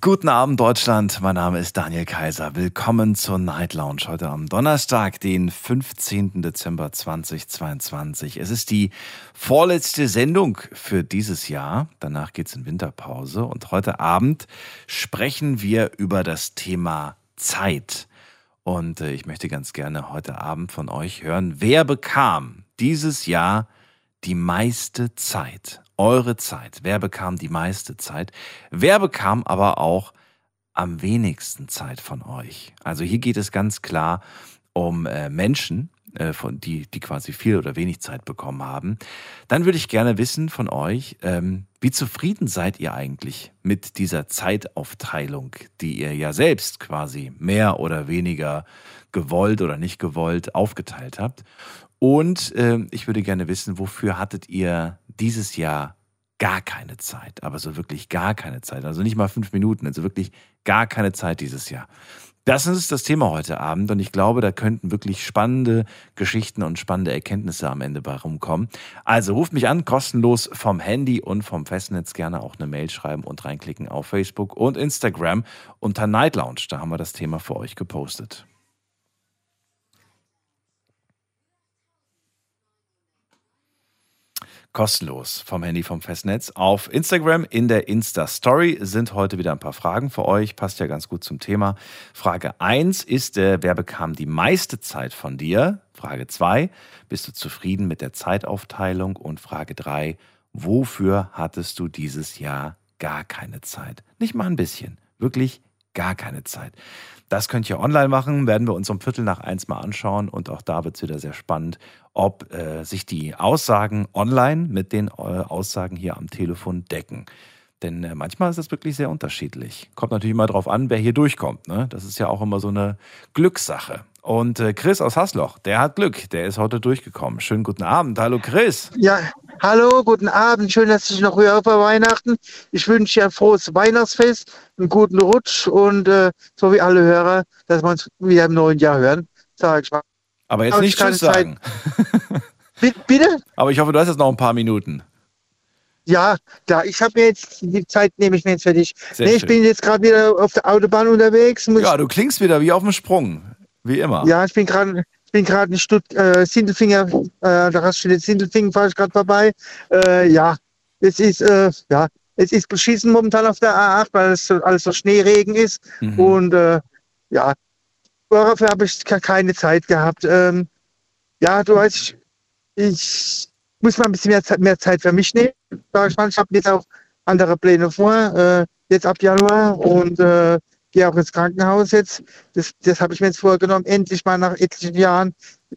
Guten Abend Deutschland, mein Name ist Daniel Kaiser. Willkommen zur Night Lounge heute am Donnerstag, den 15. Dezember 2022. Es ist die vorletzte Sendung für dieses Jahr. Danach geht's in Winterpause und heute Abend sprechen wir über das Thema Zeit. Und äh, ich möchte ganz gerne heute Abend von euch hören, wer bekam dieses Jahr die meiste Zeit? Eure Zeit. Wer bekam die meiste Zeit? Wer bekam aber auch am wenigsten Zeit von euch? Also hier geht es ganz klar um äh, Menschen, äh, von die, die quasi viel oder wenig Zeit bekommen haben. Dann würde ich gerne wissen von euch, ähm, wie zufrieden seid ihr eigentlich mit dieser Zeitaufteilung, die ihr ja selbst quasi mehr oder weniger gewollt oder nicht gewollt aufgeteilt habt? Und äh, ich würde gerne wissen, wofür hattet ihr dieses Jahr gar keine Zeit? Aber so wirklich gar keine Zeit. Also nicht mal fünf Minuten, also wirklich gar keine Zeit dieses Jahr. Das ist das Thema heute Abend und ich glaube, da könnten wirklich spannende Geschichten und spannende Erkenntnisse am Ende bei rumkommen. Also ruft mich an, kostenlos vom Handy und vom Festnetz gerne auch eine Mail schreiben und reinklicken auf Facebook und Instagram unter Night Lounge. Da haben wir das Thema für euch gepostet. Kostenlos vom Handy vom Festnetz. Auf Instagram in der Insta-Story sind heute wieder ein paar Fragen für euch. Passt ja ganz gut zum Thema. Frage 1 ist, äh, wer bekam die meiste Zeit von dir? Frage 2, bist du zufrieden mit der Zeitaufteilung? Und Frage 3, wofür hattest du dieses Jahr gar keine Zeit? Nicht mal ein bisschen, wirklich gar keine Zeit. Das könnt ihr online machen, werden wir uns um Viertel nach eins mal anschauen und auch da wird es wieder sehr spannend, ob äh, sich die Aussagen online mit den äh, Aussagen hier am Telefon decken. Denn äh, manchmal ist das wirklich sehr unterschiedlich. Kommt natürlich immer darauf an, wer hier durchkommt. Ne? Das ist ja auch immer so eine Glückssache. Und äh, Chris aus Hasloch, der hat Glück, der ist heute durchgekommen. Schönen guten Abend. Hallo Chris. Ja, hallo, guten Abend. Schön, dass ich noch höre vor Weihnachten. Ich wünsche dir ein frohes Weihnachtsfest, einen guten Rutsch und äh, so wie alle Hörer, dass wir uns wieder im neuen Jahr hören, sage ich mal. Aber jetzt nicht Tschüss sagen. Bitte? Aber ich hoffe, du hast jetzt noch ein paar Minuten. Ja, da ich habe mir jetzt die Zeit nehme ich mir jetzt für dich. nee, ich bin jetzt gerade wieder auf der Autobahn unterwegs. ja, du klingst wieder wie auf dem Sprung. Wie immer. Ja, ich bin gerade ich bin gerade in Stutt äh, Sindelfinger, äh, da hast du den Sindelfingen, fahre ich gerade vorbei. Äh, ja, es ist, äh, ja, es ist beschissen momentan auf der A8, weil es so, alles so Schneeregen ist. Mhm. Und äh, ja, dafür habe ich keine Zeit gehabt. Ähm, ja, du weißt, ich, ich muss mal ein bisschen mehr Zeit, mehr Zeit für mich nehmen. Ich, ich habe jetzt auch andere Pläne vor, äh, jetzt ab Januar. Und äh, gehe auch ins Krankenhaus jetzt. Das, das habe ich mir jetzt vorgenommen, endlich mal nach etlichen Jahren,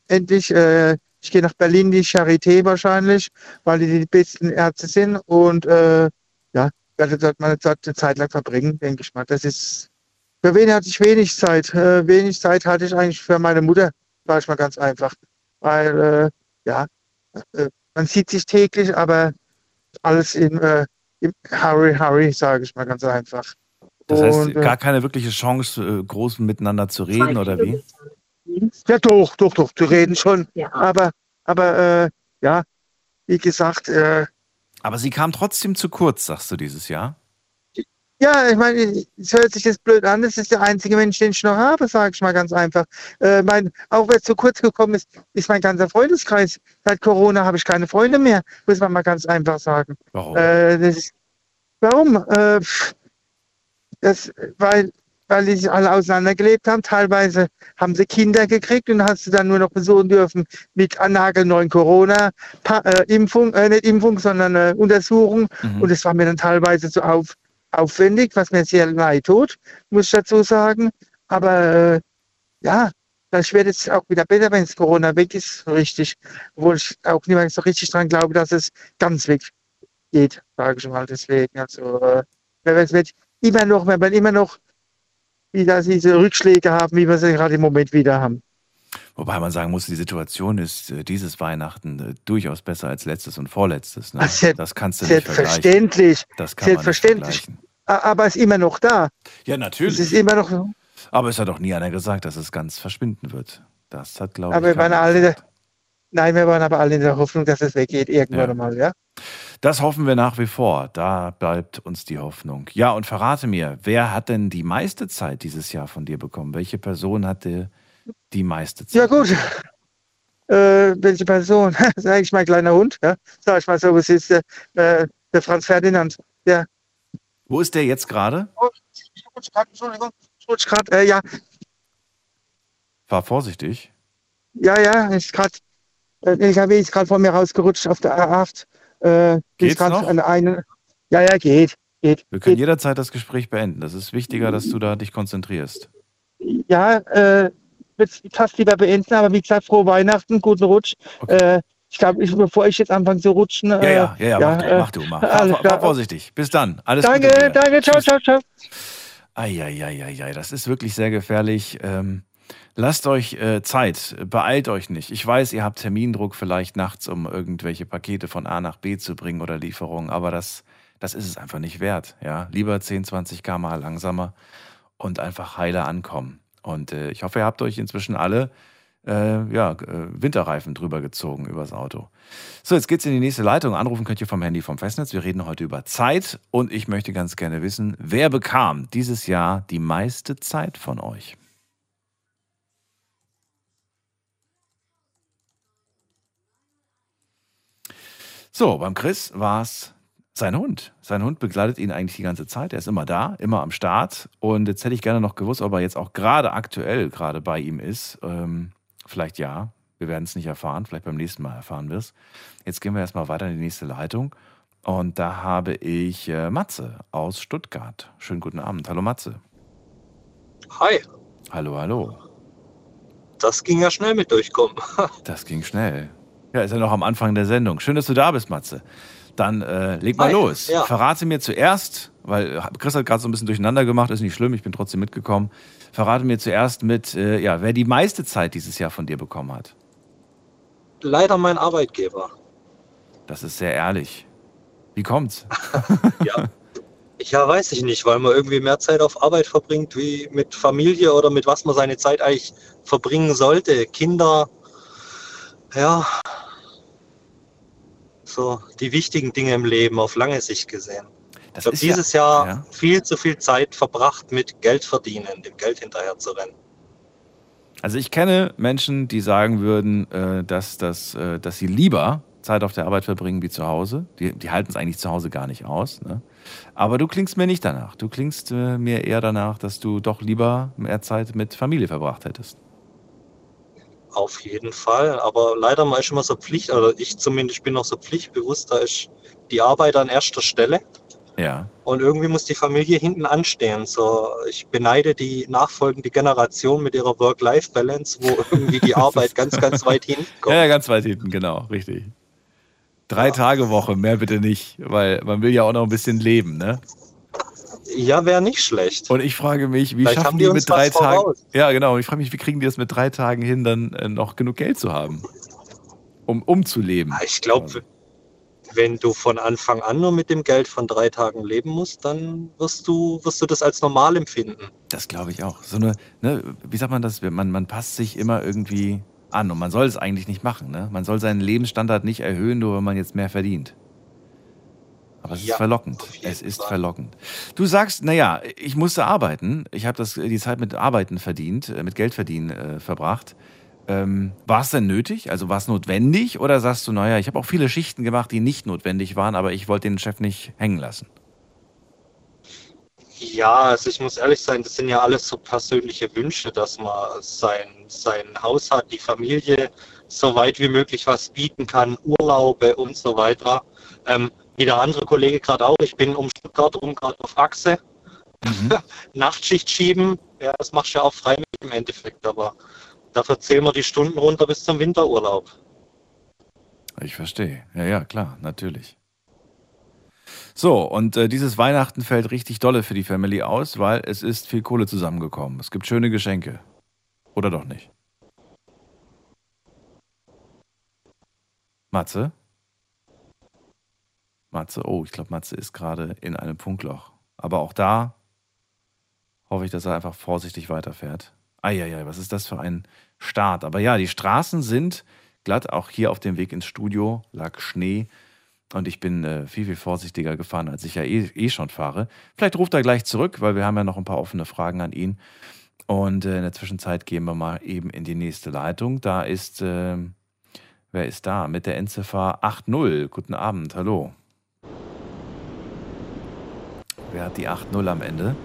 endlich, äh, ich gehe nach Berlin, die Charité wahrscheinlich, weil die die besten Ärzte sind und äh, ja, werde dort meine Zeit, eine Zeit lang verbringen, denke ich mal. Das ist, für wen hatte ich wenig Zeit? Äh, wenig Zeit hatte ich eigentlich für meine Mutter, sage ich mal ganz einfach. Weil, äh, ja, äh, man sieht sich täglich, aber alles in, äh, im Hurry, Hurry, sage ich mal ganz einfach. Das heißt, und, äh, gar keine wirkliche Chance, äh, groß miteinander zu reden, oder wie? Ja, doch, doch, doch, zu reden schon. Ja. Aber, aber äh, ja, wie gesagt. Äh, aber sie kam trotzdem zu kurz, sagst du dieses Jahr? Ja, ich meine, es hört sich jetzt blöd an, das ist der einzige Mensch, den ich noch habe, sage ich mal ganz einfach. Äh, mein, auch wenn es zu kurz gekommen ist, ist mein ganzer Freundeskreis. Seit Corona habe ich keine Freunde mehr, muss man mal ganz einfach sagen. Warum? Äh, ist, warum? Äh, das, weil, weil die sich alle auseinandergelebt haben. Teilweise haben sie Kinder gekriegt und hast du dann nur noch besuchen dürfen mit nagelneuen Corona-Impfung, äh, nicht Impfung, sondern äh, Untersuchung. Mhm. Und es war mir dann teilweise so auf, aufwendig, was mir sehr leid tut, muss ich dazu sagen. Aber äh, ja, das wird jetzt auch wieder besser, wenn es Corona weg ist, richtig. Obwohl ich auch mehr so richtig dran glaube, dass es ganz weg geht, sage ich mal. Deswegen, also, äh, es wird immer noch, wenn man immer noch wieder diese Rückschläge haben, wie wir sie gerade im Moment wieder haben. Wobei man sagen muss, die Situation ist äh, dieses Weihnachten äh, durchaus besser als letztes und vorletztes. Ne? Das, das kannst du nicht vergleichen. Das kann selbstverständlich. aber es ist immer noch da. Ja, Es natürlich. ist immer noch, Aber es hat doch nie einer gesagt, dass es ganz verschwinden wird. Das hat, glaube aber ich, wir waren alle, gesagt. Nein, wir waren aber alle in der Hoffnung, dass es weggeht irgendwann Ja. mal, ja. Das hoffen wir nach wie vor. Da bleibt uns die Hoffnung. Ja, und verrate mir, wer hat denn die meiste Zeit dieses Jahr von dir bekommen? Welche Person hatte die meiste Zeit? Ja gut. Äh, welche Person? Sag ich mein kleiner Hund, ja. Sag ich mal so, was ist der, äh, der Franz Ferdinand? Der Wo ist der jetzt gerade? oh, ich rutsch grad, Entschuldigung, ich grad, äh, ja, War vorsichtig. ja, ja, ist gerade, äh, der LKW ist gerade vor mir rausgerutscht auf der A8. Äh, Geht's noch? An einen, ja, ja, geht, geht. Wir können geht. jederzeit das Gespräch beenden. Das ist wichtiger, dass du da dich konzentrierst. Ja, äh, würde es fast lieber beenden, aber wie gesagt, frohe Weihnachten, guten Rutsch. Okay. Äh, ich glaube, bevor ich jetzt anfange zu rutschen. Ja, äh, ja, ja, ja, mach du, äh, mach du, mach. Fahr, alles fahr, fahr vorsichtig. Bis dann. Alles Danke, Gute dir. danke, ciao, ciao, ciao. Eieieiei, das ist wirklich sehr gefährlich. Ähm, lasst euch äh, Zeit, beeilt euch nicht. Ich weiß, ihr habt Termindruck vielleicht nachts, um irgendwelche Pakete von A nach B zu bringen oder Lieferungen, aber das, das ist es einfach nicht wert. Ja? Lieber 10, 20 km langsamer und einfach heiler ankommen. Und äh, ich hoffe, ihr habt euch inzwischen alle äh, ja, äh, Winterreifen drüber gezogen übers Auto. So, jetzt geht's in die nächste Leitung. Anrufen könnt ihr vom Handy vom Festnetz. Wir reden heute über Zeit und ich möchte ganz gerne wissen, wer bekam dieses Jahr die meiste Zeit von euch? So, beim Chris war es sein Hund. Sein Hund begleitet ihn eigentlich die ganze Zeit. Er ist immer da, immer am Start. Und jetzt hätte ich gerne noch gewusst, ob er jetzt auch gerade aktuell gerade bei ihm ist. Ähm, vielleicht ja. Wir werden es nicht erfahren. Vielleicht beim nächsten Mal erfahren wir es. Jetzt gehen wir erstmal weiter in die nächste Leitung. Und da habe ich äh, Matze aus Stuttgart. Schönen guten Abend. Hallo Matze. Hi, Hallo, hallo. das ging ja schnell mit durchkommen. Das ging schnell. Ja, ist ja noch am Anfang der Sendung. Schön, dass du da bist, Matze. Dann äh, leg mal Hi, los. ja. Verrate mir zuerst, weil Chris hat gerade so ein bisschen durcheinander gemacht, ist nicht schlimm, ich bin trotzdem mitgekommen. Verrate mir zuerst mit, äh, ja, wer die meiste Zeit dieses Jahr von dir bekommen hat. Leider mein Arbeitgeber. Das ist sehr ehrlich. Wie kommt's? Ja. ja, weiß ich nicht, weil man irgendwie mehr Zeit auf Arbeit verbringt wie mit Familie oder mit was man seine Zeit eigentlich verbringen sollte. Kinder, ja, so die wichtigen Dinge im Leben auf lange Sicht gesehen. Das Ich habe ist ja- dieses Jahr ja. viel zu viel Zeit verbracht mit Geld verdienen, dem Geld hinterher zu rennen. Also ich kenne Menschen, die sagen würden, äh, dass, das, äh, dass sie lieber Zeit auf der Arbeit verbringen wie zu Hause. Die, die halten es eigentlich zu Hause gar nicht aus. Ne? Aber du klingst mir nicht danach. Du klingst äh, mir eher danach, dass du doch lieber mehr Zeit mit Familie verbracht hättest. Auf jeden Fall, aber leider mal ist immer so Pflicht, oder ich zumindest bin noch so pflichtbewusst, da ist die Arbeit an erster Stelle Ja. und irgendwie muss die Familie hinten anstehen. So, ich beneide die nachfolgende Generation mit ihrer Work-Life-Balance, wo irgendwie die Arbeit ganz, ganz weit hinten kommt. ja, ganz weit hinten, genau, richtig. Drei Tage Woche, mehr bitte nicht, weil man will ja auch noch ein bisschen leben, ne? Ja, wäre nicht schlecht. Und ich frage mich, wie Vielleicht schaffen die die mit drei Tagen? voraus. Ja, genau. Und ich frage mich, wie kriegen die das mit drei Tagen hin, dann äh, noch genug Geld zu haben, um umzuleben? Ich glaube, wenn du von Anfang an nur mit dem Geld von drei Tagen leben musst, dann wirst du, wirst du das als normal empfinden. Das glaube ich auch. So eine, ne, wie sagt man das? Man, man passt sich immer irgendwie an und man soll es eigentlich nicht machen. Ne? Man soll seinen Lebensstandard nicht erhöhen, nur wenn man jetzt mehr verdient. Aber es ist Ja, verlockend. auf jeden Es ist Fall. verlockend. Du sagst, naja, ich musste arbeiten. Ich habe die Zeit mit Arbeiten verdient, äh, mit Geld verdienen äh, verbracht. Ähm, war es denn nötig? Also war es notwendig? Oder sagst du, naja, ich habe auch viele Schichten gemacht, die nicht notwendig waren, aber ich wollte den Chef nicht hängen lassen? Ja, also ich muss ehrlich sein, das sind ja alles so persönliche Wünsche, dass man sein, sein Haus hat, die Familie so weit wie möglich was bieten kann, Urlaube und so weiter. Ähm, wie der andere Kollege gerade auch, ich bin um Stuttgart rum gerade auf Achse. Mhm. Nachtschicht schieben, ja, das machst du ja auch freiwillig im Endeffekt, aber dafür zählen wir die Stunden runter bis zum Winterurlaub. Ich verstehe. Ja, ja, klar, natürlich. So, und äh, dieses Weihnachten fällt richtig dolle für die Family aus, weil es ist viel Kohle zusammengekommen. Es gibt schöne Geschenke. Oder doch nicht? Matze? Matze, oh, ich glaube, Matze ist gerade in einem Funkloch. Aber auch da hoffe ich, dass er einfach vorsichtig weiterfährt. Eieiei, was ist das für ein Start? Aber ja, die Straßen sind glatt. Auch hier auf dem Weg ins Studio lag Schnee. Und ich bin äh, viel, viel vorsichtiger gefahren, als ich ja eh, eh, schon fahre. Vielleicht ruft er gleich zurück, weil wir haben ja noch ein paar offene Fragen an ihn. Und äh, in der Zwischenzeit gehen wir mal eben in die nächste Leitung. Da ist, äh, wer ist da? Mit der Endziffer 80. Guten Abend, hallo. Wer hat die 8-0 am Ende?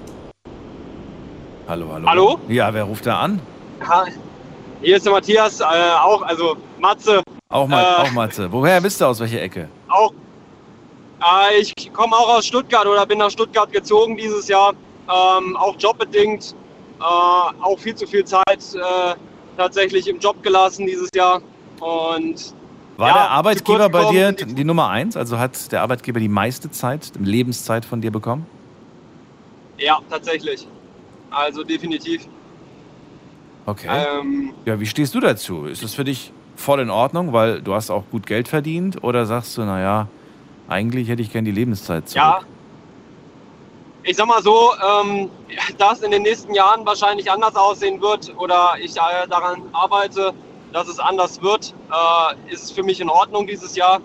Hallo, hallo. Hallo? Ja, wer ruft da an? Ha, hier ist der Matthias, äh, auch, also Matze. Auch, Ma Äh. auch Matze. Woher bist du aus welcher Ecke? Auch. Äh, ich komme auch aus Stuttgart oder bin nach Stuttgart gezogen dieses Jahr. Ähm, auch jobbedingt. Äh, auch viel zu viel Zeit äh, tatsächlich im Job gelassen dieses Jahr. Und War Ja, der Arbeitgeber bei dir die Nummer eins? Also hat der Arbeitgeber die meiste Zeit, Lebenszeit von dir bekommen? Ja, tatsächlich. Also definitiv. Okay. Ähm, Ja, wie stehst du dazu? Ist das für dich voll in Ordnung, weil du hast auch gut Geld verdient? Oder sagst du, naja, eigentlich hätte ich gern die Lebenszeit zurück? Ja. Ich sag mal so, ähm, dass in den nächsten Jahren wahrscheinlich anders aussehen wird oder ich äh, daran arbeite, dass es anders wird, äh, ist es für mich in Ordnung dieses Jahr.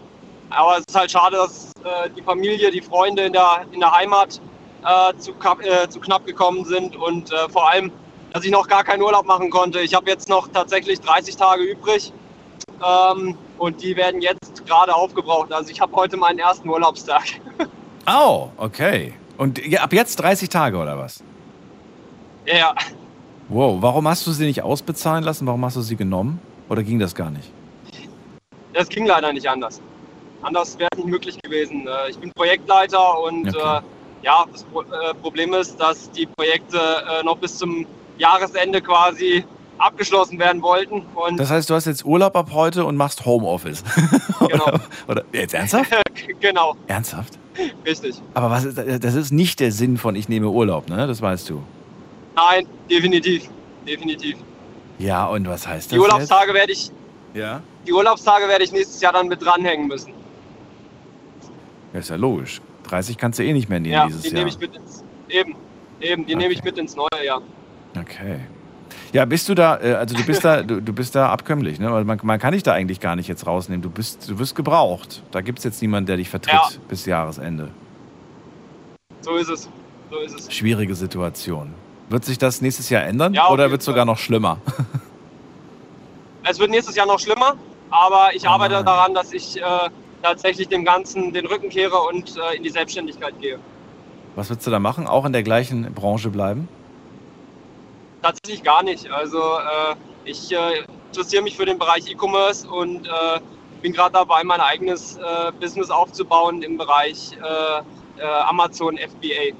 Aber es ist halt schade, dass äh, die Familie, die Freunde in der, in der Heimat äh, zu, knapp- äh, zu knapp gekommen sind und äh, vor allem, dass ich noch gar keinen Urlaub machen konnte. Ich habe jetzt noch tatsächlich 30 Tage übrig ähm, und die werden jetzt gerade aufgebraucht. Also ich habe heute meinen ersten Urlaubstag. Oh, okay. Und ab jetzt 30 Tage oder was? Ja, Wow, warum hast du sie nicht ausbezahlen lassen? Warum hast du sie genommen? Oder ging das gar nicht? das ging leider nicht anders. Anders wäre es nicht möglich gewesen. Äh, Ich bin Projektleiter und Okay. Ja, das Pro äh, Problem ist, dass die Projekte äh, noch bis zum Jahresende quasi abgeschlossen werden wollten. Und Das heißt, du hast jetzt Urlaub ab heute und machst Homeoffice. Genau. oder, oder jetzt ernsthaft? genau, Ernsthaft? richtig. Aber was ist, das ist nicht der Sinn von ich nehme Urlaub, ne? Das weißt du. Nein, definitiv. Definitiv. Ja, und was heißt das? Die Urlaubstage werde ich? Ja. die Urlaubstage werde ich nächstes Jahr dann mit dranhängen müssen. Ja, ist ja logisch. 30 kannst du eh nicht mehr nehmen Ja, dieses die Jahr. nehme ich mit ins eben, eben, die nehme ich Okay. mit ins neue Jahr. Okay. Ja, bist du da, äh, also du bist da, du, du bist da abkömmlich, ne? Weil man, man kann dich da eigentlich gar nicht jetzt rausnehmen. Du bist, du wirst gebraucht. Da gibt es jetzt niemanden, der dich vertritt Ja. bis Jahresende. So ist es. So ist es. Schwierige Situation. Wird sich das nächstes Jahr ändern Ja, oder wird es sogar noch schlimmer? Es wird nächstes Jahr noch schlimmer, aber ich Oh arbeite nein. daran, dass ich äh, tatsächlich dem Ganzen den Rücken kehre und äh, in die Selbstständigkeit gehe. Was willst du da machen? Auch in der gleichen Branche bleiben? Tatsächlich gar nicht. Also äh, ich äh, interessiere mich für den Bereich E-Commerce und äh, bin gerade dabei, mein eigenes äh, Business aufzubauen im Bereich äh, Amazon FBA.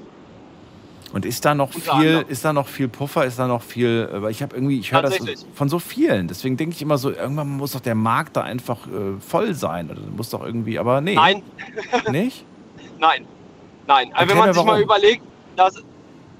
Und ist da noch Unter viel, anderem. ist da noch viel Puffer, ist da noch viel, äh, weil ich habe irgendwie, ich höre das von so vielen. Deswegen denke ich immer so, irgendwann muss doch der Markt da einfach äh, voll sein. Oder muss doch irgendwie, aber nee. Nein, Nicht? nein, nein. Also wenn man sich mal warum. überlegt, dass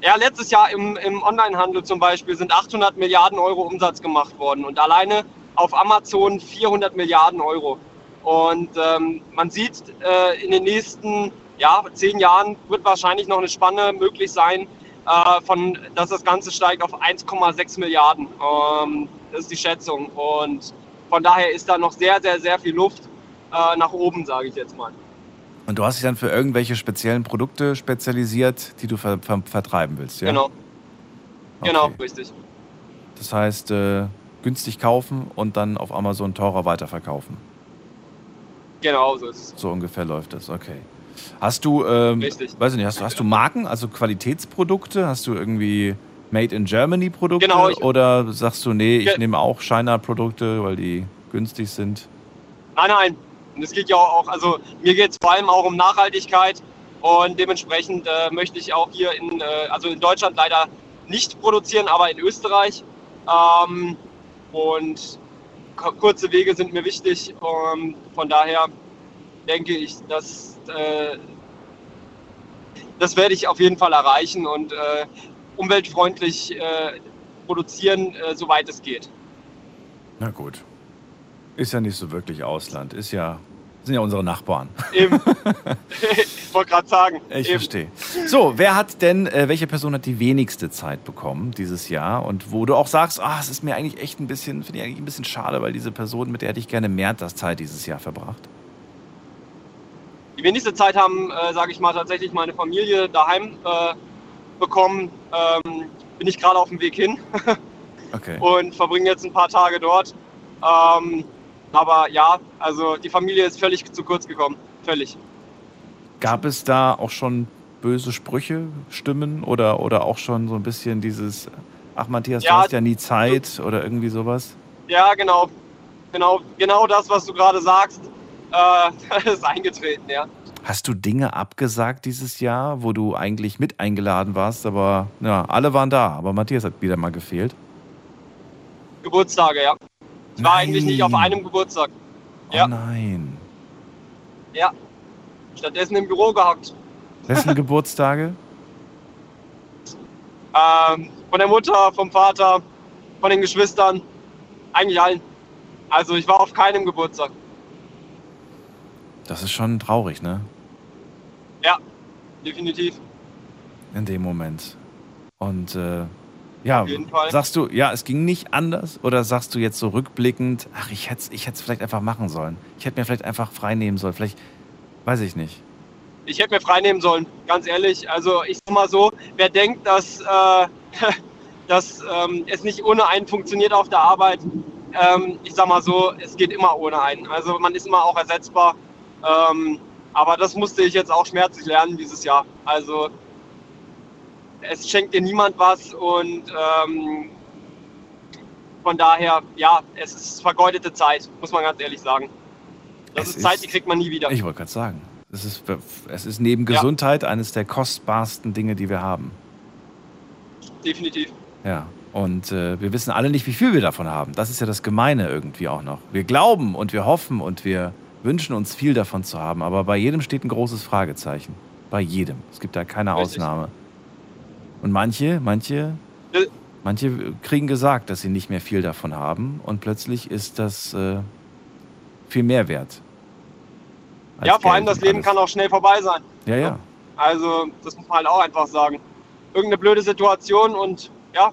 ja, letztes Jahr im, im Onlinehandel zum Beispiel sind 800 Milliarden Euro Umsatz gemacht worden und alleine auf Amazon 400 Milliarden Euro. Und ähm, man sieht, äh, in den nächsten ja, zehn Jahren wird wahrscheinlich noch eine Spanne möglich sein, äh, von, dass das Ganze steigt auf 1,6 Milliarden. Ähm, das ist die Schätzung. Und von daher ist da noch sehr, sehr, sehr viel Luft äh, nach oben, sage ich jetzt mal. Und du hast dich dann für irgendwelche speziellen Produkte spezialisiert, die du ver ver vertreiben willst, ja? Genau, genau, Okay. richtig. Das heißt, äh, günstig kaufen und dann auf Amazon teurer weiterverkaufen. Genau, so ist es. So ungefähr läuft das, okay. Hast du, ähm, Richtig. weiß ich nicht, hast, hast du Marken, also Qualitätsprodukte? Hast du irgendwie Made in Germany Produkte? Genau, ich- oder sagst du, nee, ich Ge- nehme auch China Produkte, weil die günstig sind? Nein, nein. Und es geht ja auch, also mir geht es vor allem auch um Nachhaltigkeit und dementsprechend äh, möchte ich auch hier in, äh, also in Deutschland leider nicht produzieren, aber in Österreich. Ähm, und ku- kurze Wege sind mir wichtig. Ähm, von daher denke ich, dass äh, das werde ich auf jeden Fall erreichen und äh, umweltfreundlich äh, produzieren, äh, soweit es geht. Na gut. Ist ja nicht so wirklich Ausland. Ist ja Sind ja unsere Nachbarn. Eben. ich wollte gerade sagen. Ich eben. verstehe. So, wer hat denn, äh, welche Person hat die wenigste Zeit bekommen dieses Jahr und wo du auch sagst, ah, es ist mir eigentlich echt ein bisschen, finde ich eigentlich ein bisschen schade, weil diese Person, mit der hätte ich gerne mehr das Zeit dieses Jahr verbracht. Die wenigste Zeit haben, äh, sage ich mal, tatsächlich meine Familie daheim äh, bekommen. Ähm, bin ich gerade auf dem Weg hin Okay. und verbringe jetzt ein paar Tage dort. Ähm, aber ja, also die Familie ist völlig zu kurz gekommen. Völlig. Gab es da auch schon böse Sprüche, Stimmen oder, oder auch schon so ein bisschen dieses, ach Matthias, du Ja, hast ja nie Zeit oder irgendwie sowas? Ja, genau. Genau, genau das, was du gerade sagst, äh, ist eingetreten, ja. Hast du Dinge abgesagt dieses Jahr, wo du eigentlich mit eingeladen warst, aber ja, alle waren da, aber Matthias hat wieder mal gefehlt? Geburtstage, ja. Ich war Nein. eigentlich nicht auf einem Geburtstag. Oh Ja. nein. Ja. Stattdessen im Büro gehockt. Wessen Geburtstage? Ähm, von der Mutter, vom Vater, von den Geschwistern, eigentlich allen. Also ich war auf keinem Geburtstag. Das ist schon traurig, ne? Ja, definitiv. In dem Moment. Und äh, ja, sagst du, ja, es ging nicht anders? Oder sagst du jetzt so rückblickend, ach, ich hätte es ich hätt's vielleicht einfach machen sollen? Ich hätte mir vielleicht einfach frei nehmen sollen. Vielleicht, weiß ich nicht. Ich hätte mir frei nehmen sollen, ganz ehrlich. Also ich sag mal so, wer denkt, dass, äh, dass ähm, es nicht ohne einen funktioniert auf der Arbeit, ähm, ich sag mal so, es geht immer ohne einen. Also man ist immer auch ersetzbar. Ähm, aber das musste ich jetzt auch schmerzlich lernen dieses Jahr. Also es schenkt dir niemand was und ähm, von daher, ja, es ist vergeudete Zeit, muss man ganz ehrlich sagen. Das Es ist Zeit, ist- die kriegt man nie wieder. Ich wollte gerade sagen, es ist, es ist neben Ja. Gesundheit eines der kostbarsten Dinge, die wir haben. Definitiv. Ja. Und äh, wir wissen alle nicht, wie viel wir davon haben. Das ist ja das Gemeine irgendwie auch noch. Wir glauben und wir hoffen und wir wünschen uns viel davon zu haben, aber bei jedem steht ein großes Fragezeichen. Bei jedem. Es gibt da keine Richtig. Ausnahme. Und manche, manche, manche kriegen gesagt, dass sie nicht mehr viel davon haben und plötzlich ist das äh, viel mehr wert. Ja, vor allem das Leben alles. kann auch schnell vorbei sein. Ja, ja. Also, das muss man halt auch einfach sagen. Irgendeine blöde Situation und ja,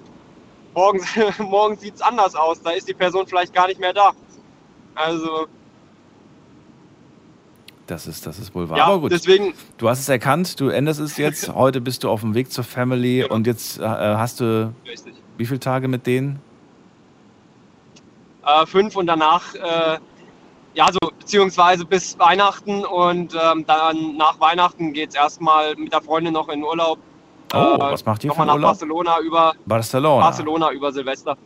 morgen, morgen sieht es anders aus. Da ist die Person vielleicht gar nicht mehr da. Also, Das ist, das ist wohl wahr. ja, Aber gut, deswegen, du hast es erkannt, du änderst es jetzt. Heute bist du auf dem Weg zur Family Ja. und jetzt äh, hast du richtig. wie viele Tage mit denen? Äh, fünf und danach, äh, ja, so beziehungsweise bis Weihnachten und ähm, dann nach Weihnachten geht es erstmal mit der Freundin noch in Urlaub. Oh, Äh, was macht ihr für nach Urlaub? Barcelona über, Barcelona. Barcelona über Silvester.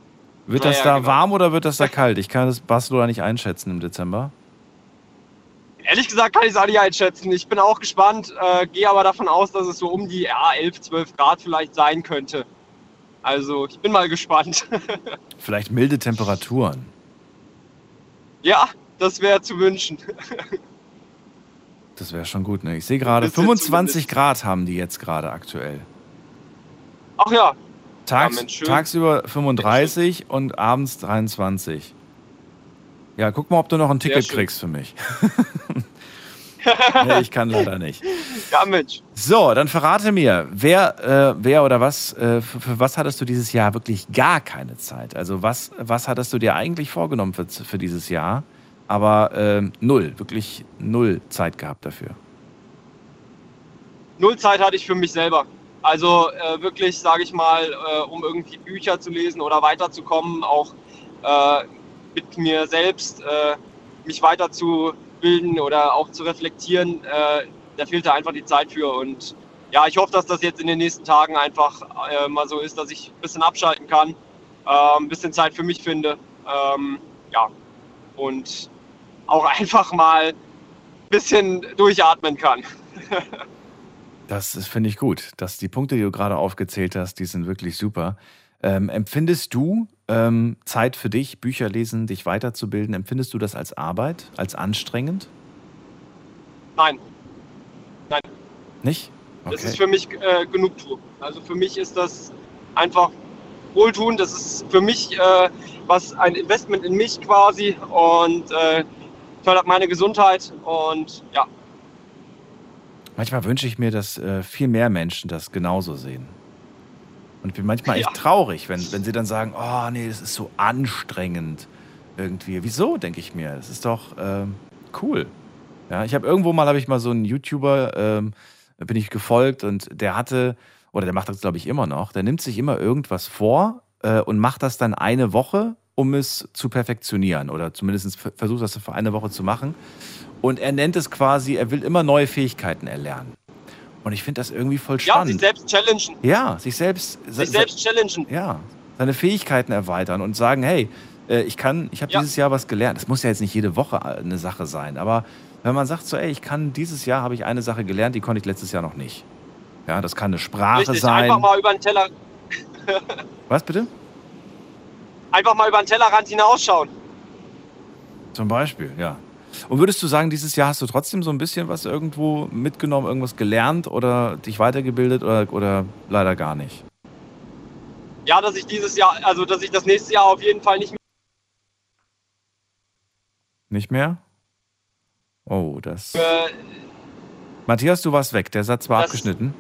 Wird das da genau. warm oder wird das da kalt? Ich kann das Barcelona nicht einschätzen im Dezember. Ehrlich gesagt kann ich es auch nicht einschätzen. Ich bin auch gespannt, äh, gehe aber davon aus, dass es so um die ja, 11, 12 Grad vielleicht sein könnte. Also ich bin mal gespannt. Vielleicht milde Temperaturen. ja, das wäre zu wünschen. Das wäre schon gut, ne? Ich sehe gerade, Bisschen 25 zumindest. Grad haben die jetzt gerade aktuell. Ach ja, Tags, Mensch, schön. tagsüber 35 und abends 23. Ja, guck mal, ob du noch ein Ticket kriegst für mich. nee, ich kann leider nicht. ja Mensch. So, dann verrate mir, wer, äh, wer oder was, äh, für, für was hattest du dieses Jahr wirklich gar keine Zeit? Also was, was hattest du dir eigentlich vorgenommen für, für dieses Jahr, aber ähm, null, wirklich null Zeit gehabt dafür? Null Zeit hatte ich für mich selber. Also äh, wirklich, sage ich mal, äh, um irgendwie Bücher zu lesen oder weiterzukommen, auch äh, mit mir selbst äh, mich weiterzubilden oder auch zu reflektieren, äh, da fehlte einfach die Zeit für. Und ja, ich hoffe, dass das jetzt in den nächsten Tagen einfach äh, mal so ist, dass ich ein bisschen abschalten kann, äh, ein bisschen Zeit für mich finde. Ähm, ja, und auch einfach mal ein bisschen durchatmen kann. Das finde ich gut. Dass die Punkte, die du gerade aufgezählt hast, die sind wirklich super. Ähm, empfindest du ähm, Zeit für dich, Bücher lesen, dich weiterzubilden, empfindest du das als Arbeit, als anstrengend? Nein, Nicht? Das ist für mich äh, Genugtuung. Also für mich ist das einfach Wohltun. Das ist für mich äh, was ein Investment in mich quasi. Und äh, fördert meine Gesundheit und ja. Manchmal wünsche ich mir, dass äh, viel mehr Menschen das genauso sehen. Und ich bin manchmal echt Ja. traurig, wenn, wenn sie dann sagen, oh nee, das ist so anstrengend irgendwie. Wieso, denke ich mir. Das ist doch ähm, cool. Ja, ich habe irgendwo mal, habe ich mal so einen YouTuber, ähm, bin ich gefolgt und der hatte, oder der macht das glaube ich immer noch, der nimmt sich immer irgendwas vor äh, und macht das dann eine Woche, um es zu perfektionieren oder zumindest ver- versucht das für eine Woche zu machen. Und er nennt es quasi, er will immer neue Fähigkeiten erlernen. Und ich finde das irgendwie voll Ja, sich spannend. selbst challengen. Ja, sich selbst, Sich selbst challengen. ja, seine Fähigkeiten erweitern und sagen, hey, äh, ich kann, ich habe Ja. dieses Jahr was gelernt. Das muss ja jetzt nicht jede Woche eine Sache sein, aber wenn man sagt so, ey, ich kann dieses Jahr habe ich eine Sache gelernt, die konnte ich letztes Jahr noch nicht. Ja, das kann eine Sprache Richtig, sein. einfach mal über den Teller, Was bitte? einfach mal über den Tellerrand hinausschauen. Zum Beispiel, ja. Und würdest du sagen, dieses Jahr hast du trotzdem so ein bisschen was irgendwo mitgenommen, irgendwas gelernt oder dich weitergebildet oder, oder leider gar nicht? Ja, dass ich dieses Jahr, also dass ich das nächste Jahr auf jeden Fall nicht mehr. Nicht mehr? Oh, das. Äh, Matthias, du warst weg. Der Satz war abgeschnitten.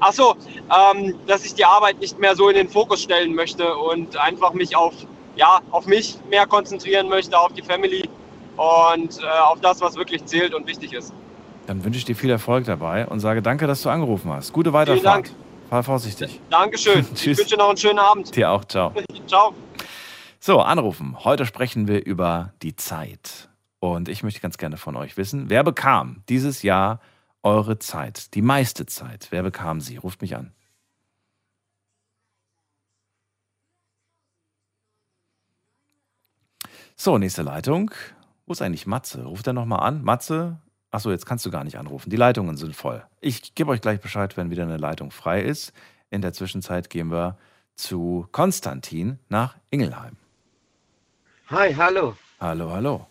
ach so, ähm, dass ich die Arbeit nicht mehr so in den Fokus stellen möchte und einfach mich auf, ja, auf mich mehr konzentrieren möchte, auf die Family und äh, auf das, was wirklich zählt und wichtig ist. Dann wünsche ich dir viel Erfolg dabei und sage danke, dass du angerufen hast. Gute Weiterfahrt. Dank. Fahr vorsichtig. Dankeschön. Tschüss. Ich wünsche noch einen schönen Abend. Dir auch, ciao. Ciao. So, anrufen. Heute sprechen wir über die Zeit. Und ich möchte ganz gerne von euch wissen, wer bekam dieses Jahr eure Zeit? Die meiste Zeit. Wer bekam sie? Ruft mich an. So, nächste Leitung. Wo ist eigentlich Matze? Ruft er nochmal an? Matze? Achso, jetzt kannst du gar nicht anrufen. Die Leitungen sind voll. Ich gebe euch gleich Bescheid, wenn wieder eine Leitung frei ist. In der Zwischenzeit gehen wir zu Konstantin nach Ingelheim. Hi, hallo. Hallo, hallo.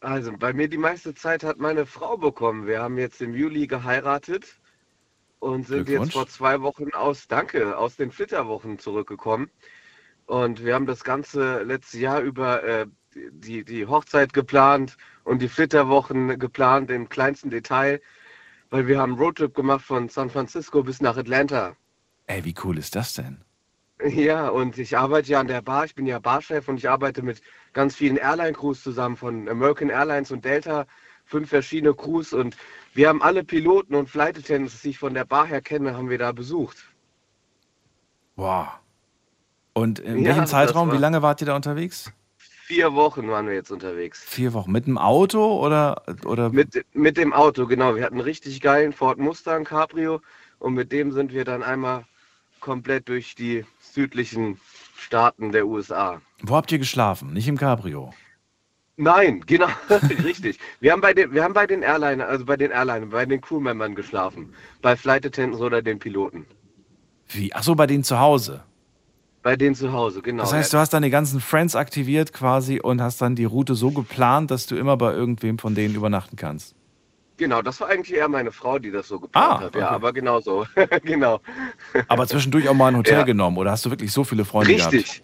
Also bei mir die meiste Zeit hat meine Frau bekommen. Wir haben jetzt im Juli geheiratet und sind jetzt vor zwei Wochen aus, danke, aus den Flitterwochen zurückgekommen. Und wir haben das ganze letzte Jahr über äh, die, die Hochzeit geplant und die Flitterwochen geplant im kleinsten Detail, weil wir haben einen Roadtrip gemacht von San Francisco bis nach Atlanta. Ey, wie cool ist das denn? Ja, und ich arbeite ja an der Bar. Ich bin ja Barchef und ich arbeite mit ganz vielen Airline-Crews zusammen von American Airlines und Delta. Fünf verschiedene Crews und wir haben alle Piloten und Flight Attendants, die ich von der Bar her kenne, haben wir da besucht. Wow. Und in Ja, welchem Zeitraum, war- wie lange wart ihr da unterwegs? Vier Wochen waren wir jetzt unterwegs. Vier Wochen. Mit dem Auto oder, oder Mit, mit dem Auto, genau. Wir hatten einen richtig geilen Ford Mustang Cabrio und mit dem sind wir dann einmal komplett durch die südlichen Staaten der USA. wo habt ihr geschlafen? Nicht im Cabrio. Nein, genau, richtig. Wir haben bei den, wir haben bei den Airline, also bei den Airline, bei den Crewmembern geschlafen. Bei Flight Attendants oder den Piloten. Wie? Achso, bei denen zu Hause. Bei denen zu Hause, genau. Das heißt, du hast deine ganzen Friends aktiviert quasi und hast dann die Route so geplant, dass du immer bei irgendwem von denen übernachten kannst. genau, das war eigentlich eher meine Frau, die das so geplant Ah, hat. Ja, okay. aber genau so. genau. Aber zwischendurch auch mal ein Hotel Ja. genommen oder hast du wirklich so viele Freunde gehabt? Richtig.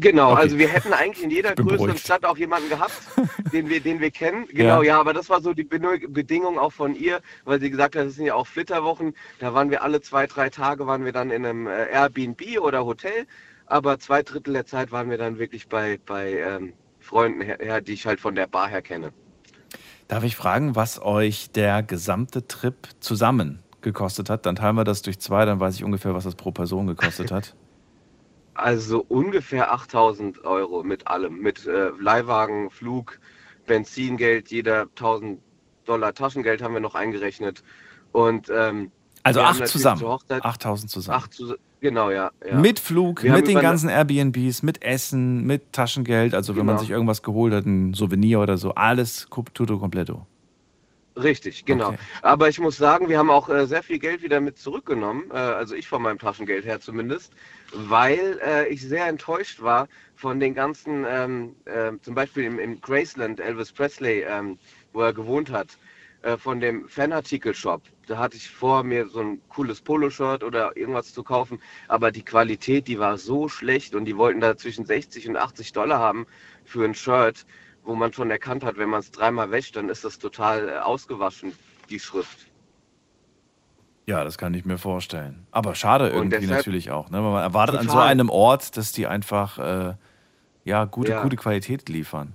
Genau, Okay. also wir hätten eigentlich in jeder größeren beruhigt. Stadt auch jemanden gehabt, den wir, den wir kennen. Genau, ja. aber das war so die Bedingung auch von ihr, weil sie gesagt hat, es sind ja auch Flitterwochen. Da waren wir alle zwei, drei Tage waren wir dann in einem äh, Airbnb oder Hotel, aber zwei Drittel der Zeit waren wir dann wirklich bei, bei ähm, Freunden her, die ich halt von der Bar her kenne. Darf ich fragen, was euch der gesamte Trip zusammen gekostet hat? Dann teilen wir das durch zwei, dann weiß ich ungefähr, was das pro Person gekostet hat. Also ungefähr 8000 Euro mit allem, mit äh, Leihwagen, Flug, Benzingeld, jeder 1000 Dollar Taschengeld haben wir noch eingerechnet. Und ähm, Also acht zusammen. Hochzeit 8000 zusammen. acht zu, genau, ja. ja. Mit Flug, Wir mit den ganzen Airbnbs, mit Essen, mit Taschengeld, also wenn man Genau. sich irgendwas geholt hat, ein Souvenir oder so, alles tutto completo. Richtig, genau. Okay. Aber ich muss sagen, wir haben auch äh, sehr viel Geld wieder mit zurückgenommen, äh, also ich von meinem Taschengeld her zumindest, weil äh, ich sehr enttäuscht war von den ganzen, ähm, ähm, zum Beispiel im, im Graceland, Elvis Presley, ähm, wo er gewohnt hat. äh, von dem Fanartikel-Shop. Da hatte ich vor, mir so ein cooles Poloshirt oder irgendwas zu kaufen, aber die Qualität, die war so schlecht und die wollten da zwischen 60 und 80 Dollar haben für ein Shirt, wo man schon erkannt hat, wenn man es dreimal wäscht, dann ist das total äh, ausgewaschen, die Schrift. Ja, das kann ich mir vorstellen. Aber schade irgendwie natürlich auch. Ne? Weil Man erwartet an so Total. einem Ort, dass die einfach äh, ja, gute, Ja. gute Qualität liefern.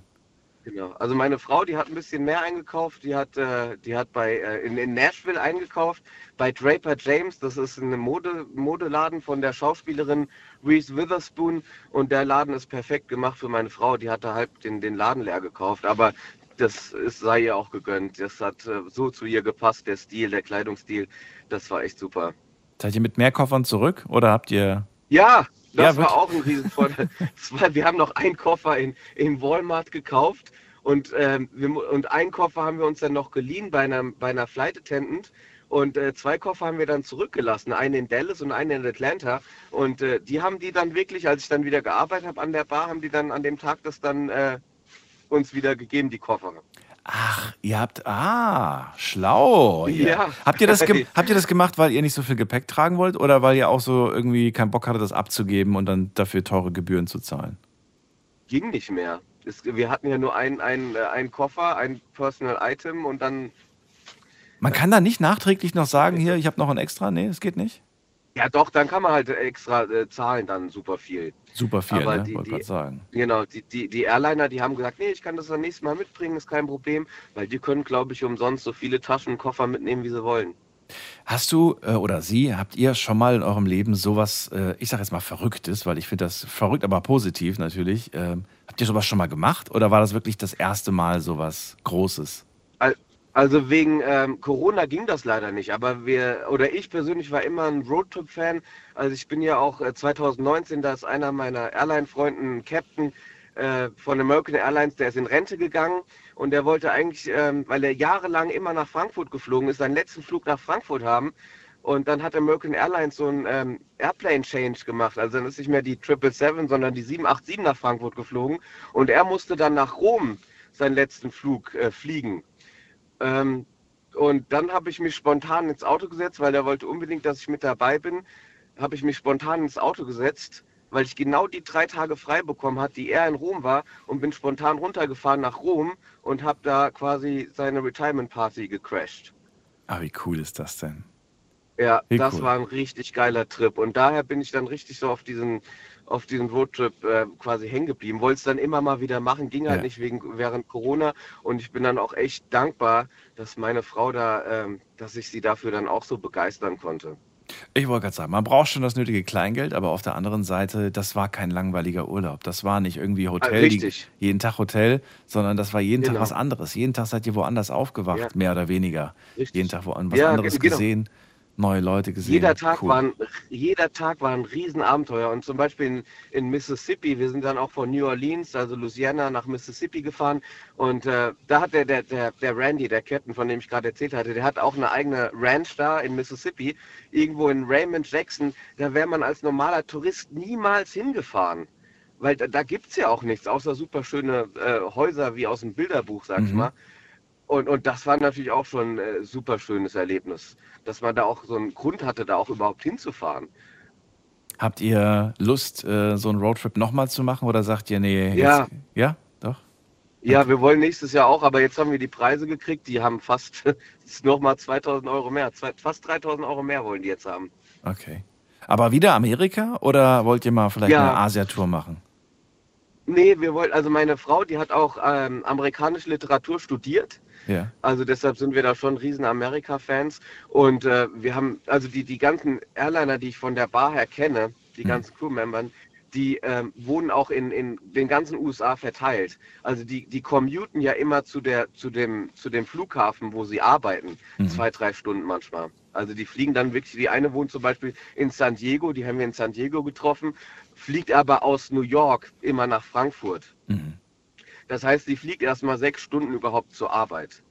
Genau. Also meine Frau, die hat ein bisschen mehr eingekauft. Die hat, äh, die hat bei äh, in, in Nashville eingekauft bei Draper James. Das ist ein Mode, Modeladen von der Schauspielerin Reese Witherspoon und der Laden ist perfekt gemacht für meine Frau. Die hatte halt den, den Laden leer gekauft, aber das ist, sei ihr auch gegönnt. Das hat äh, so zu ihr gepasst, der Stil, der Kleidungsstil. Das war echt super. Seid ihr mit mehr Koffern zurück oder habt ihr. Ja, Ja, das war wirklich. auch ein Riesenvorteil. War- wir haben noch einen Koffer in, in Walmart gekauft und, ähm, wir, und einen Koffer haben wir uns dann noch geliehen bei einer, bei einer Flight Attendant. Und äh, zwei Koffer haben wir dann zurückgelassen, einen in Dallas und einen in Atlanta. Und äh, die haben die dann wirklich, als ich dann wieder gearbeitet habe an der Bar, haben die dann an dem Tag das dann äh, uns wieder gegeben, die Koffer. Ach, ihr habt. Ah, schlau. Ja. Habt, ihr das habt ihr das gemacht, weil ihr nicht so viel Gepäck tragen wollt oder weil ihr auch so irgendwie keinen Bock hattet, das abzugeben und dann dafür teure Gebühren zu zahlen? Ging nicht mehr. Es, wir hatten ja nur einen, äh, einen Koffer, ein Personal Item und dann Man kann da nicht nachträglich noch sagen, hier, ich habe noch ein extra. Nee, das geht nicht. Ja, doch, dann kann man halt extra äh, zahlen, dann super viel. Super viel, Aber ne? die- Wollte gerade sagen. Genau, die, die, die Airliner, die haben gesagt, nee, ich kann das dann nächstes Mal mitbringen, ist kein Problem, weil die können, glaube ich, umsonst so viele Taschen und Koffer mitnehmen, wie sie wollen. Hast du äh, oder Sie, habt ihr schon mal in eurem Leben sowas, äh, ich sage jetzt mal Verrücktes, weil ich finde das verrückt, aber positiv natürlich. Ähm, habt ihr sowas schon mal gemacht oder war das wirklich das erste Mal sowas Großes? Al- Also wegen ähm, Corona ging das leider nicht, aber wir, oder ich persönlich war immer ein Roadtrip-Fan. Also ich bin ja auch äh, 2019, da ist einer meiner Airline-Freunden, Captain äh, von American Airlines, der ist in Rente gegangen und der wollte eigentlich, ähm, weil er jahrelang immer nach Frankfurt geflogen ist, seinen letzten Flug nach Frankfurt haben. Und dann hat American Airlines so einen ähm, Airplane-Change gemacht. Also dann ist nicht mehr die 777, sondern die 787 nach Frankfurt geflogen. Und er musste dann nach Rom seinen letzten Flug äh, fliegen. Ähm, und dann habe ich mich spontan ins Auto gesetzt, weil der wollte unbedingt, dass ich mit dabei bin. Habe ich mich spontan ins Auto gesetzt, weil ich genau die drei Tage frei bekommen hat, die er in Rom war und bin spontan runtergefahren nach Rom und habe da quasi seine Retirement Party gecrashed. Ah, wie cool ist das denn? Ja, Wie das cool. war ein richtig geiler Trip und daher bin ich dann richtig so auf diesen auf diesen Roadtrip äh, quasi hängen geblieben. Wollte es dann immer mal wieder machen, ging halt Ja. nicht wegen während Corona und ich bin dann auch echt dankbar, dass meine Frau da, ähm, dass ich sie dafür dann auch so begeistern konnte. Ich wollte gerade sagen, man braucht schon das nötige Kleingeld, aber auf der anderen Seite, das war kein langweiliger Urlaub. Das war nicht irgendwie Hotel, die, jeden Tag Hotel, sondern das war jeden Tag Genau. was anderes. Jeden Tag seid ihr woanders aufgewacht, Ja. mehr oder weniger. Richtig. Jeden Tag woanders was Ja, anderes genau. gesehen, neue Leute gesehen. Jeder Tag, Cool. war ein, jeder Tag war ein Riesenabenteuer. Und zum Beispiel in, in Mississippi, wir sind dann auch von New Orleans, also Louisiana, nach Mississippi gefahren. Und äh, da hat der, der, der, der Randy, der Captain, von dem ich gerade erzählt hatte, der hat auch eine eigene Ranch da in Mississippi, irgendwo in Raymond Jackson. Da wäre man als normaler Tourist niemals hingefahren. Weil da, da gibt es ja auch nichts, außer super schöne äh, Häuser wie aus dem Bilderbuch, sag ich Mhm. mal. Und, und das war natürlich auch schon ein äh, super schönes Erlebnis, dass man da auch so einen Grund hatte, da auch überhaupt hinzufahren. Habt ihr Lust, äh, so einen Roadtrip nochmal zu machen oder sagt ihr, nee, jetzt, Ja. ja, doch? Ja, wir wollen nächstes Jahr auch, aber jetzt haben wir die Preise gekriegt, die haben fast nochmal 2000 Euro mehr, fast 3000 Euro mehr wollen die jetzt haben. Okay. Aber wieder Amerika oder wollt ihr mal vielleicht Ja. eine Asiatour machen? Nee, wir wollen, also meine Frau, die hat auch ähm, amerikanische Literatur studiert. Ja. Also deshalb sind wir da schon riesen Amerika-Fans. Und äh, wir haben, also die, die ganzen Airliner, die ich von der Bar her kenne, die Mhm. ganzen Crewmembern, die ähm, wohnen auch in, in den ganzen USA verteilt. Also die, die commuten ja immer zu, der, zu, dem, zu dem Flughafen, wo sie arbeiten. Mhm. Zwei, drei Stunden manchmal. Also die fliegen dann wirklich, die eine wohnt zum Beispiel in San Diego, die haben wir in San Diego getroffen, fliegt aber aus New York immer nach Frankfurt. Mhm. Das heißt, sie fliegt erst mal sechs Stunden überhaupt zur Arbeit.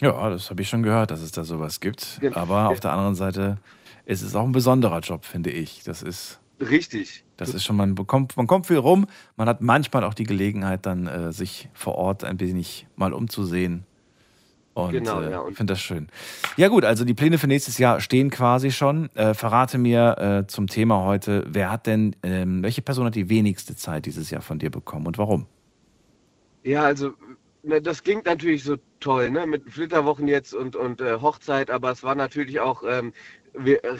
Ja, das habe ich schon gehört, dass es da sowas gibt. Genau. Aber auf der anderen Seite ist es auch ein besonderer Job, finde ich. Das ist, Richtig. das ist schon, man bekommt, man kommt viel rum. Man hat manchmal auch die Gelegenheit, dann äh, sich vor Ort ein wenig mal umzusehen. Und Genau, äh, ja, ich finde das schön. Ja gut, also die Pläne für nächstes Jahr stehen quasi schon. Äh, verrate mir äh, zum Thema heute, wer hat denn, ähm, welche Person hat die wenigste Zeit dieses Jahr von dir bekommen und warum? Ja, also ne, das klingt natürlich so toll, ne? Mit Flitterwochen jetzt und, und äh, Hochzeit, aber es war natürlich auch ähm,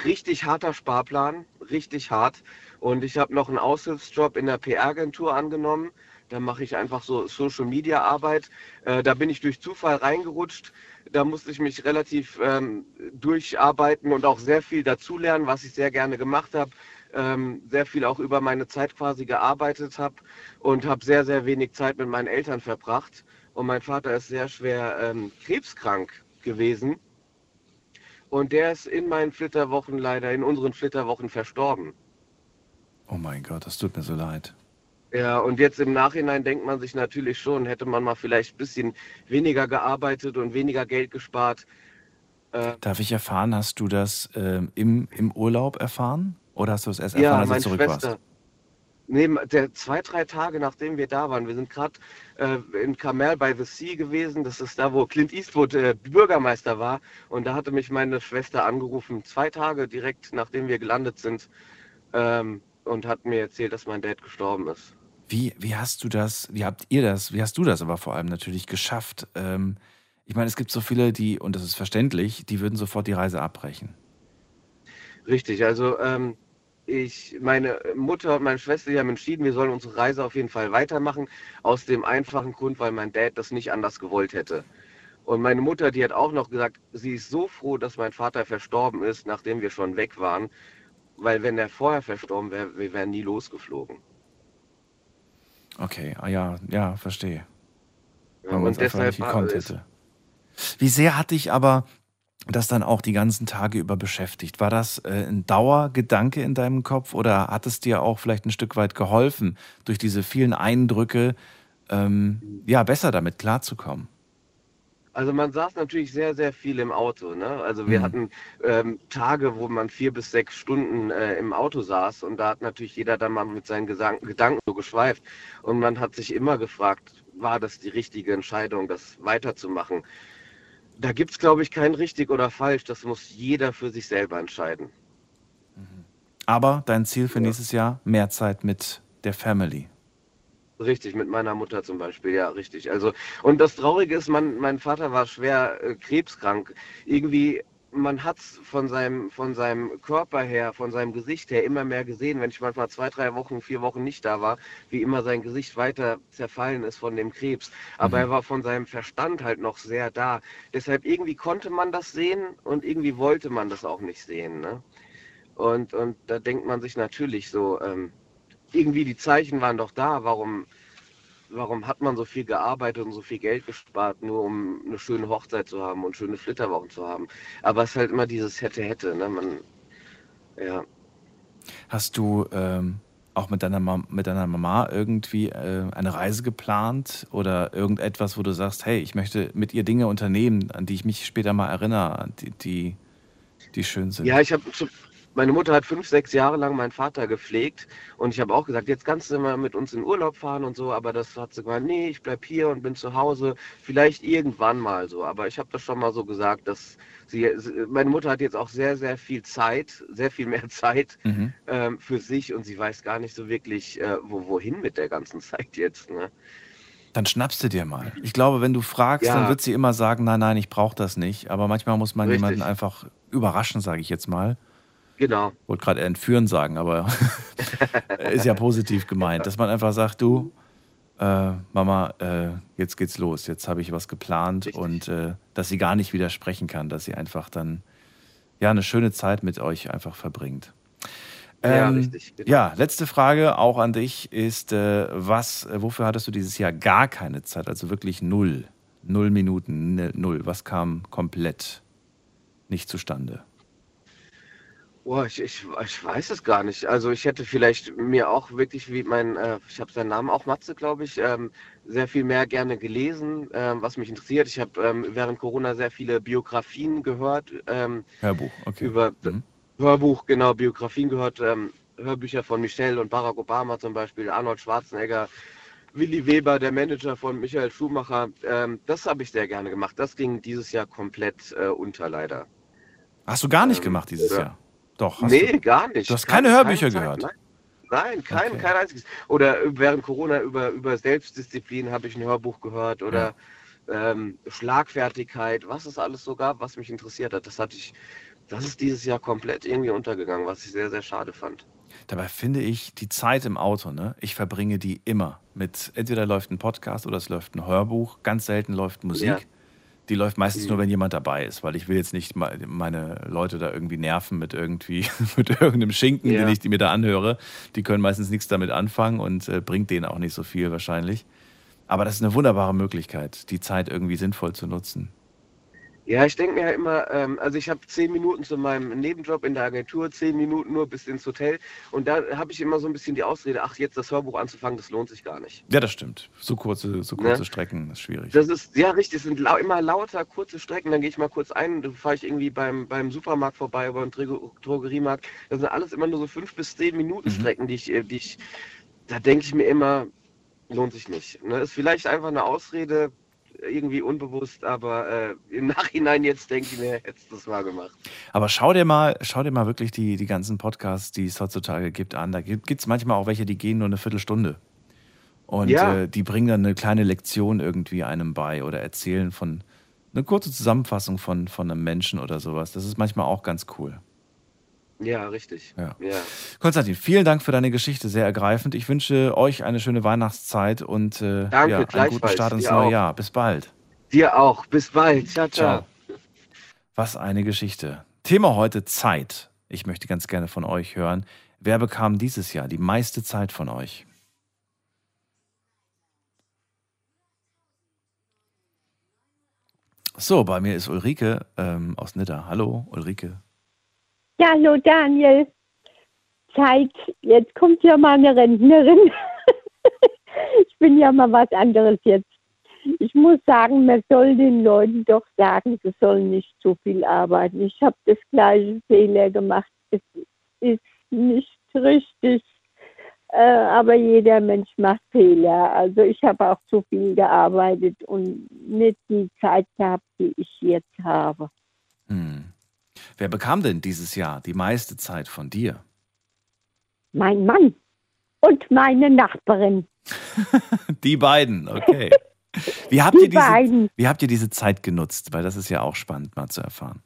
richtig harter Sparplan, richtig hart. Und ich habe noch einen Aushilfsjob in der PR-Agentur angenommen. Da mache ich einfach so Social Media Arbeit. Äh, da bin ich durch Zufall reingerutscht. Da musste ich mich relativ ähm, durcharbeiten und auch sehr viel dazulernen, was ich sehr gerne gemacht habe. Ähm, sehr viel auch über meine Zeit quasi gearbeitet habe und habe sehr, sehr wenig Zeit mit meinen Eltern verbracht. Und mein Vater ist sehr schwer ähm, krebskrank gewesen. Und der ist in meinen Flitterwochen leider, in unseren Flitterwochen verstorben. Oh mein Gott, das tut mir so leid. Ja, und jetzt im Nachhinein denkt man sich natürlich schon, hätte man mal vielleicht ein bisschen weniger gearbeitet und weniger Geld gespart. Äh, Darf ich erfahren, hast du das ähm, im, im Urlaub erfahren? Oder hast du es erst erfahren, ja, als du meine zurück Schwester. warst? Nee, der zwei, drei Tage nachdem wir da waren, wir sind gerade äh, in Carmel by the Sea gewesen. Das ist da, wo Clint Eastwood äh, Bürgermeister war. Und da hatte mich meine Schwester angerufen, zwei Tage direkt nachdem wir gelandet sind, ähm, und hat mir erzählt, dass mein Dad gestorben ist. Wie, wie hast du das, wie habt ihr das, wie hast du das aber vor allem natürlich geschafft? Ähm, ich meine, es gibt so viele, die, und das ist verständlich, die würden sofort die Reise abbrechen. Richtig, also ähm, ich, meine Mutter und meine Schwester, die haben entschieden, wir sollen unsere Reise auf jeden Fall weitermachen, aus dem einfachen Grund, weil mein Dad das nicht anders gewollt hätte. Und meine Mutter, die hat auch noch gesagt, sie ist so froh, dass mein Vater verstorben ist, nachdem wir schon weg waren, weil wenn er vorher verstorben wäre, wir wären nie losgeflogen. Okay, ah ja, ja, verstehe. Ja, Weil man es einfach nicht gekonnt hätte. Wie sehr hat dich aber das dann auch die ganzen Tage über beschäftigt? War das äh, ein Dauergedanke in deinem Kopf oder hat es dir auch vielleicht ein Stück weit geholfen, durch diese vielen Eindrücke ähm, ja, besser damit klarzukommen? Also man saß natürlich sehr, sehr viel im Auto. Ne? Also wir Mhm. hatten ähm, Tage, wo man vier bis sechs Stunden äh, im Auto saß und da hat natürlich jeder dann mal mit seinen Gesang Gedanken so geschweift. Und man hat sich immer gefragt, war das die richtige Entscheidung, das weiterzumachen? Da gibt es, glaube ich, kein richtig oder falsch. Das muss jeder für sich selber entscheiden. Aber dein Ziel für Ja. nächstes Jahr, mehr Zeit mit der Family. Richtig, mit meiner Mutter zum Beispiel, ja, richtig. Also, und das Traurige ist, mein, mein Vater war schwer äh, krebskrank. Irgendwie, man hat von seinem, von seinem Körper her, von seinem Gesicht her immer mehr gesehen, wenn ich manchmal zwei, drei Wochen, vier Wochen nicht da war, wie immer sein Gesicht weiter zerfallen ist von dem Krebs. Aber Mhm. er war von seinem Verstand halt noch sehr da. Deshalb irgendwie konnte man das sehen und irgendwie wollte man das auch nicht sehen. Ne? Und, und da denkt man sich natürlich so, ähm, irgendwie die Zeichen waren doch da. Warum, warum hat man so viel gearbeitet und so viel Geld gespart, nur um eine schöne Hochzeit zu haben und schöne Flitterwochen zu haben? Aber es ist halt immer dieses hätte, hätte. Ne? Man, ja. Hast du ähm, auch mit deiner, mit deiner Mama irgendwie äh, eine Reise geplant oder irgendetwas, wo du sagst, hey, ich möchte mit ihr Dinge unternehmen, an die ich mich später mal erinnere, die, die, die schön sind? Ja, ich habe meine Mutter hat fünf, sechs Jahre lang meinen Vater gepflegt und ich habe auch gesagt, jetzt kannst du mal mit uns in Urlaub fahren und so, aber das hat sie gemeint, nee, ich bleib hier und bin zu Hause, vielleicht irgendwann mal so, aber ich habe das schon mal so gesagt, dass sie, meine Mutter hat jetzt auch sehr, sehr viel Zeit, sehr viel mehr Zeit Mhm. ähm, für sich und sie weiß gar nicht so wirklich, äh, wo, wohin mit der ganzen Zeit jetzt. Ne? Dann schnappst du dir mal. Ich glaube, wenn du fragst, Ja. dann wird sie immer sagen, nein, nein, ich brauche das nicht. Aber manchmal muss man Richtig. jemanden einfach überraschen, sage ich jetzt mal. Genau. Wollte gerade entführen sagen, aber ist ja positiv gemeint, dass man einfach sagt, du, äh, Mama, äh, jetzt geht's los, jetzt habe ich was geplant Richtig. und äh, dass sie gar nicht widersprechen kann, dass sie einfach dann ja eine schöne Zeit mit euch einfach verbringt. Ja, Ähm, richtig, genau. Ja, letzte Frage auch an dich ist, äh, was, äh, wofür hattest du dieses Jahr gar keine Zeit? Also wirklich null, null Minuten, ne- null. Was kam komplett nicht zustande? Boah, ich, ich, ich weiß es gar nicht. Also ich hätte vielleicht mir auch wirklich, wie mein, äh, ich habe seinen Namen auch Matze, glaube ich, ähm, sehr viel mehr gerne gelesen, ähm, was mich interessiert. Ich habe ähm, während Corona sehr viele Biografien gehört, ähm, Hörbuch, okay. über Mhm. Hörbuch, genau, Biografien gehört, ähm, Hörbücher von Michelle und Barack Obama zum Beispiel, Arnold Schwarzenegger, Willi Weber, der Manager von Michael Schumacher. Ähm, das habe ich sehr gerne gemacht. Das ging dieses Jahr komplett äh, unter, leider. Hast du gar nicht gemacht dieses ja. Jahr? Doch. Hast nee, du. gar nicht. Du hast keine Hörbücher Zeit, gehört? Nein, nein kein, Okay. kein einziges. Oder während Corona über, über Selbstdisziplin habe ich ein Hörbuch gehört oder ähm, Schlagfertigkeit, was es alles so gab, was mich interessiert hat. Das hatte ich, das ist dieses Jahr komplett irgendwie untergegangen, was ich sehr, sehr schade fand. Dabei finde ich die Zeit im Auto, ne? Ich verbringe die immer mit, entweder läuft ein Podcast oder es läuft ein Hörbuch. Ganz selten läuft Musik. Ja. Die läuft meistens Mhm. nur, wenn jemand dabei ist, weil ich will jetzt nicht me- meine Leute da irgendwie nerven mit irgendwie, mit irgendeinem Schinken, Ja. den ich mir da anhöre. Die können meistens nichts damit anfangen und äh, bringt denen auch nicht so viel wahrscheinlich. Aber das ist eine wunderbare Möglichkeit, die Zeit irgendwie sinnvoll zu nutzen. Ja, ich denke mir ja immer, ähm, also ich habe zehn Minuten zu meinem Nebenjob in der Agentur, zehn Minuten nur bis ins Hotel und da habe ich immer so ein bisschen die Ausrede, ach, jetzt das Hörbuch anzufangen, das lohnt sich gar nicht. Ja, das stimmt. So kurze, so kurze Ne? Strecken ist schwierig. Das ist, ja richtig, es sind lau immer lauter, kurze Strecken, dann gehe ich mal kurz ein, dann fahre ich irgendwie beim, beim Supermarkt vorbei, beim Droge- Drogeriemarkt. Das sind alles immer nur so fünf bis zehn Minuten Mhm. Strecken, die ich, äh, die ich, da denke ich mir immer, lohnt sich nicht. Ne? Ist vielleicht einfach eine Ausrede, irgendwie unbewusst, aber äh, im Nachhinein jetzt denke ich mir, hättest du das mal gemacht. Aber schau dir mal, schau dir mal wirklich die, die ganzen Podcasts, die es heutzutage gibt, an. Da gibt es manchmal auch welche, die gehen nur eine Viertelstunde. Und Ja. äh, die bringen dann eine kleine Lektion irgendwie einem bei oder erzählen von eine kurze Zusammenfassung von, von einem Menschen oder sowas. Das ist manchmal auch ganz cool. Ja, richtig. Ja. ja. Konstantin, vielen Dank für deine Geschichte, sehr ergreifend. Ich wünsche euch eine schöne Weihnachtszeit und äh, Danke, ja, einen guten. Start ins neue auch. Jahr. Bis bald. Dir auch. Bis bald. Ciao, ciao. Ciao. Was eine Geschichte. Thema heute Zeit. Ich möchte ganz gerne von euch hören. Wer bekam dieses Jahr die meiste Zeit von euch? So, bei mir ist Ulrike ähm, aus Nidda. Hallo, Ulrike. Ja, hallo Daniel. Zeit, jetzt kommt ja mal eine Rentnerin. ich bin ja mal was anderes jetzt. Ich muss sagen, man soll den Leuten doch sagen, sie sollen nicht zu viel arbeiten. Ich habe das gleiche Fehler gemacht. Es ist nicht richtig. Äh, aber jeder Mensch macht Fehler. Also ich habe auch zu viel gearbeitet und nicht die Zeit gehabt, die ich jetzt habe. Hm. Wer bekam denn dieses Jahr die meiste Zeit von dir? Mein Mann und meine Nachbarin. Die beiden, okay. Wie habt, Die ihr diese, beiden. wie habt ihr diese Zeit genutzt? Weil das ist ja auch spannend mal zu erfahren.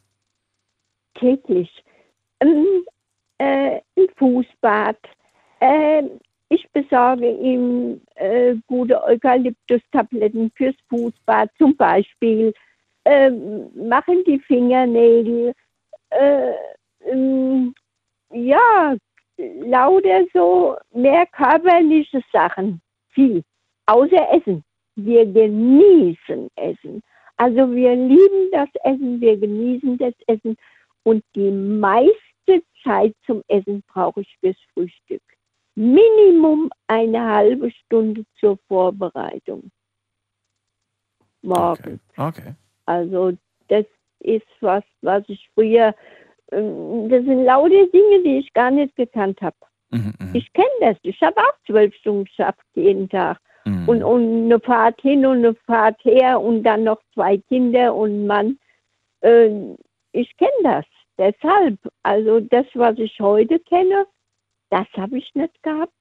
täglich. Ähm, äh, ein Fußbad. Ähm, ich besorge ihm äh, gute Eukalyptus-Tabletten fürs Fußbad zum Beispiel. Ähm, machen die Fingernägel. Äh, ähm, ja, lauter so mehr körperliche Sachen. Viel. Außer Essen. Wir genießen Essen. Also wir lieben das Essen, wir genießen das Essen und die meiste Zeit zum Essen brauche ich fürs Frühstück. Minimum eine halbe Stunde zur Vorbereitung. Morgen. Okay. okay. Also das ist was, was ich früher, ähm, das sind lauter Dinge, die ich gar nicht gekannt habe. Mhm, mhm, Ich kenne das. Ich habe auch zwölf Stunden geschafft jeden Tag. mhm. Und, und eine Fahrt hin und eine Fahrt her und dann noch zwei Kinder und Mann. Äh, ich kenne das. Deshalb, also das, was ich heute kenne, das habe ich nicht gehabt.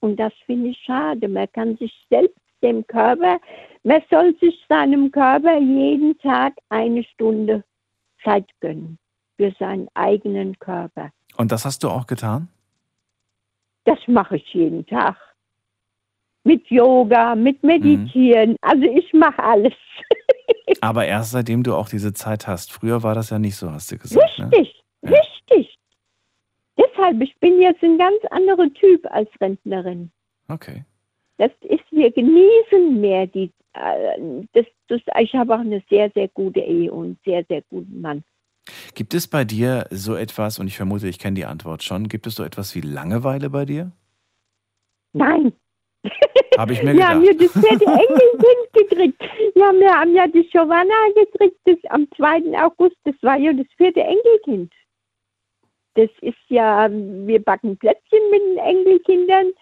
Und das finde ich schade. Man kann sich selbst dem Körper, man soll sich seinem Körper jeden Tag eine Stunde Zeit gönnen für seinen eigenen Körper. Und das hast du auch getan? Das mache ich jeden Tag. Mit Yoga, mit Meditieren. Also ich mache alles. Aber erst seitdem du auch diese Zeit hast. Früher war das ja nicht so, hast du gesagt. Ne? Richtig, Ja. richtig. Deshalb, ich bin jetzt ein ganz anderer Typ als Rentnerin. Okay. Das ist, wir genießen mehr die, äh, das, das, ich habe auch eine sehr, sehr gute Ehe und einen sehr, sehr guten Mann. Gibt es bei dir so etwas, und ich vermute, ich kenne die Antwort schon, gibt es so etwas wie Langeweile bei dir? Nein, Habe ich mir wir haben gedacht. ja das vierte Enkelkind gekriegt. Ja, wir haben ja die Giovanna gekriegt das am 2. August. Das war ja das vierte Enkelkind. Das ist ja, wir backen Plätzchen mit den Enkelkindern.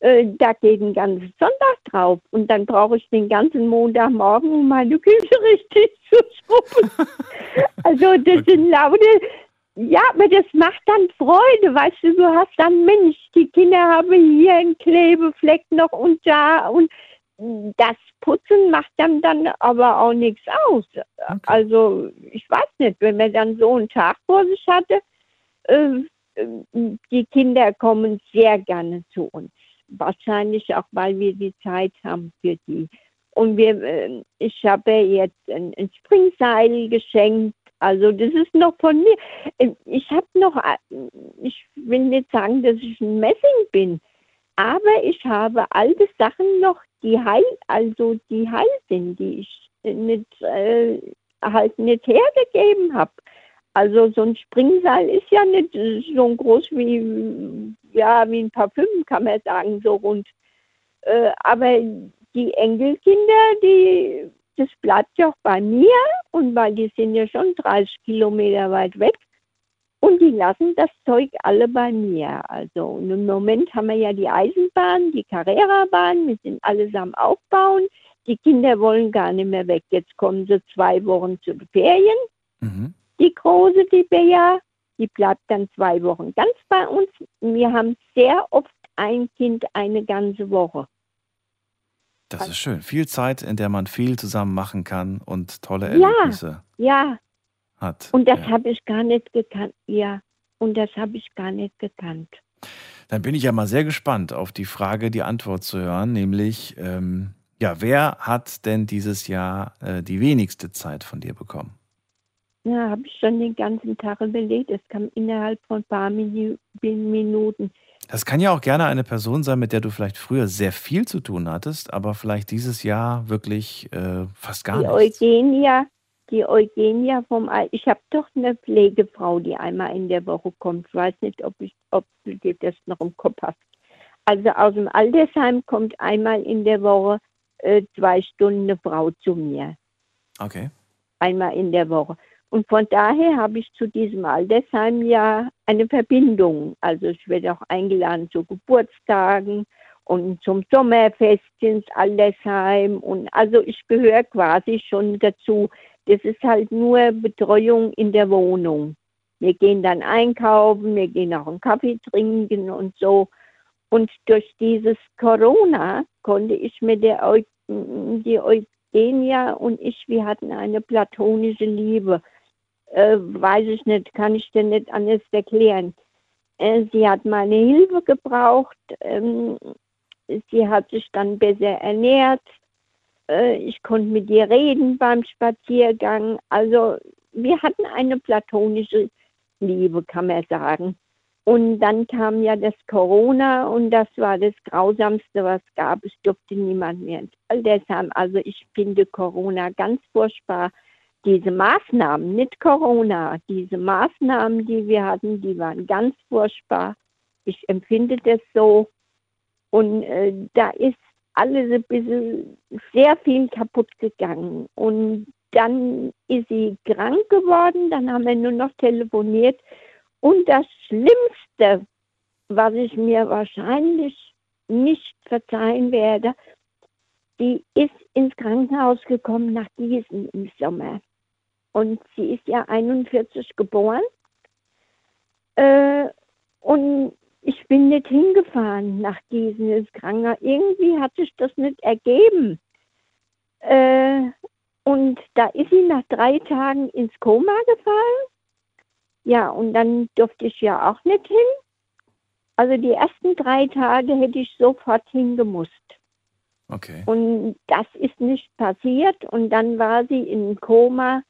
Äh, da geht ein ganzer Sonntag drauf. Und dann brauche ich den ganzen Montagmorgen, um meine Küche richtig zu schrubben. also das Okay. sind laute, ja, aber das macht dann Freude, weißt du, du hast dann, Mensch, die Kinder haben hier einen Klebefleck noch und da und das Putzen macht dann dann aber auch nichts aus. Also ich weiß nicht, wenn man dann so einen Tag vor sich hatte, äh, äh, die Kinder kommen sehr gerne zu uns. Wahrscheinlich auch, weil wir die Zeit haben für die. Und wir, äh, ich habe jetzt ein, Springseil geschenkt. Also das ist noch von mir. Äh, Ich habe noch, äh, ich will nicht sagen, dass ich ein Messing bin, aber ich habe alte Sachen noch, die heil, also die heil sind, die ich nicht, äh, halt nicht hergegeben habe. Also so ein Springseil ist ja nicht so groß wie, ja, wie ein Parfüm, kann man sagen, so rund. Äh, aber die Enkelkinder, die, das bleibt ja auch bei mir und weil die sind ja schon 30 Kilometer weit weg. Und die lassen das Zeug alle bei mir. Also im Moment haben wir ja die Eisenbahn, die Carrera-Bahn, wir sind alles am Aufbauen. Die Kinder wollen gar nicht mehr weg. Jetzt kommen sie zwei Wochen zu Ferien. Mhm. Die große, die Bea, die bleibt dann zwei Wochen ganz bei uns. Wir haben sehr oft ein Kind eine ganze Woche. Das ist schön. Viel Zeit, in der man viel zusammen machen kann und tolle Ja. Erlebnisse Ja, hat. und das ja. habe ich gar nicht gekannt. Ja, und das habe ich gar nicht gekannt. Dann bin ich ja mal sehr gespannt auf die Frage, die Antwort zu hören, nämlich, ähm, ja, wer hat denn dieses Jahr äh, die wenigste Zeit von dir bekommen? Ja, habe ich schon den ganzen Tag überlegt. Es kam innerhalb von ein paar Minu Minuten. Das kann ja auch gerne eine Person sein, mit der du vielleicht früher sehr viel zu tun hattest, aber vielleicht dieses Jahr wirklich äh, fast gar die nichts. Eugenia, die Eugenia vom Al ich habe doch eine Pflegefrau, die einmal in der Woche kommt. Ich weiß nicht, ob ich, ob du dir das noch im Kopf hast. Also aus dem Altersheim kommt einmal in der Woche äh, zwei Stunden eine Frau zu mir. Okay. Einmal in der Woche. Und von daher habe ich zu diesem Altersheim ja eine Verbindung. Also ich werde auch eingeladen zu Geburtstagen und zum Sommerfest ins Altersheim. Und also ich gehöre quasi schon dazu. Das ist halt nur Betreuung in der Wohnung. Wir gehen dann einkaufen, wir gehen auch einen Kaffee trinken und so. Und durch dieses Corona konnte ich mit der Eu die Eugenia und ich, wir hatten eine platonische Liebe. Äh, weiß ich nicht, kann ich dir nicht anders erklären. Äh, sie hat meine Hilfe gebraucht. Ähm, sie hat sich dann besser ernährt. Äh, ich konnte mit ihr reden beim Spaziergang. Also wir hatten eine platonische Liebe, kann man sagen. Und dann kam ja das Corona und das war das Grausamste, was gab. Es durfte niemand mehr Altersheim. Also ich finde Corona ganz furchtbar. Diese Maßnahmen, nicht Corona, diese Maßnahmen, die wir hatten, die waren ganz furchtbar. Ich empfinde das so. Und äh, da ist alles ein bisschen sehr viel kaputt gegangen. Und dann ist sie krank geworden, dann haben wir nur noch telefoniert. Und das Schlimmste, was ich mir wahrscheinlich nicht verzeihen werde, sie ist ins Krankenhaus gekommen nach Gießen im Sommer. Und sie ist ja 41 geboren. Äh, und ich bin nicht hingefahren nach Gießen ins Krankenhaus. Irgendwie hat sich das nicht ergeben. Äh, und da ist sie nach drei Tagen ins Koma gefallen. Ja, und dann durfte ich ja auch nicht hin. Also die ersten drei Tage hätte ich sofort hingemusst. Okay. Und das ist nicht passiert. Und dann war sie in Koma.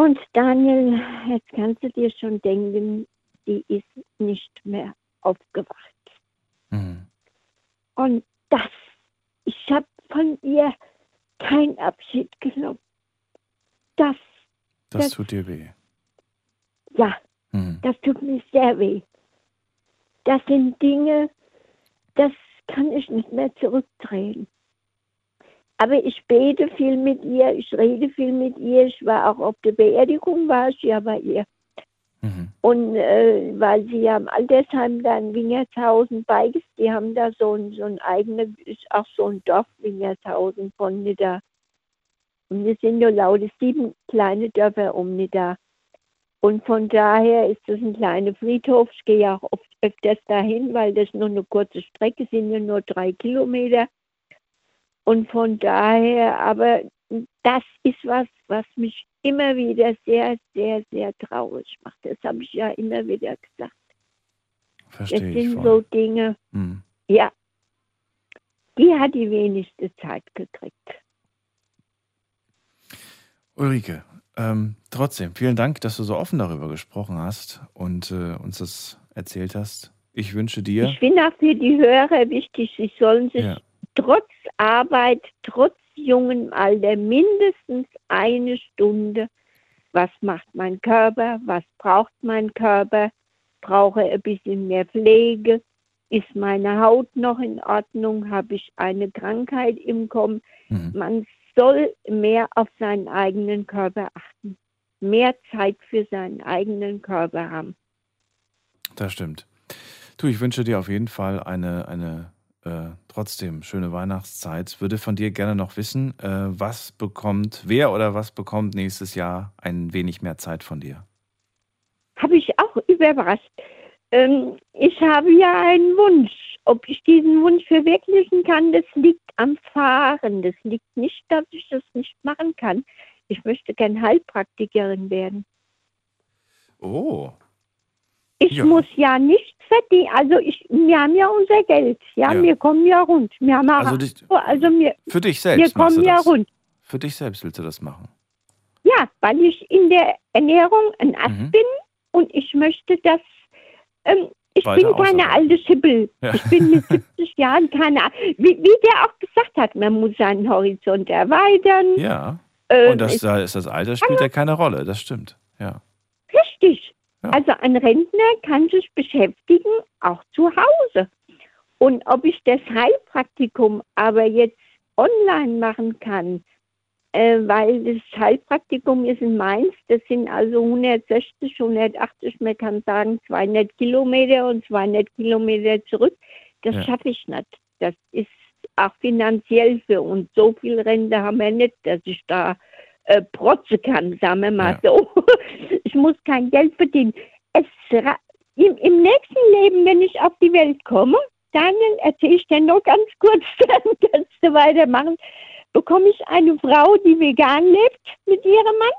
Und Daniel, jetzt kannst du dir schon denken, die ist nicht mehr aufgewacht. Mhm. Und das, ich habe von ihr keinen Abschied genommen. Das, Das Das- tut dir weh. ja, Mhm. das tut mir sehr weh. Das sind Dinge, das kann ich nicht mehr zurückdrehen. Aber ich bete viel mit ihr, ich rede viel mit ihr. Ich war auch auf der Beerdigung, war ich ja bei ihr. Mhm. Und äh, weil sie ja im Altersheim da in Wingershausen bei ist, die haben da so ein, so ein eigenes, ist auch so ein Dorf Wingershausen von Nidda. Und wir sind nur laute sieben kleine Dörfer um Nidda. Und von daher ist das ein kleiner Friedhof. Ich gehe ja auch oft öfters dahin, weil das nur eine kurze Strecke sind, ja nur drei Kilometer. Und von daher, aber das ist was, was mich immer wieder sehr, sehr, sehr traurig macht. Das habe ich ja immer wieder gesagt. Verstehe Das sind voll. so Dinge, Hm. ja, die hat die wenigste Zeit gekriegt. Ulrike, ähm, trotzdem, vielen Dank, dass du so offen darüber gesprochen hast und äh, uns das erzählt hast. Ich wünsche dir. Ich finde auch für die Hörer wichtig, sie sollen sich Ja. Trotz Arbeit, trotz jungem Alter mindestens eine Stunde, was macht mein Körper, was braucht mein Körper, brauche ein bisschen mehr Pflege, ist meine Haut noch in Ordnung, habe ich eine Krankheit im Kommen. Mhm. Man soll mehr auf seinen eigenen Körper achten, mehr Zeit für seinen eigenen Körper haben. Das stimmt. Du, ich wünsche dir auf jeden Fall eine, eine äh, trotzdem schöne Weihnachtszeit. Würde von dir gerne noch wissen, äh, was bekommt, wer oder was bekommt nächstes Jahr ein wenig mehr Zeit von dir? habe ich auch überrascht. Ähm, ich habe ja einen Wunsch. Ob ich diesen Wunsch verwirklichen kann, das liegt am Fahren. Das liegt nicht, dass ich das nicht machen kann. Ich möchte gern Heilpraktikerin werden. Oh, Ich Ja. muss ja nichts verdienen. Also ich, wir haben ja unser Geld. Ja, Ja. wir kommen ja rund. Wir haben Also dich- also wir, für dich wir selbst machst kommen ja das. rund. Für dich selbst willst du das machen. Ja, weil ich in der Ernährung ein Ass Mhm. bin und ich möchte das. Ähm, ich Weiter bin keine alte Schippel. Ja. Ich bin mit 70 Jahren keine. Wie, wie der auch gesagt hat, man muss seinen Horizont erweitern. Ja. Äh, Und das, ist da ist das Alter spielt ja keine Rolle, das stimmt. Ja. richtig. Ja. Also ein Rentner kann sich beschäftigen, auch zu Hause. Und ob ich das Heilpraktikum aber jetzt online machen kann, äh, weil das Heilpraktikum ist in Mainz, das sind also 160, 180, man kann sagen 200 Kilometer und 200 Kilometer zurück. Das Ja. schaffe ich nicht. Das ist auch finanziell für uns. So viel Rente haben wir nicht, dass ich da äh, protze kann, sagen wir mal so. Ich muss kein Geld verdienen. Es, im, Im nächsten Leben, wenn ich auf die Welt komme, Daniel, erzähle ich dir noch ganz kurz, dann kannst du weitermachen, bekomme ich eine Frau, die vegan lebt mit ihrem Mann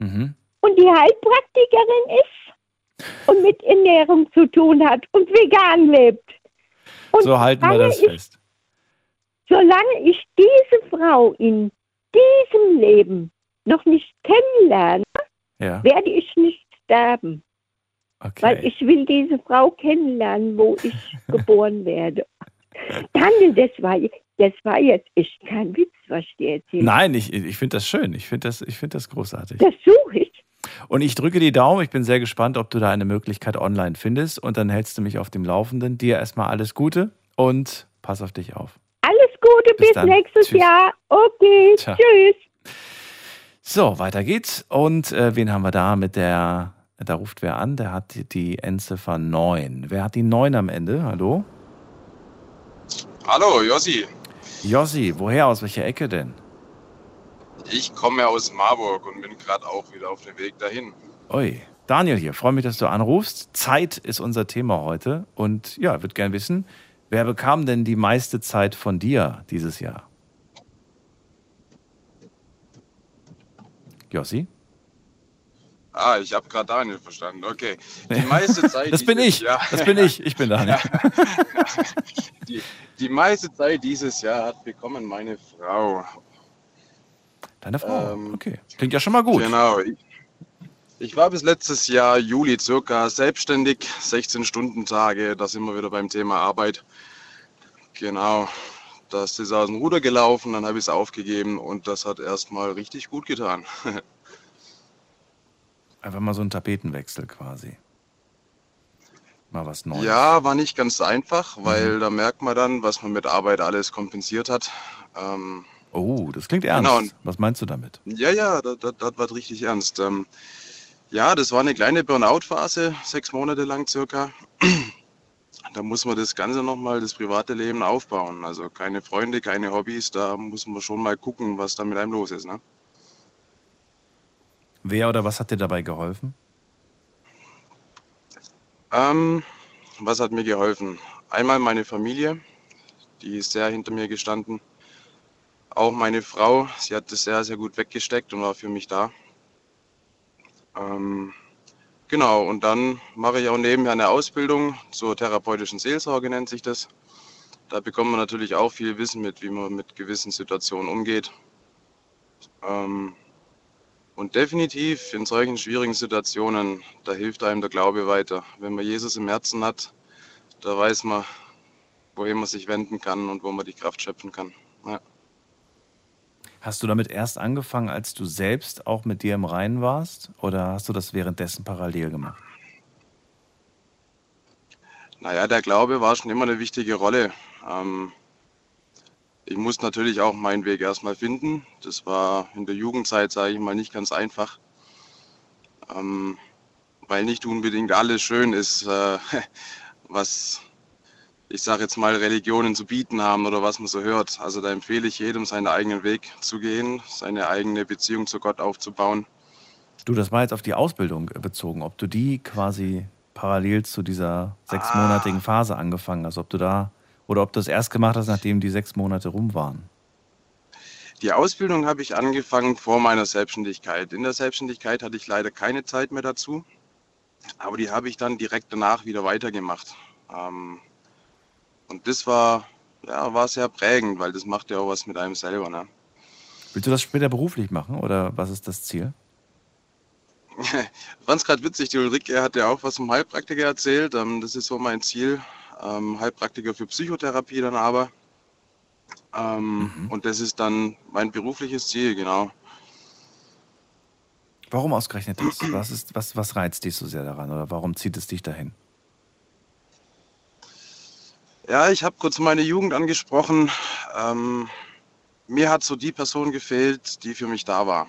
Mhm. und die Heilpraktikerin ist und mit Ernährung zu tun hat und vegan lebt. Und So halten wir das ich, fest. Solange ich diese Frau in diesem Leben noch nicht kennenlerne, Ja. werde ich nicht sterben. Weil Okay. ich will diese Frau kennenlernen, wo ich geboren werde. Daniel, das war, das war jetzt echt kein Witz, was ich dir erzähle. Nein, ich, ich finde das schön. Ich finde das, ich find das großartig. Das suche ich. Und ich drücke die Daumen. Ich bin sehr gespannt, ob du da eine Möglichkeit online findest. Und dann hältst du mich auf dem Laufenden. Dir erstmal alles Gute und pass auf dich auf. Alles Gute, Bis bis, nächstes Tschüss. Jahr. Okay, Ciao. tschüss. So, weiter geht's. Und äh, wen haben wir da mit der, da ruft wer an, der hat die, die Endziffer 9. Wer hat die 9 am Ende? Hallo? Hallo, Jossi. Jossi, woher, aus welcher Ecke denn? Ich komme ja aus Marburg und bin gerade auch wieder auf dem Weg dahin. Ui, Daniel hier, freue mich, dass du anrufst. Zeit ist unser Thema heute. Und ja, würde gern wissen, wer bekam denn die meiste Zeit von dir dieses Jahr? Jossi? Ah, ich habe gerade Daniel verstanden. Okay. Die meiste Zeit. Das bin ich. Jahr- Das bin ich. Ich bin Daniel. die, die meiste Zeit dieses Jahr hat bekommen meine Frau. Deine Frau. Ähm, okay. Klingt ja schon mal gut. Genau. Ich, ich war bis letztes Jahr Juli circa selbstständig, 16 Stunden Tage. Da sind wir wieder beim Thema Arbeit. Genau. Das ist aus dem Ruder gelaufen, dann habe ich es aufgegeben und das hat erstmal richtig gut getan. Einfach mal so ein Tapetenwechsel quasi. Mal was Neues. Ja, war nicht ganz einfach, Mhm. weil da merkt man dann, was man mit Arbeit alles kompensiert hat. Ähm, Oh, das klingt ernst. Genau, Was meinst du damit? ja, ja, das, das, das war richtig ernst. Ähm, Ja, das war eine kleine Burnout-Phase, sechs Monate lang circa. Da muss man das Ganze nochmal, das private Leben aufbauen. Also keine Freunde, keine Hobbys, da muss man schon mal gucken, was da mit einem los ist. Ne? Wer oder was hat dir dabei geholfen? Ähm, was hat mir geholfen? Einmal meine Familie, die ist sehr hinter mir gestanden. Auch meine Frau, sie hat das sehr, sehr gut weggesteckt und war für mich da. Ähm, genau, und dann mache ich auch nebenher eine Ausbildung zur therapeutischen Seelsorge, nennt sich das. Da bekommt man natürlich auch viel Wissen mit, wie man mit gewissen Situationen umgeht. Ähm, und definitiv in solchen schwierigen Situationen, da hilft einem der Glaube weiter. Wenn man Jesus im Herzen hat, da weiß man, wohin man sich wenden kann und wo man die Kraft schöpfen kann. Ja. Hast du damit erst angefangen, als du selbst auch mit dir im Reinen warst? Oder hast du das währenddessen parallel gemacht? Naja, der Glaube war schon immer eine wichtige Rolle. Ähm, ich musste natürlich auch meinen Weg erstmal finden. Das war in der Jugendzeit, sage ich mal, nicht ganz einfach. Ähm, weil nicht unbedingt alles schön ist, äh, was ich sage jetzt mal Religionen zu bieten haben oder was man so hört. Also da empfehle ich jedem, seinen eigenen Weg zu gehen, seine eigene Beziehung zu Gott aufzubauen. Du, das war jetzt auf die Ausbildung bezogen, ob du die quasi parallel zu dieser sechsmonatigen ah. Phase angefangen hast, ob du da oder ob du das erst gemacht hast, nachdem die sechs Monate rum waren? Die Ausbildung habe ich angefangen vor meiner Selbstständigkeit. In der Selbstständigkeit hatte ich leider keine Zeit mehr dazu, aber die habe ich dann direkt danach wieder weitergemacht. Ähm, und das war, ja, war sehr prägend, weil das macht ja auch was mit einem selber. Ne? Willst du das später beruflich machen oder was ist das Ziel? Fand es gerade witzig, die Ulrike hat ja auch was vom Heilpraktiker erzählt. Ähm, das ist so mein Ziel, ähm, Heilpraktiker für Psychotherapie dann aber. Ähm, mhm. Und das ist dann mein berufliches Ziel, genau. Warum ausgerechnet das? Was, ist, was, was reizt dich so sehr daran oder warum zieht es dich dahin? Ja, ich habe kurz meine Jugend angesprochen. Ähm, mir hat so die Person gefehlt, die für mich da war,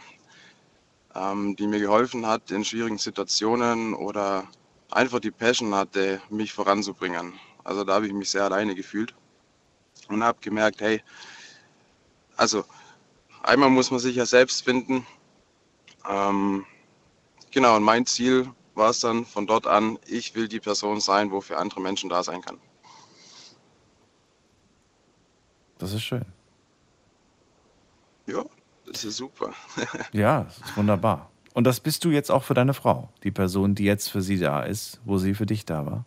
ähm, die mir geholfen hat in schwierigen Situationen oder einfach die Passion hatte, mich voranzubringen. Also da habe ich mich sehr alleine gefühlt und habe gemerkt, hey, also einmal muss man sich ja selbst finden. Ähm, genau, und mein Ziel war es dann von dort an, ich will die Person sein, wo für andere Menschen da sein kann. Das ist schön. Ja, das ist super. ja, das ist wunderbar. Und das bist du jetzt auch für deine Frau, die Person, die jetzt für sie da ist, wo sie für dich da war?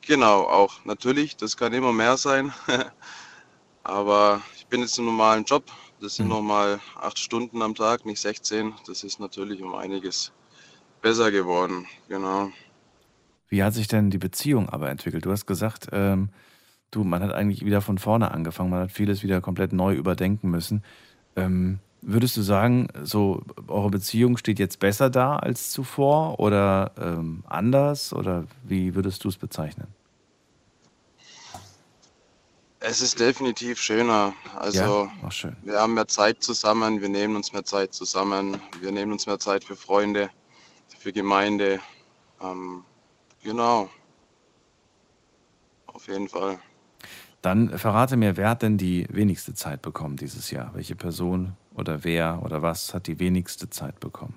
Genau, auch. Natürlich, das kann immer mehr sein. Aber ich bin jetzt im normalen Job. Das sind mhm. nochmal acht Stunden am Tag, nicht 16. Das ist natürlich um einiges besser geworden. Genau. Wie hat sich denn die Beziehung aber entwickelt? Du hast gesagt, ähm, du, man hat eigentlich wieder von vorne angefangen. Man hat vieles wieder komplett neu überdenken müssen. Ähm, würdest du sagen, so eure Beziehung steht jetzt besser da als zuvor oder ähm, anders? Oder wie würdest du es bezeichnen? Es ist definitiv schöner. Also ja? schön. wir haben mehr Zeit zusammen, wir nehmen uns mehr Zeit zusammen, wir nehmen uns mehr Zeit für Freunde, für Gemeinde. Ähm, genau. Auf jeden Fall. Dann verrate mir, wer hat denn die wenigste Zeit bekommen dieses Jahr? Welche Person oder wer oder was hat die wenigste Zeit bekommen?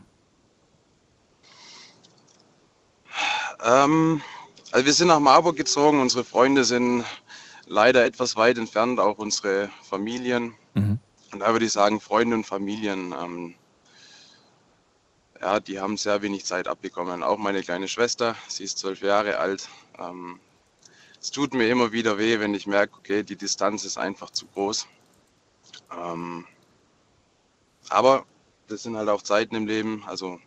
Ähm, also wir sind nach Marburg gezogen, unsere Freunde sind leider etwas weit entfernt, auch unsere Familien. Mhm. Und da würde ich sagen, Freunde und Familien, ähm, ja, die haben sehr wenig Zeit abbekommen. Auch meine kleine Schwester, sie ist zwölf Jahre alt. Ähm, es tut mir immer wieder weh, wenn ich merke, okay, die Distanz ist einfach zu groß. Ähm, aber das sind halt auch Zeiten im Leben. Also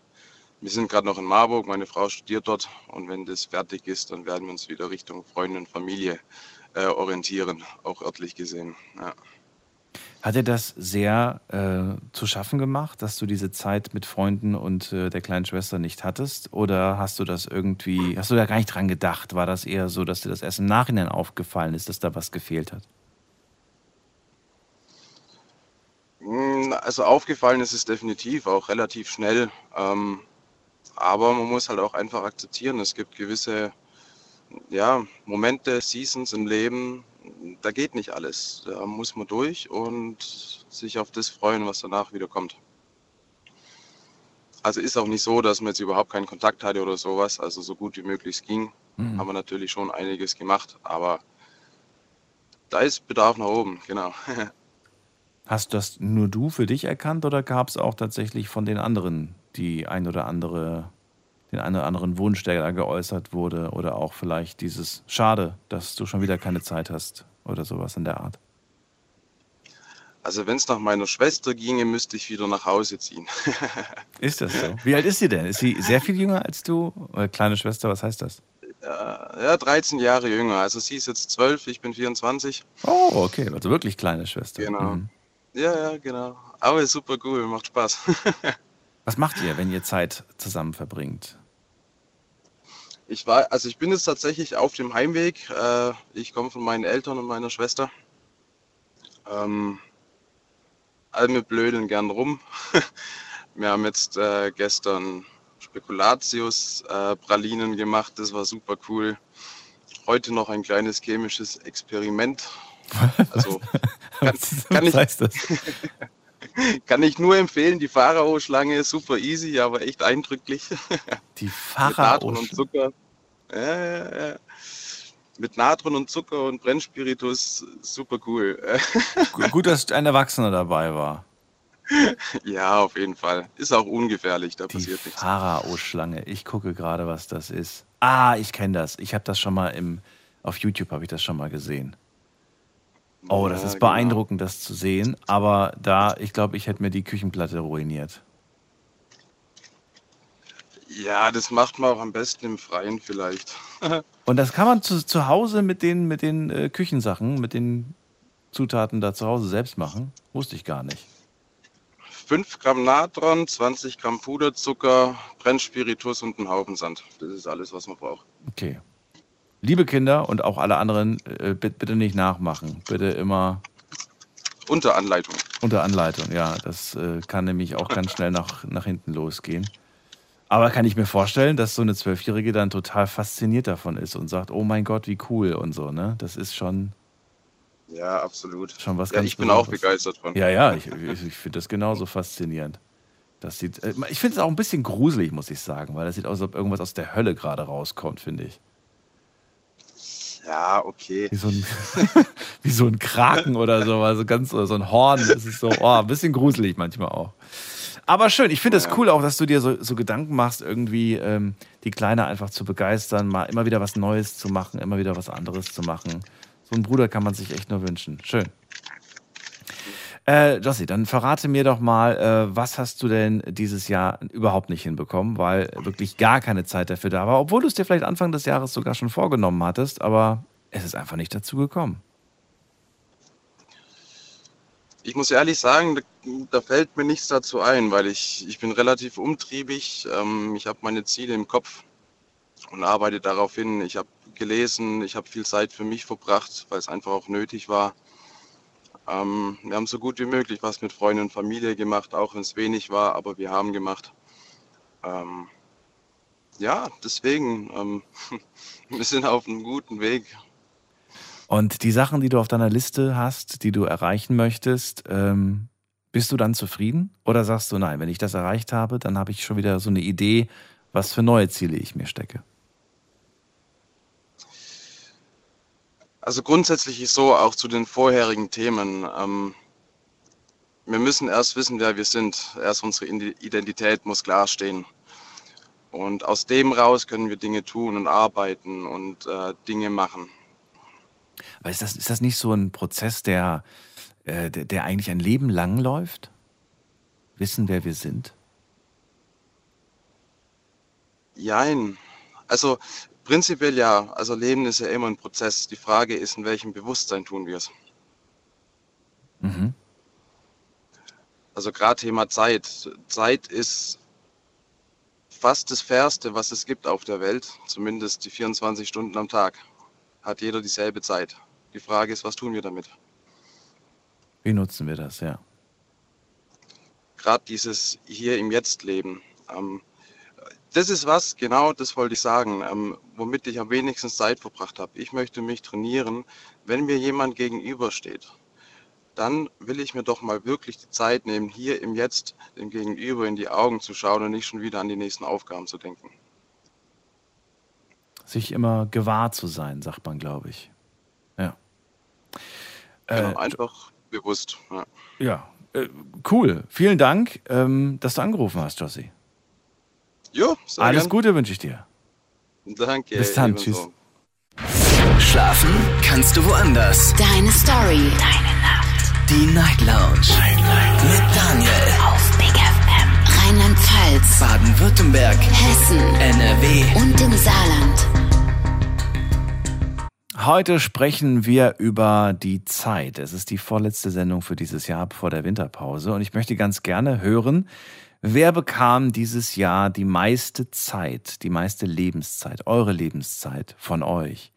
wir sind gerade noch in Marburg, meine Frau studiert dort und wenn das fertig ist, dann werden wir uns wieder Richtung Freunde und Familie äh, orientieren, auch örtlich gesehen. Ja. Hat dir das sehr äh, zu schaffen gemacht, dass du diese Zeit mit Freunden und äh, der kleinen Schwester nicht hattest? Oder hast du das irgendwie, hast du da gar nicht dran gedacht? War das eher so, dass dir das erst im Nachhinein aufgefallen ist, dass da was gefehlt hat? Hm, also aufgefallen ist es definitiv auch relativ schnell. Ähm, aber man muss halt auch einfach akzeptieren, es gibt gewisse ja, Momente, Seasons im Leben, da geht nicht alles. Da muss man durch und sich auf das freuen, was danach wieder kommt. Also ist auch nicht so, dass man jetzt überhaupt keinen Kontakt hatte oder sowas. Also so gut wie möglich es ging, Mhm. haben wir natürlich schon einiges gemacht. Aber da ist Bedarf nach oben, genau. Hast das nur du für dich erkannt oder gab es auch tatsächlich von den anderen die ein oder andere, den einen oder anderen Wunsch, der da geäußert wurde oder auch vielleicht dieses Schade, dass du schon wieder keine Zeit hast oder sowas in der Art? Also wenn es nach meiner Schwester ginge, müsste ich wieder nach Hause ziehen. Ist das so? Wie alt ist sie denn? Ist sie sehr viel jünger als du? Oder kleine Schwester, was heißt das? ja, 13 Jahre jünger. Also sie ist jetzt 12, ich bin 24. Oh, okay, also wirklich kleine Schwester. Genau. Mhm. Ja, ja, genau. Aber super cool, macht Spaß. Was macht ihr, wenn ihr Zeit zusammen verbringt? Ich war, also ich bin jetzt tatsächlich auf dem Heimweg. Äh, ich komme von meinen Eltern und meiner Schwester. Ähm, all wir blödeln gern rum. wir haben jetzt äh, gestern Spekulatius äh, Pralinen gemacht, das war super cool. Heute noch ein kleines chemisches Experiment. Also kann, Was, kann ich, heißt das? kann ich nur empfehlen, die Pharao-Schlange ist super easy, aber echt eindrücklich. Die Mit Natron und Pharao. Zucker. Ja, ja. Mit Natron und Zucker und Brennspiritus super cool. Gut, dass ein Erwachsener dabei war. ja, auf jeden Fall. Ist auch ungefährlich, da Die passiert nichts. Pharao-Schlange. Ich gucke gerade, was das ist. Ah, ich kenne das. Ich habe das schon mal im, auf YouTube habe ich das schon mal gesehen. Oh, das Ja, ist genau. beeindruckend, das zu sehen. Aber da, ich glaube, ich hätte mir die Küchenplatte ruiniert. Ja, das macht man auch am besten im Freien vielleicht. Und das kann man zu, zu Hause mit den, mit den äh, Küchensachen, mit den Zutaten da zu Hause selbst machen? Wusste ich gar nicht. 5 Gramm Natron, 20 Gramm Puderzucker, Brennspiritus und ein Haufen Sand. Das ist alles, was man braucht. Okay. Liebe Kinder und auch alle anderen, äh, bitte, nicht nachmachen. Bitte immer Unter Anleitung. unter Anleitung. Ja, das äh, kann nämlich auch ganz schnell nach, nach hinten losgehen. Aber kann ich mir vorstellen, dass so eine Zwölfjährige dann total fasziniert davon ist und sagt, oh mein Gott, wie cool und so, ne? Das ist schon, Ja, absolut. schon was Ja, ganz ich bin auch begeistert von. Ja, ja, ich, ich, ich finde das genauso faszinierend. Das sieht, äh, ich finde es auch ein bisschen gruselig, muss ich sagen, weil das sieht aus, als ob irgendwas aus der Hölle gerade rauskommt, finde ich. Ja, okay. Wie so ein, wie so ein Kraken oder so, also ganz oder so ein Horn. Das ist so, oh, ein bisschen gruselig manchmal auch. Aber schön, ich finde es Ja. cool auch, dass du dir so, so Gedanken machst, irgendwie ähm, die Kleine einfach zu begeistern, mal immer wieder was Neues zu machen, immer wieder was anderes zu machen. So einen Bruder kann man sich echt nur wünschen. Schön. Äh, Jossi, dann verrate mir doch mal, äh, was hast du denn dieses Jahr überhaupt nicht hinbekommen, weil wirklich gar keine Zeit dafür da war, obwohl du es dir vielleicht Anfang des Jahres sogar schon vorgenommen hattest, aber es ist einfach nicht dazu gekommen. Ich muss ehrlich sagen, da, fällt mir nichts dazu ein, weil ich, ich bin relativ umtriebig. Ähm, ich habe meine Ziele im Kopf und arbeite darauf hin. Ich habe gelesen, ich habe viel Zeit für mich verbracht, weil es einfach auch nötig war. Ähm, wir haben so gut wie möglich was mit Freunden und Familie gemacht, auch wenn es wenig war, aber wir haben gemacht. Ähm, ja, deswegen, ähm, wir sind auf einem guten Weg. Und die Sachen, die du auf deiner Liste hast, die du erreichen möchtest, ähm, bist du dann zufrieden? Oder sagst du, nein, wenn ich das erreicht habe, dann habe ich schon wieder so eine Idee, was für neue Ziele ich mir stecke? Also grundsätzlich ist so auch zu den vorherigen Themen. Ähm, wir müssen erst wissen, wer wir sind. Erst unsere Identität muss klar stehen. Und aus dem raus können wir Dinge tun und arbeiten und äh, Dinge machen. Weil ist das, ist das nicht so ein Prozess, der, äh, der, der eigentlich ein Leben lang läuft? Wissen, wer wir sind? Jein. Also prinzipiell ja. Also Leben ist ja immer ein Prozess. Die Frage ist, in welchem Bewusstsein tun wir es? Mhm. Also gerade Thema Zeit. Zeit ist fast das Fairste, was es gibt auf der Welt. Zumindest die 24 Stunden am Tag. Hat jeder dieselbe Zeit. Die Frage ist, was tun wir damit? Wie nutzen wir das, ja? gerade dieses hier im Jetzt leben. Ähm, das ist was, genau das wollte ich sagen, ähm, womit ich am wenigsten Zeit verbracht habe. Ich möchte mich trainieren, wenn mir jemand gegenübersteht. Dann will ich mir doch mal wirklich die Zeit nehmen, hier im Jetzt dem Gegenüber in die Augen zu schauen und nicht schon wieder an die nächsten Aufgaben zu denken. Sich immer gewahr zu sein, sagt man, glaube ich. Ja. Genau, äh, einfach bewusst. Ja, ja äh, cool. Vielen Dank, ähm, dass du angerufen hast, Jossi. Jo, sehr Alles gern. Gute wünsche ich dir. Danke. Bis dann. Tschüss. Schlafen kannst du woanders. Deine Story. Deine Nacht. Die Night Lounge. Night, Night. Mit Daniel. Auf Big FM. Rheinland-Pfalz. Baden-Württemberg. Hessen. NRW. Und im Saarland. Heute sprechen wir über die Zeit. Es ist die vorletzte Sendung für dieses Jahr vor der Winterpause und ich möchte ganz gerne hören, wer bekam dieses Jahr die meiste Zeit, die meiste Lebenszeit, eure Lebenszeit von euch?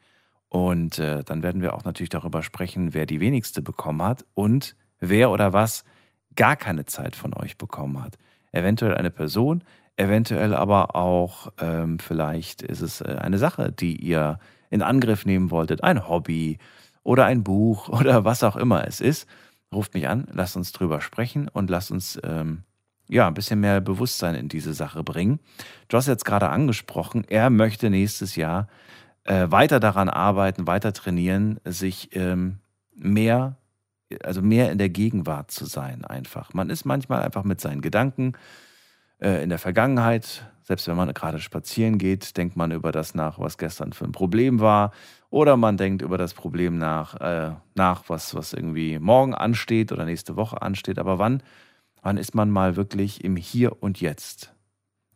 Und äh, dann werden wir auch natürlich darüber sprechen, wer die wenigste bekommen hat und wer oder was gar keine Zeit von euch bekommen hat. Eventuell eine Person, eventuell aber auch ähm, vielleicht ist es äh, eine Sache, die ihr in Angriff nehmen wolltet, ein Hobby oder ein Buch oder was auch immer es ist, ruft mich an, lasst uns drüber sprechen und lasst uns ähm, ja ein bisschen mehr Bewusstsein in diese Sache bringen. Joss hat jetzt gerade angesprochen, er möchte nächstes Jahr äh, weiter daran arbeiten, weiter trainieren, sich ähm, mehr, also mehr in der Gegenwart zu sein einfach. Man ist manchmal einfach mit seinen Gedanken äh, in der Vergangenheit, selbst wenn man gerade spazieren geht, denkt man über das nach, was gestern für ein Problem war. Oder man denkt über das Problem nach, äh, nach was, was irgendwie morgen ansteht oder nächste Woche ansteht. Aber wann, wann ist man mal wirklich im Hier und Jetzt?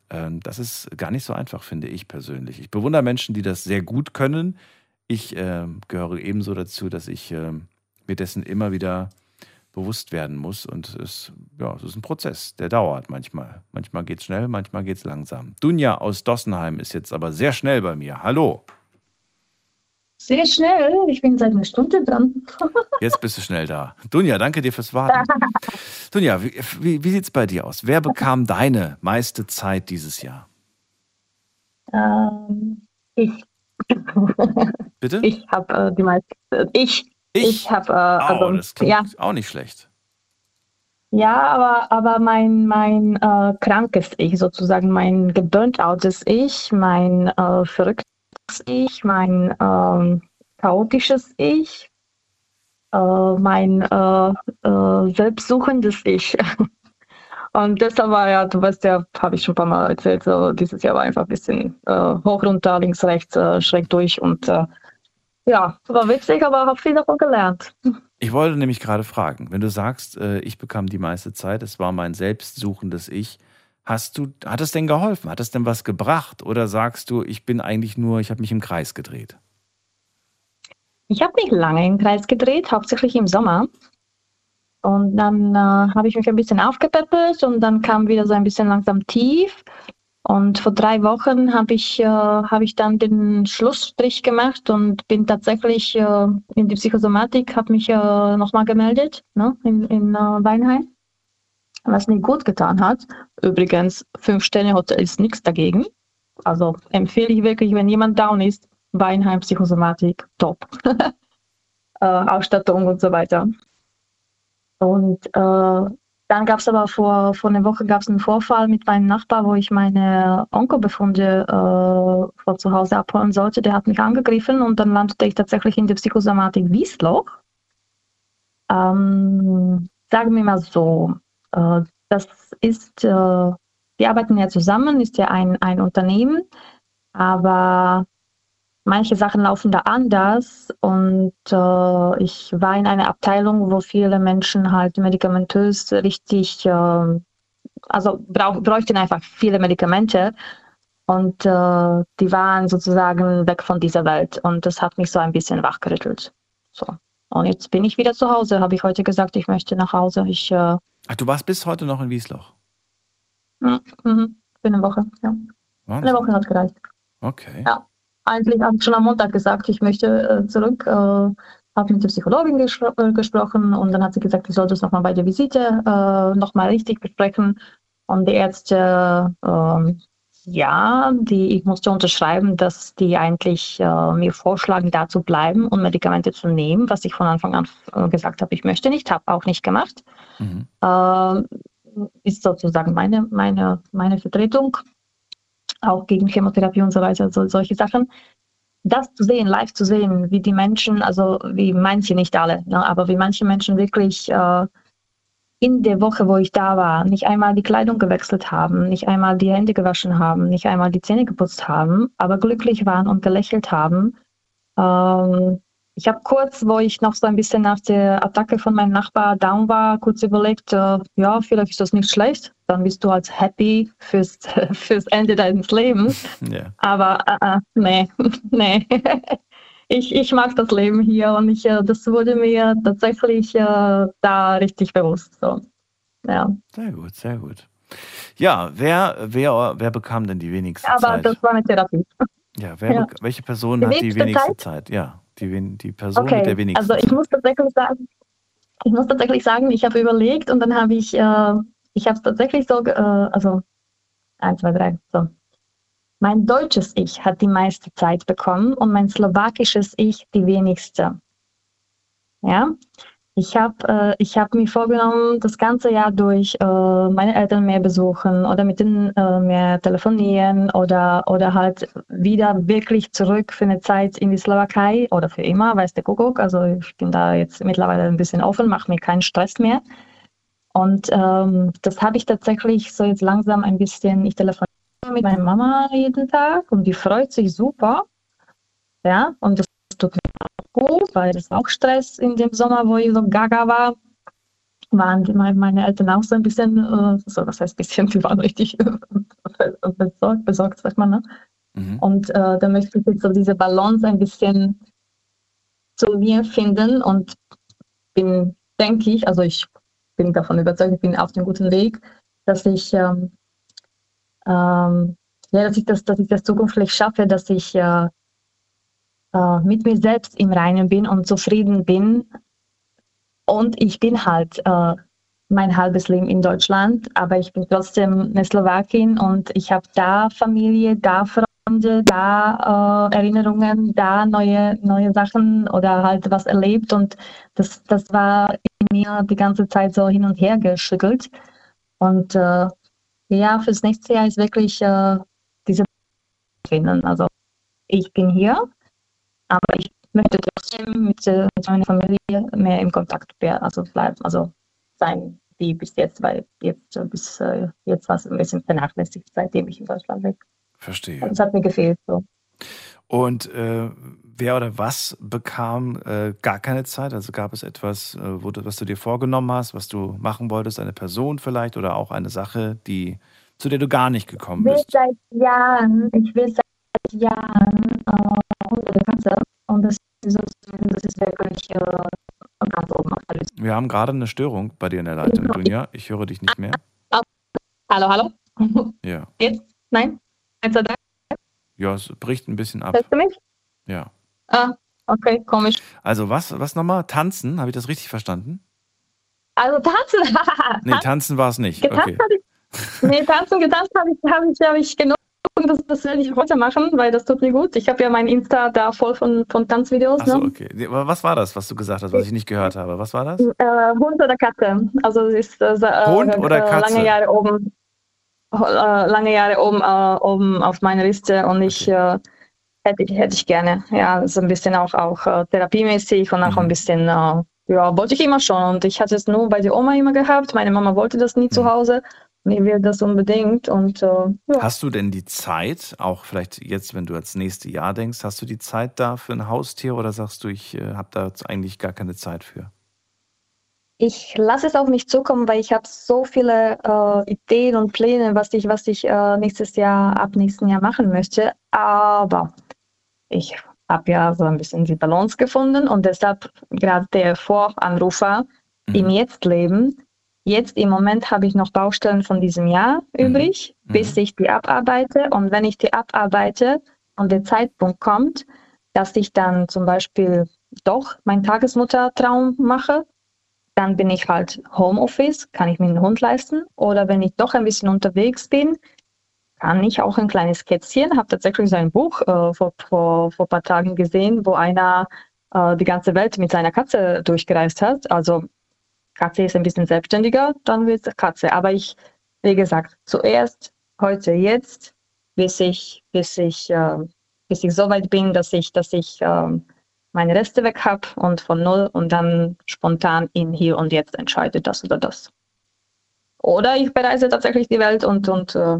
Ähm, das ist gar nicht so einfach, finde ich persönlich. Ich bewundere Menschen, die das sehr gut können. Ich äh, gehöre ebenso dazu, dass ich äh, mir dessen immer wieder bewusst werden muss. Und es, ja, es ist ein Prozess, der dauert manchmal. Manchmal geht es schnell, manchmal geht es langsam. Dunja aus Dossenheim ist jetzt aber sehr schnell bei mir. Hallo. Sehr schnell. Ich bin seit einer Stunde dran. Jetzt bist du schnell da. Dunja, danke dir fürs Warten. Dunja, wie, wie, wie sieht es bei dir aus? Wer bekam deine meiste Zeit dieses Jahr? Ähm, ich. Bitte? Ich habe äh, die meiste. Ich ich, ich habe, äh, also, oh, das klingt ja. auch nicht schlecht. Ja, aber, aber mein, mein äh, krankes Ich, sozusagen mein geburntoutes Ich, mein äh, verrücktes Ich, mein ähm, chaotisches Ich, äh, mein äh, äh, selbstsuchendes Ich. Und deshalb war ja, du weißt ja, habe ich schon ein paar Mal erzählt, so dieses Jahr war einfach ein bisschen äh, hoch, runter, links, rechts, schräg durch und ja, war witzig, aber habe viel davon gelernt. Ich wollte nämlich gerade fragen, wenn du sagst, äh, ich bekam die meiste Zeit, es war mein selbstsuchendes Ich, hast du, hat es denn geholfen? Hat es denn was gebracht? Oder sagst du, ich bin eigentlich nur, ich habe mich im Kreis gedreht? Ich habe mich lange im Kreis gedreht, hauptsächlich im Sommer. Und dann äh, habe ich mich ein bisschen aufgepäppelt und dann kam wieder so ein bisschen langsam tief. Und vor drei Wochen habe ich, äh, hab ich dann den Schlussstrich gemacht und bin tatsächlich äh, in die Psychosomatik, habe mich äh, nochmal gemeldet ne, in, in äh, Weinheim, was mir gut getan hat. Übrigens, Fünf-Sterne-Hotel ist nichts dagegen. Also empfehle ich wirklich, wenn jemand down ist, Weinheim, Psychosomatik, top. äh, Ausstattung und so weiter. Und äh, dann gab es aber vor, vor einer Woche gab's einen Vorfall mit meinem Nachbar, wo ich meine Onkobefunde äh, von zu Hause abholen sollte. Der hat mich angegriffen und dann landete ich tatsächlich in der Psychosomatik Wiesloch. Ähm, sagen wir mal so, das ist, äh, wir arbeiten ja zusammen, ist ja ein, ein Unternehmen, aber manche Sachen laufen da anders und äh, ich war in einer Abteilung, wo viele Menschen halt medikamentös richtig, äh, also brauch, bräuchten einfach viele Medikamente und äh, die waren sozusagen weg von dieser Welt und das hat mich so ein bisschen wachgerüttelt. So. Und jetzt bin ich wieder zu Hause, habe ich heute gesagt, ich möchte nach Hause. Ich, äh, Ach, du warst bis heute noch in Wiesloch? Mhm, für eine Woche, ja. Wahnsinn. Eine Woche hat gereicht. Okay. Ja eigentlich habe ich schon am Montag gesagt, ich möchte äh, zurück. Äh, habe mit der Psychologin gespro äh, gesprochen und dann hat sie gesagt, ich soll das nochmal bei der Visite äh, nochmal richtig besprechen. Und die Ärzte, äh, ja, die, ich musste unterschreiben, dass die eigentlich äh, mir vorschlagen, da zu bleiben und Medikamente zu nehmen, was ich von Anfang an äh, gesagt habe, ich möchte nicht, habe auch nicht gemacht. Mhm. Äh, ist sozusagen meine, meine, meine Vertretung, auch gegen Chemotherapie und so weiter, so, solche Sachen das zu sehen, live zu sehen, wie die Menschen, also wie manche, nicht alle, ne, aber wie manche Menschen wirklich äh, in der Woche, wo ich da war, nicht einmal die Kleidung gewechselt haben, nicht einmal die Hände gewaschen haben, nicht einmal die Zähne geputzt haben, aber glücklich waren und gelächelt haben. Ähm, ich habe kurz, wo ich noch so ein bisschen nach der Attacke von meinem Nachbar down war, kurz überlegt, äh, ja, vielleicht ist das nicht schlecht. Dann bist du als happy fürs, fürs Ende deines Lebens. Yeah. Aber äh, äh nee, nee. ich, ich mag das Leben hier und ich, äh, das wurde mir tatsächlich äh, da richtig bewusst. So. Ja. Sehr gut, sehr gut. Ja, wer, wer, wer bekam denn die wenigste Aber Zeit? Aber das war eine Therapie. Ja, wer, ja. welche Person die hat die wenigste Zeit? Zeit? Ja die, die Person okay. mit der wenigsten. Also ich muss tatsächlich sagen, ich muss tatsächlich sagen, ich habe überlegt und dann habe ich, äh, ich habe es tatsächlich so, äh, also eins, zwei, drei, so. Mein deutsches Ich hat die meiste Zeit bekommen und mein slowakisches Ich die wenigste. Ja, ich habe äh, ich hab mir vorgenommen, das ganze Jahr durch äh, meine Eltern mehr besuchen oder mit denen äh, mehr telefonieren oder, oder halt wieder wirklich zurück für eine Zeit in die Slowakei oder für immer, weiß der Kuckuck. Also ich bin da jetzt mittlerweile ein bisschen offen, mache mir keinen Stress mehr. Und ähm, das habe ich tatsächlich so jetzt langsam ein bisschen, ich telefoniere mit meiner Mama jeden Tag und die freut sich super. Ja, und das tut mir gut, weil das auch Stress in dem Sommer, wo ich so gaga war, waren die, meine Eltern auch so ein bisschen, äh, so was heißt bisschen, die waren richtig besorgt, besorgt, sagt man, ne? Mhm. Und äh, da möchte ich jetzt so diese Balance ein bisschen zu mir finden und bin, denke ich, also ich bin davon überzeugt, ich bin auf dem guten Weg, dass ich, ähm, ähm, ja, dass ich das, dass ich das zukünftig schaffe, dass ich äh, äh, mit mir selbst im Reinen bin und zufrieden bin. Und ich bin halt äh, mein halbes Leben in Deutschland, aber ich bin trotzdem eine Slowakin und ich habe da Familie, da Freunde, da äh, Erinnerungen, da neue, neue Sachen oder halt was erlebt und das, das war in mir die ganze Zeit so hin und her geschüttelt. Und äh, ja, fürs nächste Jahr ist wirklich äh, diese finden. Also ich bin hier, aber ich möchte trotzdem mit, äh, mit meiner Familie mehr im Kontakt also bleiben, also sein wie bis jetzt, weil jetzt äh, bis äh, jetzt war es ein bisschen vernachlässigt, seitdem ich in Deutschland bin. Verstehe. Das hat mir gefehlt. So. Und äh, wer oder was bekam äh, gar keine Zeit? Also gab es etwas, äh, wo du, was du dir vorgenommen hast, was du machen wolltest, eine Person vielleicht oder auch eine Sache, die, zu der du gar nicht gekommen bist? Ich will seit Jahren, ich will seit Jahren oder Katze. Und das, das, das ist wirklich äh, ganz oben auf der Liste. Wir haben gerade eine Störung bei dir in der Leitung, Dunja. Ich höre dich nicht mehr. Hallo, hallo? Ja. Jetzt? Nein? Eins, zwei, drei? Ja, es bricht ein bisschen ab. Hörst du mich? Ja. Ah, okay, komisch. Also was, was nochmal? Tanzen? Habe ich das richtig verstanden? Also tanzen? nee, tanzen war es nicht. Getanzt okay. ich, nee, tanzen, getanzt habe ich, hab ich, hab ich genug das, das werde ich heute machen, weil das tut mir gut. Ich habe ja mein Insta da voll von, von Tanzvideos. Achso, ne? okay. Was war das, was du gesagt hast, was ich nicht gehört habe? Was war das? Äh, Hund oder Katze. Also es ist äh, Hund oder äh, Katze? lange Jahre oben, äh, lange Jahre oben, äh, oben auf meiner Liste und ich okay. Äh, hätte, ich hätte ich gerne. Ja, so ein bisschen auch, auch therapiemäßig und auch mhm. ein bisschen ja, wollte ich immer schon. Und ich hatte es nur bei der Oma immer gehabt. Meine Mama wollte das nie mhm. zu Hause. Nee, will das unbedingt. Und, äh, ja. Hast du denn die Zeit, auch vielleicht jetzt, wenn du ans nächste Jahr denkst, hast du die Zeit da für ein Haustier oder sagst du, ich äh, habe da eigentlich gar keine Zeit für? Ich lasse es auf mich zukommen, weil ich habe so viele äh, Ideen und Pläne, was ich, was ich äh, nächstes Jahr, ab nächsten Jahr machen möchte. Aber ich habe ja so ein bisschen die Balance gefunden und deshalb gerade der Voranrufer mhm. im Jetzt-Leben Jetzt im Moment habe ich noch Baustellen von diesem Jahr mhm. übrig, mhm. bis ich die abarbeite. Und wenn ich die abarbeite und der Zeitpunkt kommt, dass ich dann zum Beispiel doch meinen Tagesmuttertraum mache, dann bin ich halt Homeoffice, kann ich mir einen Hund leisten. Oder wenn ich doch ein bisschen unterwegs bin, kann ich auch ein kleines Kätzchen. Habe tatsächlich so ein Buch äh, vor, vor, vor ein paar Tagen gesehen, wo einer äh, die ganze Welt mit seiner Katze durchgereist hat. Also Katze ist ein bisschen selbstständiger, dann wird es Katze. Aber ich, wie gesagt, zuerst, heute, jetzt, bis ich, bis ich, äh, bis ich so weit bin, dass ich, dass ich äh, meine Reste weg habe und von null und dann spontan in hier und jetzt entscheide das oder das. Oder ich bereise tatsächlich die Welt und, und äh,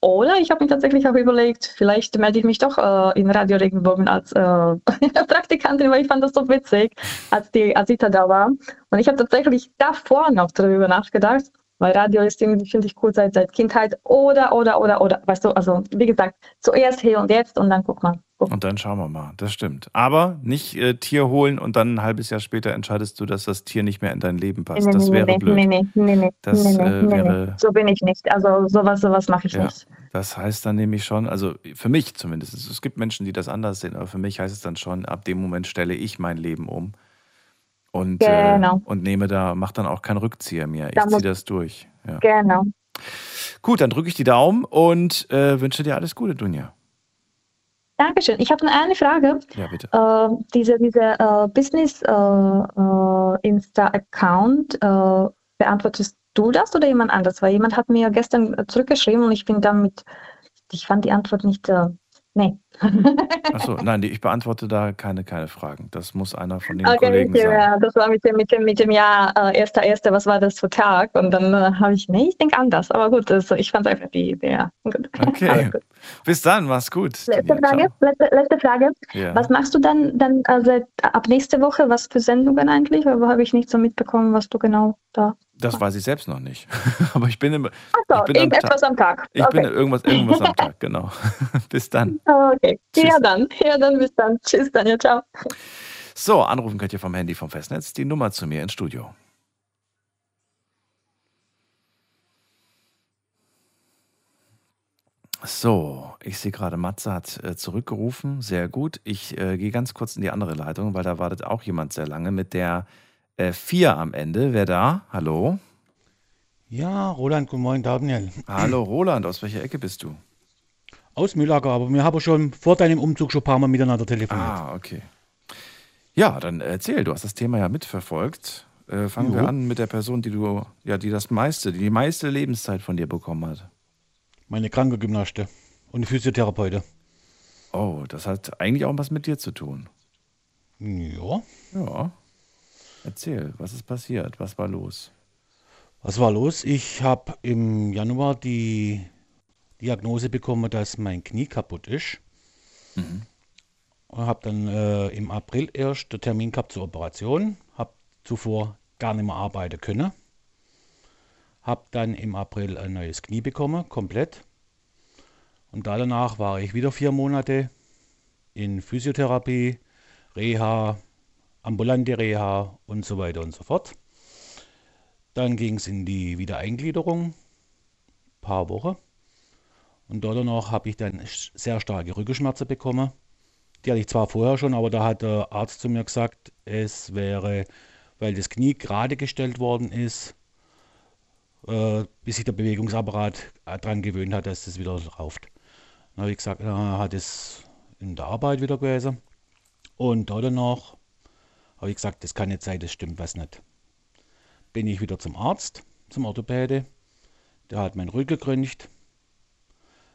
oder ich habe mir tatsächlich auch überlegt, vielleicht melde ich mich doch äh, in Radio Regenbogen als äh, Praktikantin, weil ich fand das so witzig, als die Asita da war. Und ich habe tatsächlich davor noch darüber nachgedacht, weil Radio ist irgendwie, finde ich cool seit, seit Kindheit. Oder, oder, oder, oder, weißt du, also wie gesagt, zuerst hier und jetzt und dann guck mal. Und dann schauen wir mal, das stimmt. Aber nicht äh, Tier holen und dann ein halbes Jahr später entscheidest du, dass das Tier nicht mehr in dein Leben passt. Nee, das nee, wäre nee, blöd. Nee, nee, nee, nee, Das, nee, nee, äh, nee, wäre- nee. So bin ich nicht. Also sowas, sowas mache ich Ja, nicht. das heißt dann nämlich schon, also für mich zumindest, es gibt Menschen, die das anders sehen, aber für mich heißt es dann schon, ab dem Moment stelle ich mein Leben um und, Genau. äh, und nehme da, mach dann auch keinen Rückzieher mehr. Ich ziehe das durch. Ja. Genau. Gut, dann drücke ich die Daumen und äh, wünsche dir alles Gute, Dunja. Dankeschön. Ich habe noch eine Frage. Ja, bitte. Äh, diese diese äh, Business äh, äh, Insta-Account, äh, beantwortest du das oder jemand anders? Weil jemand hat mir gestern zurückgeschrieben und ich bin damit, ich fand die Antwort nicht, nee. Achso, nein, ich beantworte da keine, keine Fragen. Das muss einer von den Okay, Kollegen okay, sein. ja, das war mit dem, mit dem, mit dem Jahr, äh, erster, erster, was war das für Tag? Und dann äh, habe ich, nee, ich denke anders. Aber gut, das, ich fand einfach die Idee, ja. Gut. Okay. Bis dann, mach's gut. Letzte. Frage, letzte, letzte Frage. Ja. Was machst du dann, dann also ab nächste Woche? Was für Sendungen eigentlich? Aber habe ich nicht so mitbekommen, was du genau da. Das weiß ich selbst noch nicht. Aber ich bin im, Achso, bin am irgendetwas Tag. am Tag. Ich okay. bin irgendwas, irgendwas am Tag, genau. Bis dann. okay. Tschüss. Ja, dann. Ja, dann bis dann. Tschüss, Daniel. Ciao. So, anrufen könnt ihr vom Handy vom Festnetz die Nummer zu mir ins Studio. So, ich sehe gerade, Matze hat äh, zurückgerufen. Sehr gut. Ich äh, gehe ganz kurz in die andere Leitung, weil da wartet auch jemand sehr lange mit der 4 am Ende. Wer da? Hallo? Ja, Roland, guten Morgen, Daniel. Hallo Roland, aus welcher Ecke bist du? Aus Mühlacker, aber wir haben schon vor deinem Umzug schon ein paar Mal miteinander telefoniert. Ah, okay. Ja, dann erzähl, du hast das Thema ja mitverfolgt. Äh, fangen wir Jo. an mit der Person, die du, ja, die das meiste, die die meiste Lebenszeit von dir bekommen hat. Meine kranke Gymnaste und Physiotherapeute. Oh, das hat eigentlich auch was mit dir zu tun. Ja. Ja. Erzähl, was ist passiert? Was war los? Was war los? Ich habe im Januar die Diagnose bekommen, dass mein Knie kaputt ist. Und habe dann äh, im April erst den Termin gehabt zur Operation. Habe zuvor gar nicht mehr arbeiten können. Habe dann im April ein neues Knie bekommen, komplett. Und danach war ich wieder vier Monate in Physiotherapie, Reha, ambulante Reha und so weiter und so fort. Dann ging es in die Wiedereingliederung, paar Wochen. Und danach habe ich dann sehr starke Rückenschmerzen bekommen. Die hatte ich zwar vorher schon, aber da hat der Arzt zu mir gesagt, es wäre, weil das Knie gerade gestellt worden ist, äh, bis sich der Bewegungsapparat daran gewöhnt hat, dass es wieder rauft. Dann habe ich gesagt, na, hat es in der Arbeit wieder gewesen. Und danach habe ich gesagt, das kann nicht sein, das stimmt was nicht. Bin ich wieder zum Arzt, zum Orthopäde. Der hat meinen Rücken geröntgt.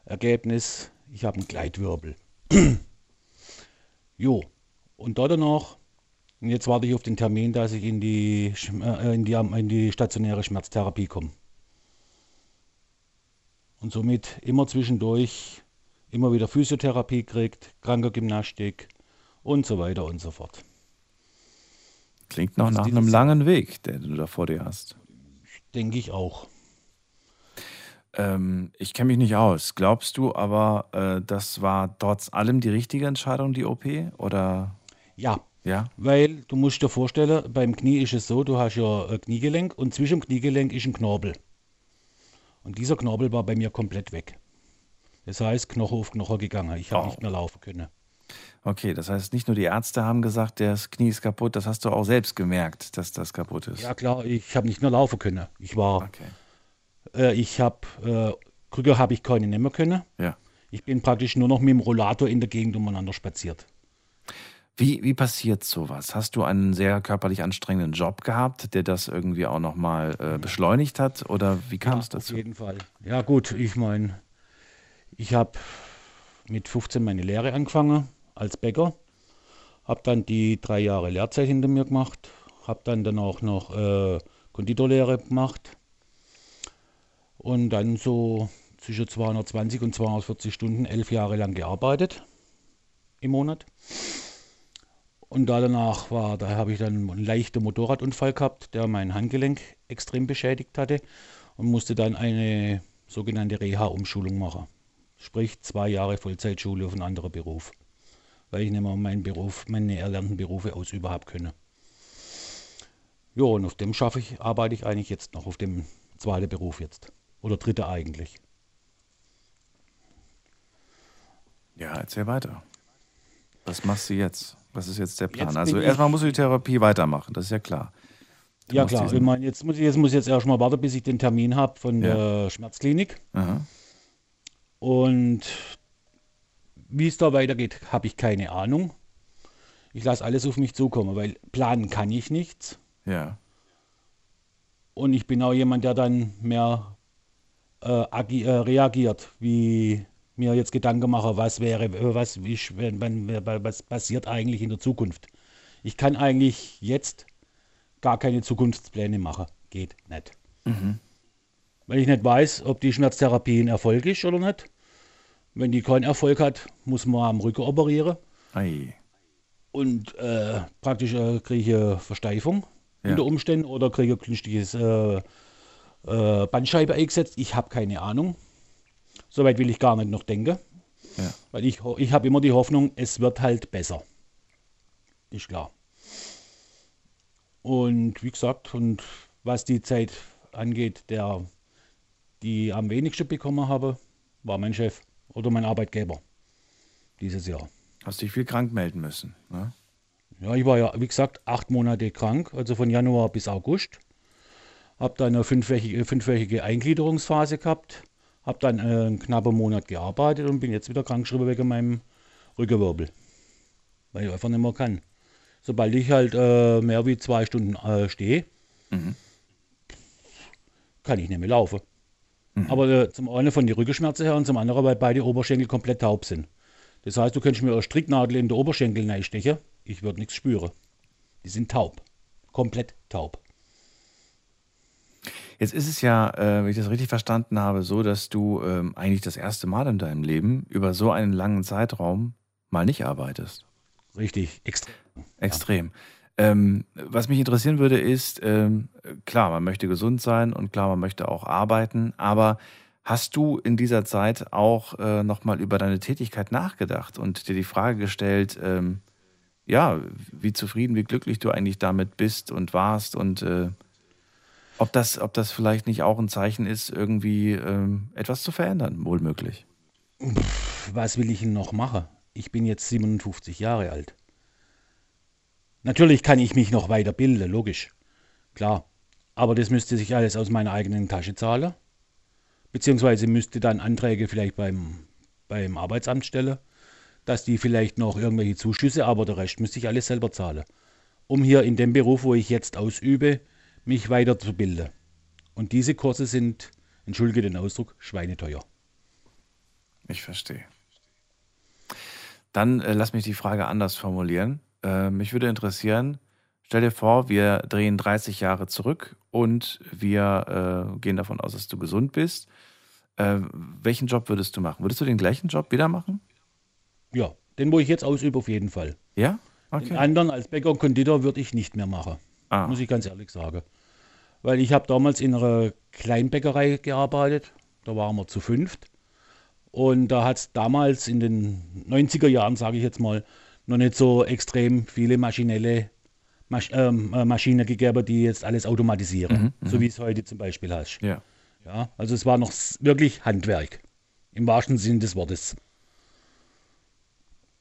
Ergebnis, ich habe einen Gleitwirbel. jo, und danach, und jetzt warte ich auf den Termin, dass ich in die, äh, in die, in die stationäre Schmerztherapie komme. Und somit immer zwischendurch immer wieder Physiotherapie kriegt, Krankergymnastik und so weiter und so fort. Klingt noch ist nach einem langen Weg, den du da vor dir hast. Denke ich auch. Ähm, ich kenne mich nicht aus. Glaubst du aber, äh, das war trotz allem die richtige Entscheidung, die OP? Oder? Ja, Ja? weil du musst dir vorstellen, beim Knie ist es so, du hast ja ein Kniegelenk und zwischen dem Kniegelenk ist ein Knorpel. Und dieser Knorpel war bei mir komplett weg. Das heißt, Knochen auf Knochen gegangen. Ich habe Oh. nicht mehr laufen können. Okay, das heißt, nicht nur die Ärzte haben gesagt, das Knie ist kaputt, das hast du auch selbst gemerkt, dass das kaputt ist. Ja klar, ich habe nicht mehr laufen können. Ich war, Okay. Äh, ich habe, äh, Krüge habe ich keine nehmen können. Ja. Ich bin praktisch nur noch mit dem Rollator in der Gegend umeinander spaziert. Wie, wie passiert sowas? Hast du einen sehr körperlich anstrengenden Job gehabt, der das irgendwie auch nochmal äh, beschleunigt hat? Oder wie kam es Auf dazu? jeden Fall. Ja gut, ich meine, ich habe mit 15 meine Lehre angefangen als Bäcker, habe dann die drei Jahre Lehrzeit hinter mir gemacht, habe dann dann auch noch äh, Konditorlehre gemacht und dann so zwischen 220 und 240 Stunden elf Jahre lang gearbeitet im Monat. Und da danach war, da habe ich dann einen leichten Motorradunfall gehabt, der mein Handgelenk extrem beschädigt hatte und musste dann eine sogenannte Reha-Umschulung machen. Sprich zwei Jahre Vollzeitschule auf einen anderen Beruf, weil ich nicht mehr meinen Beruf, meine erlernten Berufe ausüben habe können. Ja, und auf dem schaffe ich, arbeite ich eigentlich jetzt noch, auf dem zweiten Beruf jetzt. Oder dritte eigentlich. Ja, erzähl weiter. Was machst du jetzt? Was ist jetzt der Plan? Jetzt also erstmal musst du die Therapie weitermachen, das ist ja klar. Du Ja klar, ich meine, jetzt muss ich jetzt, muss ich jetzt erstmal warten, bis ich den Termin habe von Ja. der Schmerzklinik. Aha. Und wie es da weitergeht, habe ich keine Ahnung. Ich lasse alles auf mich zukommen, weil planen kann ich nichts. Ja. Und ich bin auch jemand, der dann mehr äh, äh, reagiert, wie mir jetzt Gedanken mache, was wäre, äh, was, ich, wenn, was passiert eigentlich in der Zukunft. Ich kann eigentlich jetzt gar keine Zukunftspläne machen. Geht nicht. Mhm. Weil ich nicht weiß, ob die Schmerztherapie ein Erfolg ist oder nicht. Wenn die keinen Erfolg hat, muss man am Rücken operieren. Ei. Und äh, praktisch äh, kriege ich eine Versteifung Ja. unter Umständen oder kriege ein künstliches äh, äh, Bandscheibe eingesetzt. Ich habe keine Ahnung. Soweit will ich gar nicht noch denken. Ja. Weil ich, ich habe immer die Hoffnung, es wird halt besser. Ist klar. Und wie gesagt, und was die Zeit angeht, der die am wenigsten bekommen habe, war mein Chef oder mein Arbeitgeber dieses Jahr. Hast dich viel krank melden müssen. Ne? Ja, ich war ja, wie gesagt, acht Monate krank, also von Januar bis August. Habe dann eine fünfwöchige, fünfwöchige Eingliederungsphase gehabt, habe dann äh, einen knappen Monat gearbeitet und bin jetzt wieder krankgeschrieben wegen meinem Rückenwirbel. Weil ich einfach nicht mehr kann. Sobald ich halt äh, mehr wie zwei Stunden äh, stehe, Mhm. kann ich nicht mehr laufen. Aber äh, zum einen von den Rückenschmerzen her und zum anderen, weil beide Oberschenkel komplett taub sind. Das heißt, du könntest mir eine Stricknadel in den Oberschenkel reinstechen, ich würde nichts spüren. Die sind taub. Komplett taub. Jetzt ist es ja, äh, wenn ich das richtig verstanden habe, so, dass du ähm, eigentlich das erste Mal in deinem Leben über so einen langen Zeitraum mal nicht arbeitest. Richtig, extrem. Extrem. Ähm, was mich interessieren würde, ist, ähm, klar, man möchte gesund sein und klar, man möchte auch arbeiten, aber hast du in dieser Zeit auch äh, nochmal über deine Tätigkeit nachgedacht und dir die Frage gestellt, ähm, ja, wie zufrieden, wie glücklich du eigentlich damit bist und warst und äh, ob, das, ob das vielleicht nicht auch ein Zeichen ist, irgendwie ähm, etwas zu verändern, wohl möglich. Was will ich denn noch machen? Ich bin jetzt 57 Jahre alt. Natürlich kann ich mich noch weiterbilden, logisch. Klar. Aber das müsste sich alles aus meiner eigenen Tasche zahlen. Beziehungsweise müsste dann Anträge vielleicht beim, beim Arbeitsamt stellen, dass die vielleicht noch irgendwelche Zuschüsse, aber der Rest müsste ich alles selber zahlen. Um hier in dem Beruf, wo ich jetzt ausübe, mich weiterzubilden. Und diese Kurse sind, entschuldige den Ausdruck, schweineteuer. Ich verstehe. Dann äh, lass mich die Frage anders formulieren. Äh, mich würde interessieren, stell dir vor, wir drehen 30 Jahre zurück und wir äh, gehen davon aus, dass du gesund bist. Äh, welchen Job würdest du machen? Würdest du den gleichen Job wieder machen? Ja, den, wo ich jetzt ausübe, auf jeden Fall. Ja? Den Okay. anderen als Bäcker und Konditor würde ich nicht mehr machen. Ah. Muss ich ganz ehrlich sagen. Weil ich habe damals in einer Kleinbäckerei gearbeitet. Da waren wir zu fünft. Und da hat es damals in den 90er Jahren, sage ich jetzt mal, noch nicht so extrem viele maschinelle Masch ähm, äh, Maschinen gegeben, die jetzt alles automatisieren. Mhm, so mhm. wie es heute zum Beispiel hast. Ja. Ja, also es war noch wirklich Handwerk. Im wahrsten Sinn des Wortes.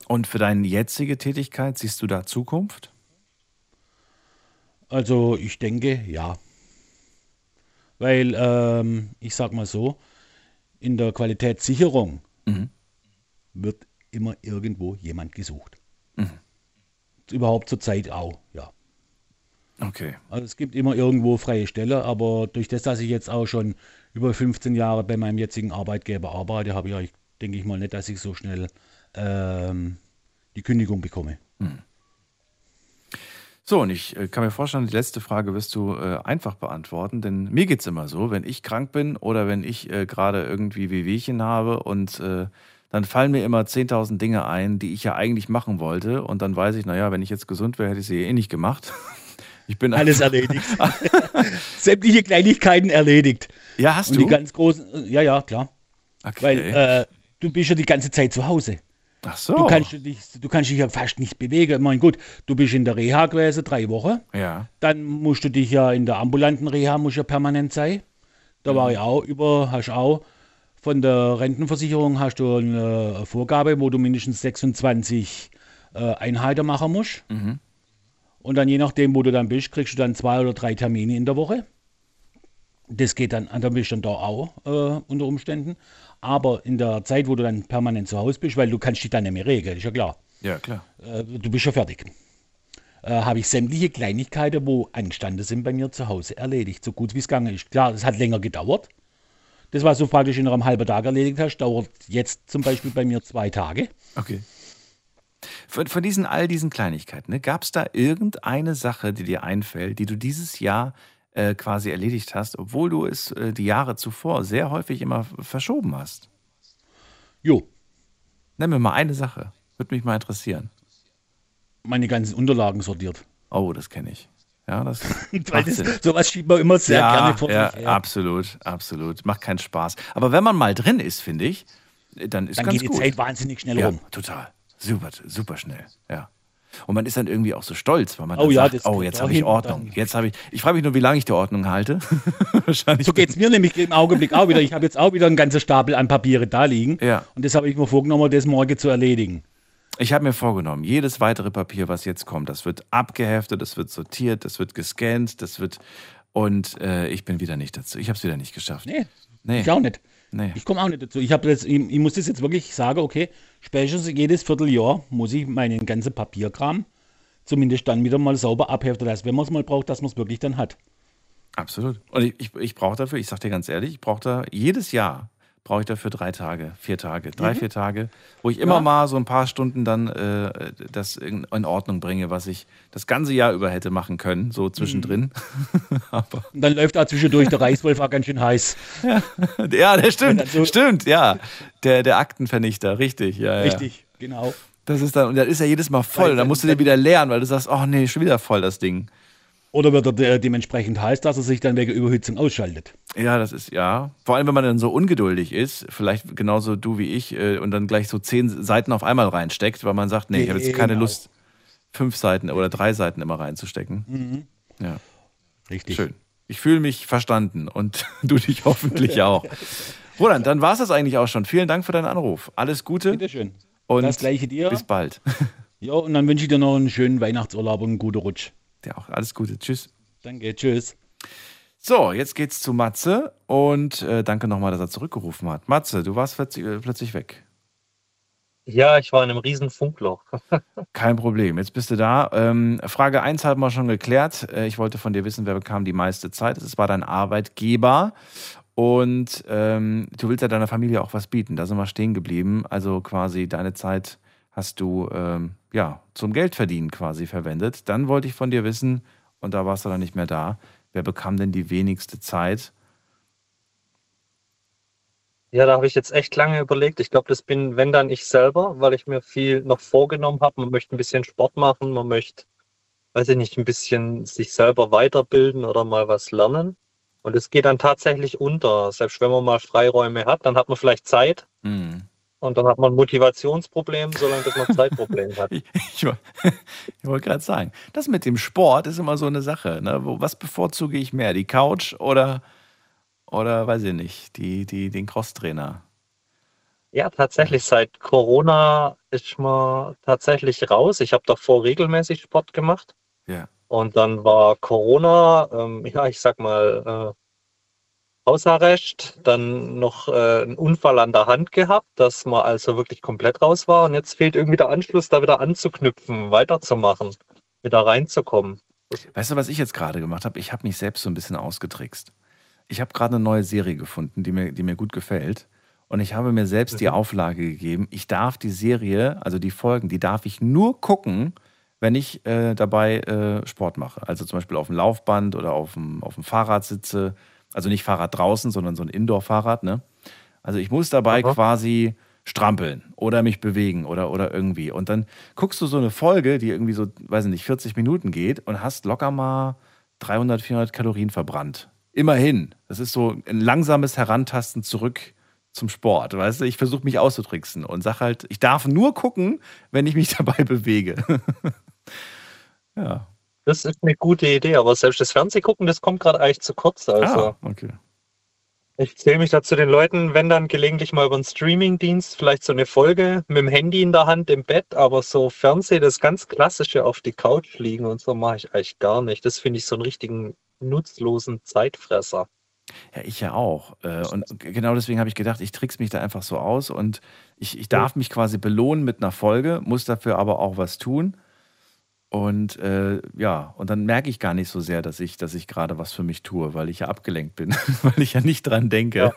Und für deine jetzige Tätigkeit siehst du da Zukunft? Also ich denke, ja. Weil, ähm, ich sag mal so, in der Qualitätssicherung Mhm. wird immer irgendwo jemand gesucht. Mhm. Überhaupt zur Zeit auch, ja. Okay. Also es gibt immer irgendwo freie Stelle, aber durch das, dass ich jetzt auch schon über 15 Jahre bei meinem jetzigen Arbeitgeber arbeite, habe ich, denke ich mal nicht, dass ich so schnell ähm, die Kündigung bekomme. So, und ich äh, kann mir vorstellen, die letzte Frage wirst du äh, einfach beantworten, denn mir geht es immer so, wenn ich krank bin oder wenn ich äh, gerade irgendwie Wehwehchen habe und äh, dann fallen mir immer 10.000 Dinge ein, die ich ja eigentlich machen wollte und dann weiß ich, naja, wenn ich jetzt gesund wäre, hätte ich sie eh nicht gemacht. Ich bin Alles erledigt. Sämtliche Kleinigkeiten erledigt. Ja, hast Und du? die ganz großen, ja, ja, klar. Okay. Weil äh, du bist ja die ganze Zeit zu Hause. Ach so. Du kannst dich, du kannst dich ja fast nicht bewegen. Ich meine, gut, du bist in der Reha gewesen, drei Wochen. ja. Dann musst du dich ja in der ambulanten Reha musst ja permanent sein. Da war ich auch über, hast auch von der Rentenversicherung hast du eine Vorgabe, wo du mindestens 26 äh, Einheiten machen musst. Mhm. Und dann je nachdem, wo du dann bist, kriegst du dann zwei oder drei Termine in der Woche. Das geht dann, dann bist du dann da auch äh, unter Umständen. Aber in der Zeit, wo du dann permanent zu Hause bist, weil du kannst dich dann nicht mehr regeln, ist ja klar. Ja, klar. Äh, du bist ja fertig. Äh, habe ich sämtliche Kleinigkeiten, wo angestanden sind, bei mir zu Hause erledigt, so gut wie es gegangen ist. Klar, es hat länger gedauert. Das, was du praktisch in einem halben Tag erledigt hast, dauert jetzt zum Beispiel bei mir zwei Tage. Okay. Von, von diesen all diesen Kleinigkeiten, ne, gab es da irgendeine Sache, die dir einfällt, die du dieses Jahr äh, quasi erledigt hast, obwohl du es äh, die Jahre zuvor sehr häufig immer verschoben hast? Jo. Nenn mir mal eine Sache. Würde mich mal interessieren. Meine ganzen Unterlagen sortiert. Oh, das kenne ich. Ja, das das, sowas schiebt man immer sehr ja, gerne vor ja, sich absolut, absolut. Macht keinen Spaß. Aber wenn man mal drin ist, finde ich, dann ist Dann ganz geht die gut. Zeit wahnsinnig schnell ja, rum. total. Super, super schnell. Ja. Und man ist dann irgendwie auch so stolz, weil man Oh ja, sagt, oh, jetzt habe ich Ordnung. dann. Jetzt habe ich. Ich frage mich nur, wie lange ich die Ordnung halte. Wahrscheinlich. So geht es mir nämlich im Augenblick auch wieder. Ich habe jetzt auch wieder einen ganzen Stapel an Papiere da liegen. Ja. Und das habe ich mir vorgenommen, das morgen zu erledigen. Ich habe mir vorgenommen, jedes weitere Papier, was jetzt kommt, das wird abgeheftet, das wird sortiert, das wird gescannt, das wird. Und äh, ich bin wieder nicht dazu. Ich habe es wieder nicht geschafft. Nee, Nee. ich auch nicht. Nee. Ich komme auch nicht dazu. Ich, das, ich, ich muss das jetzt wirklich sagen, okay, spätestens jedes Vierteljahr muss ich meinen ganzen Papierkram zumindest dann wieder mal sauber abheften, dass wenn man es mal braucht, dass man es wirklich dann hat. Absolut. Und ich, ich, ich brauche dafür, ich sage dir ganz ehrlich, ich brauche da jedes Jahr brauche ich dafür drei Tage, vier Tage, drei, Mhm. vier Tage, wo ich immer Ja. mal so ein paar Stunden dann äh, das in, in Ordnung bringe, was ich das ganze Jahr über hätte machen können, so zwischendrin. Aber Und dann läuft da zwischendurch der Reichswolf auch ganz schön heiß. ja, der stimmt, so- stimmt, ja. Der, der Aktenvernichter, richtig, ja, ja. Richtig, genau. Das ist dann, und dann ist er jedes Mal voll. Dann musst du dir wieder lernen, weil du sagst, oh nee, schon wieder voll das Ding. Oder wird er de dementsprechend heiß, dass er sich dann wegen Überhitzung ausschaltet? Ja, das ist, ja. Vor allem, wenn man dann so ungeduldig ist, vielleicht genauso du wie ich, äh, und dann gleich so zehn Seiten auf einmal reinsteckt, weil man sagt, nee, ich habe jetzt keine Genau. Lust, fünf Seiten oder drei Seiten immer reinzustecken. Mhm. Ja, Richtig. schön. Ich fühle mich verstanden und du dich hoffentlich auch. Roland, dann war es das eigentlich auch schon. Vielen Dank für deinen Anruf. Alles Gute Bitteschön. und Das gleiche dir. bis bald. Ja, und dann wünsche ich dir noch einen schönen Weihnachtsurlaub und einen guten Rutsch. Ja, auch alles Gute. Tschüss. Danke, tschüss. So, jetzt geht's zu Matze und äh, danke nochmal, dass er zurückgerufen hat. Matze, du warst plötzlich, äh, plötzlich weg. Ja, ich war in einem riesen Funkloch. Kein Problem, jetzt bist du da. Ähm, Frage 1 haben wir schon geklärt. Äh, ich wollte von dir wissen, wer bekam die meiste Zeit. Es war dein Arbeitgeber und ähm, du willst ja deiner Familie auch was bieten. Da sind wir stehen geblieben. Also quasi deine Zeit hast du ähm, ja zum Geldverdienen quasi verwendet. Dann wollte ich von dir wissen, und da warst du dann nicht mehr da, wer bekam denn die wenigste Zeit? Ja, da habe ich jetzt echt lange überlegt. Ich glaube, das bin, wenn dann ich selber, weil ich mir viel noch vorgenommen habe. Man möchte ein bisschen Sport machen, man möchte, weiß ich nicht, ein bisschen sich selber weiterbilden oder mal was lernen. Und es geht dann tatsächlich unter. Selbst wenn man mal Freiräume hat, dann hat man vielleicht Zeit Hm. Und dann hat man ein Motivationsproblem, solange man ein Zeitproblem hat. Ich, ich, ich wollte gerade sagen, das mit dem Sport ist immer so eine Sache. Ne? Was bevorzuge ich mehr, die Couch oder, oder weiß ich nicht, die, die, den Crosstrainer? Ja, tatsächlich, seit Corona ist man tatsächlich raus. Ich habe davor regelmäßig Sport gemacht. Ja. Und dann war Corona, ähm, ja, ich sag mal, äh, Hausarrest, dann noch äh, einen Unfall an der Hand gehabt, dass man also wirklich komplett raus war. Und jetzt fehlt irgendwie der Anschluss, da wieder anzuknüpfen, weiterzumachen, wieder reinzukommen. Weißt du, was ich jetzt gerade gemacht habe? Ich habe mich selbst so ein bisschen ausgetrickst. Ich habe gerade eine neue Serie gefunden, die mir, die mir gut gefällt. Und ich habe mir selbst die Mhm. Auflage gegeben, ich darf die Serie, also die Folgen, die darf ich nur gucken, wenn ich äh, dabei äh, Sport mache. Also zum Beispiel auf dem Laufband oder auf dem, auf dem Fahrrad sitze. Also nicht Fahrrad draußen, sondern so ein Indoor-Fahrrad. Ne? Also ich muss dabei Aha. quasi strampeln oder mich bewegen oder, oder irgendwie. Und dann guckst du so eine Folge, die irgendwie so, weiß ich nicht, 40 Minuten geht und hast locker mal 300, 400 Kalorien verbrannt. Immerhin. Das ist so ein langsames Herantasten zurück zum Sport. Weißt du, ich versuche mich auszutricksen und sag halt, ich darf nur gucken, wenn ich mich dabei bewege. ja. Das ist eine gute Idee, aber selbst das Fernsehgucken, das kommt gerade eigentlich zu kurz. Also Ah, okay. ich zähle mich da zu den Leuten, wenn dann gelegentlich mal über einen Streamingdienst, vielleicht so eine Folge mit dem Handy in der Hand im Bett, aber so Fernseh, das ganz klassische auf die Couch liegen und so mache ich eigentlich gar nicht. Das finde ich so einen richtigen nutzlosen Zeitfresser. Ja, ich ja auch. Äh, Und genau deswegen habe ich gedacht, ich trick's mich da einfach so aus und ich, ich darf mich quasi belohnen mit einer Folge, muss dafür aber auch was tun. Und äh, ja, und dann merke ich gar nicht so sehr, dass ich, dass ich gerade was für mich tue, weil ich ja abgelenkt bin, weil ich ja nicht dran denke.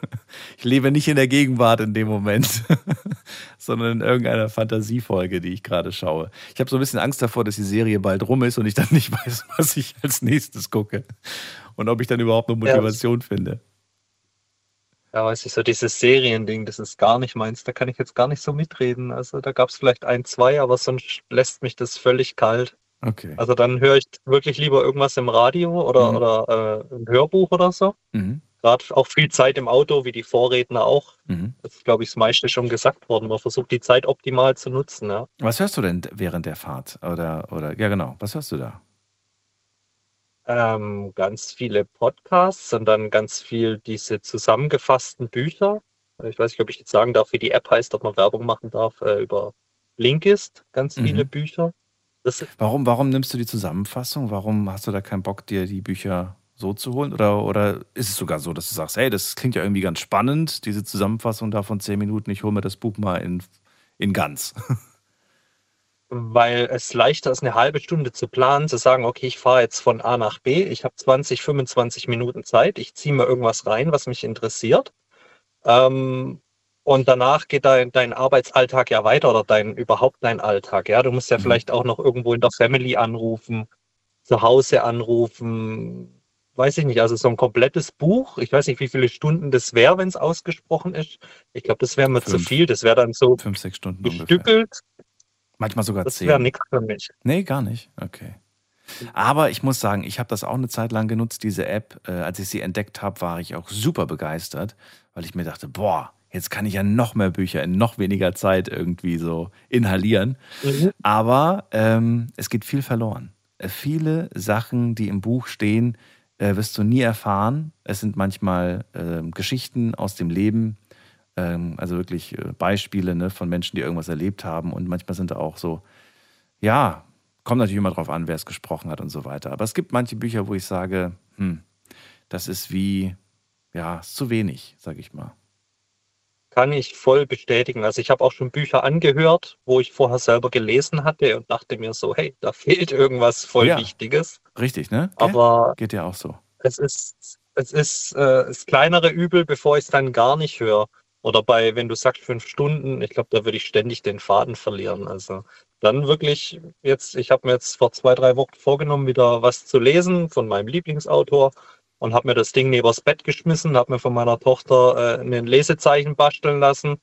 Ich lebe nicht in der Gegenwart in dem Moment, sondern in irgendeiner Fantasiefolge, die ich gerade schaue. Ich habe so ein bisschen Angst davor, dass die Serie bald rum ist und ich dann nicht weiß, was ich als nächstes gucke und ob ich dann überhaupt eine Ja. Motivation finde. Ja, weiß ich, so dieses Seriending, das ist gar nicht meins. Da kann ich jetzt gar nicht so mitreden. Also da gab es vielleicht ein, zwei, aber sonst lässt mich das völlig kalt. Okay. Also dann höre ich wirklich lieber irgendwas im Radio oder, Mhm. oder äh, ein Hörbuch oder so. Mhm. Gerade auch viel Zeit im Auto, wie die Vorredner auch. Mhm. Das ist, glaube ich, das meiste schon gesagt worden. Man versucht die Zeit optimal zu nutzen. Ja. Was hörst du denn während der Fahrt? Oder, oder ja, genau. Was hörst du da? Ähm, ganz viele Podcasts und dann ganz viel diese zusammengefassten Bücher. Ich weiß nicht, ob ich jetzt sagen darf, wie die App heißt, ob man Werbung machen darf äh, über Blinkist. Ganz viele Mhm. Bücher. Das, Warum, warum nimmst du die Zusammenfassung? Warum hast du da keinen Bock, dir die Bücher so zu holen? Oder, oder ist es sogar so, dass du sagst, hey, das klingt ja irgendwie ganz spannend, diese Zusammenfassung da von zehn Minuten, ich hole mir das Buch mal in, in ganz. weil es leichter ist, eine halbe Stunde zu planen, zu sagen, okay, ich fahre jetzt von A nach B, ich habe 20, 25 Minuten Zeit, ich ziehe mir irgendwas rein, was mich interessiert. Ähm, und danach geht dein, dein Arbeitsalltag ja weiter oder dein überhaupt dein Alltag. Ja, du musst ja Mhm. vielleicht auch noch irgendwo in der Family anrufen, zu Hause anrufen, weiß ich nicht. Also so ein komplettes Buch, ich weiß nicht, wie viele Stunden das wäre, wenn es ausgesprochen ist. Ich glaube, das wäre mir zu Fünf. viel. Das wäre dann so Fünf, sechs Stunden ungefähr. gestückelt. Manchmal sogar Das zehn. wäre nichts für mich. Nee, gar nicht. Okay. Aber ich muss sagen, ich habe das auch eine Zeit lang genutzt, diese App. Äh, als ich sie entdeckt habe, war ich auch super begeistert, weil ich mir dachte, boah, jetzt kann ich ja noch mehr Bücher in noch weniger Zeit irgendwie so inhalieren. Mhm. Aber ähm, es geht viel verloren. Äh, viele Sachen, die im Buch stehen, äh, wirst du nie erfahren. Es sind manchmal ähm, Geschichten aus dem Leben, ähm, also wirklich äh, Beispiele ne, von Menschen, die irgendwas erlebt haben. Und manchmal sind da auch so, ja, kommt natürlich immer drauf an, wer es gesprochen hat und so weiter. Aber es gibt manche Bücher, wo ich sage, hm, das ist wie, ja, ist zu wenig, sage ich mal. Kann ich voll bestätigen. Also ich habe auch schon Bücher angehört, wo ich vorher selber gelesen hatte und dachte mir so, hey, da fehlt irgendwas voll Ja. Wichtiges. Richtig, ne? Aber Geht ja auch so. es ist, es ist äh, das kleinere Übel, bevor ich es dann gar nicht höre. Oder bei, wenn du sagst fünf Stunden, ich glaube, da würde ich ständig den Faden verlieren. Also dann wirklich jetzt, ich habe mir jetzt vor zwei, drei Wochen vorgenommen, wieder was zu lesen von meinem Lieblingsautor und habe mir das Ding neben das Bett geschmissen, habe mir von meiner Tochter äh, ein Lesezeichen basteln lassen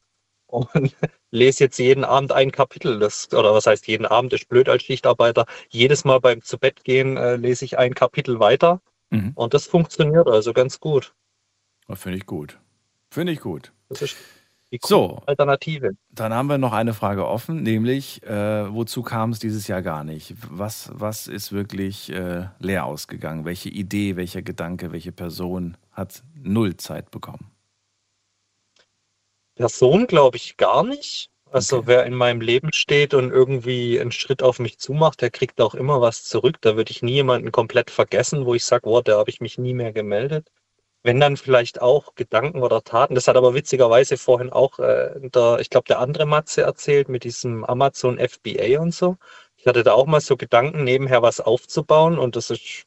und lese jetzt jeden Abend ein Kapitel. Das, oder was heißt jeden Abend, ist blöd als Schichtarbeiter. Jedes Mal beim zu Bett gehen äh, lese ich ein Kapitel weiter. Mhm. Und das funktioniert also ganz gut. Das Finde ich gut. Finde ich gut. Das ist die So, Alternative. dann haben wir noch eine Frage offen, nämlich, äh, wozu kam es dieses Jahr gar nicht? Was, was ist wirklich äh, leer ausgegangen? Welche Idee, welcher Gedanke, welche Person hat null Zeit bekommen? Person glaube ich gar nicht. Also okay. wer in meinem Leben steht und irgendwie einen Schritt auf mich zumacht, der kriegt auch immer was zurück. Da würde ich nie jemanden komplett vergessen, wo ich sage, oh, da habe ich mich nie mehr gemeldet. Wenn dann vielleicht auch Gedanken oder Taten. Das hat aber witzigerweise vorhin auch äh, der, ich glaube, der andere Matze erzählt mit diesem Amazon FBA und so. Ich hatte da auch mal so Gedanken, nebenher was aufzubauen und das ist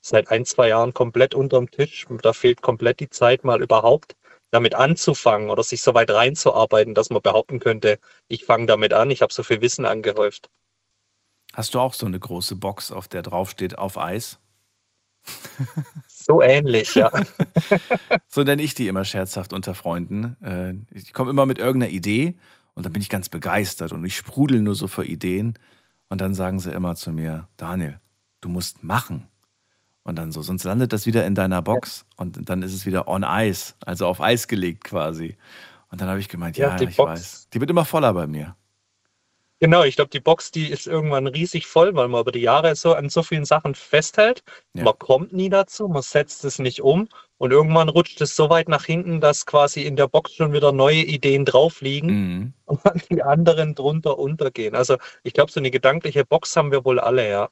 seit ein, zwei Jahren komplett unterm Tisch. Da fehlt komplett die Zeit, mal überhaupt damit anzufangen oder sich so weit reinzuarbeiten, dass man behaupten könnte, ich fange damit an, ich habe so viel Wissen angehäuft. Hast du auch so eine große Box, auf der draufsteht auf Eis? So ähnlich, ja. so nenne ich die immer scherzhaft unter Freunden. Äh, ich komme immer mit irgendeiner Idee und dann bin ich ganz begeistert und ich sprudel nur so vor Ideen. Und dann sagen sie immer zu mir, Daniel, du musst machen. Und dann so, sonst landet das wieder in deiner Box und dann ist es wieder on ice, also auf Eis gelegt quasi. Und dann habe ich gemeint, ja, ja ich Box. weiß. Die wird immer voller bei mir. Genau, ich glaube, die Box, die ist irgendwann riesig voll, weil man über die Jahre so an so vielen Sachen festhält. Ja. Man kommt nie dazu, man setzt es nicht um und irgendwann rutscht es so weit nach hinten, dass quasi in der Box schon wieder neue Ideen drauf liegen mhm. und die anderen drunter untergehen. Also ich glaube, so eine gedankliche Box haben wir wohl alle, ja.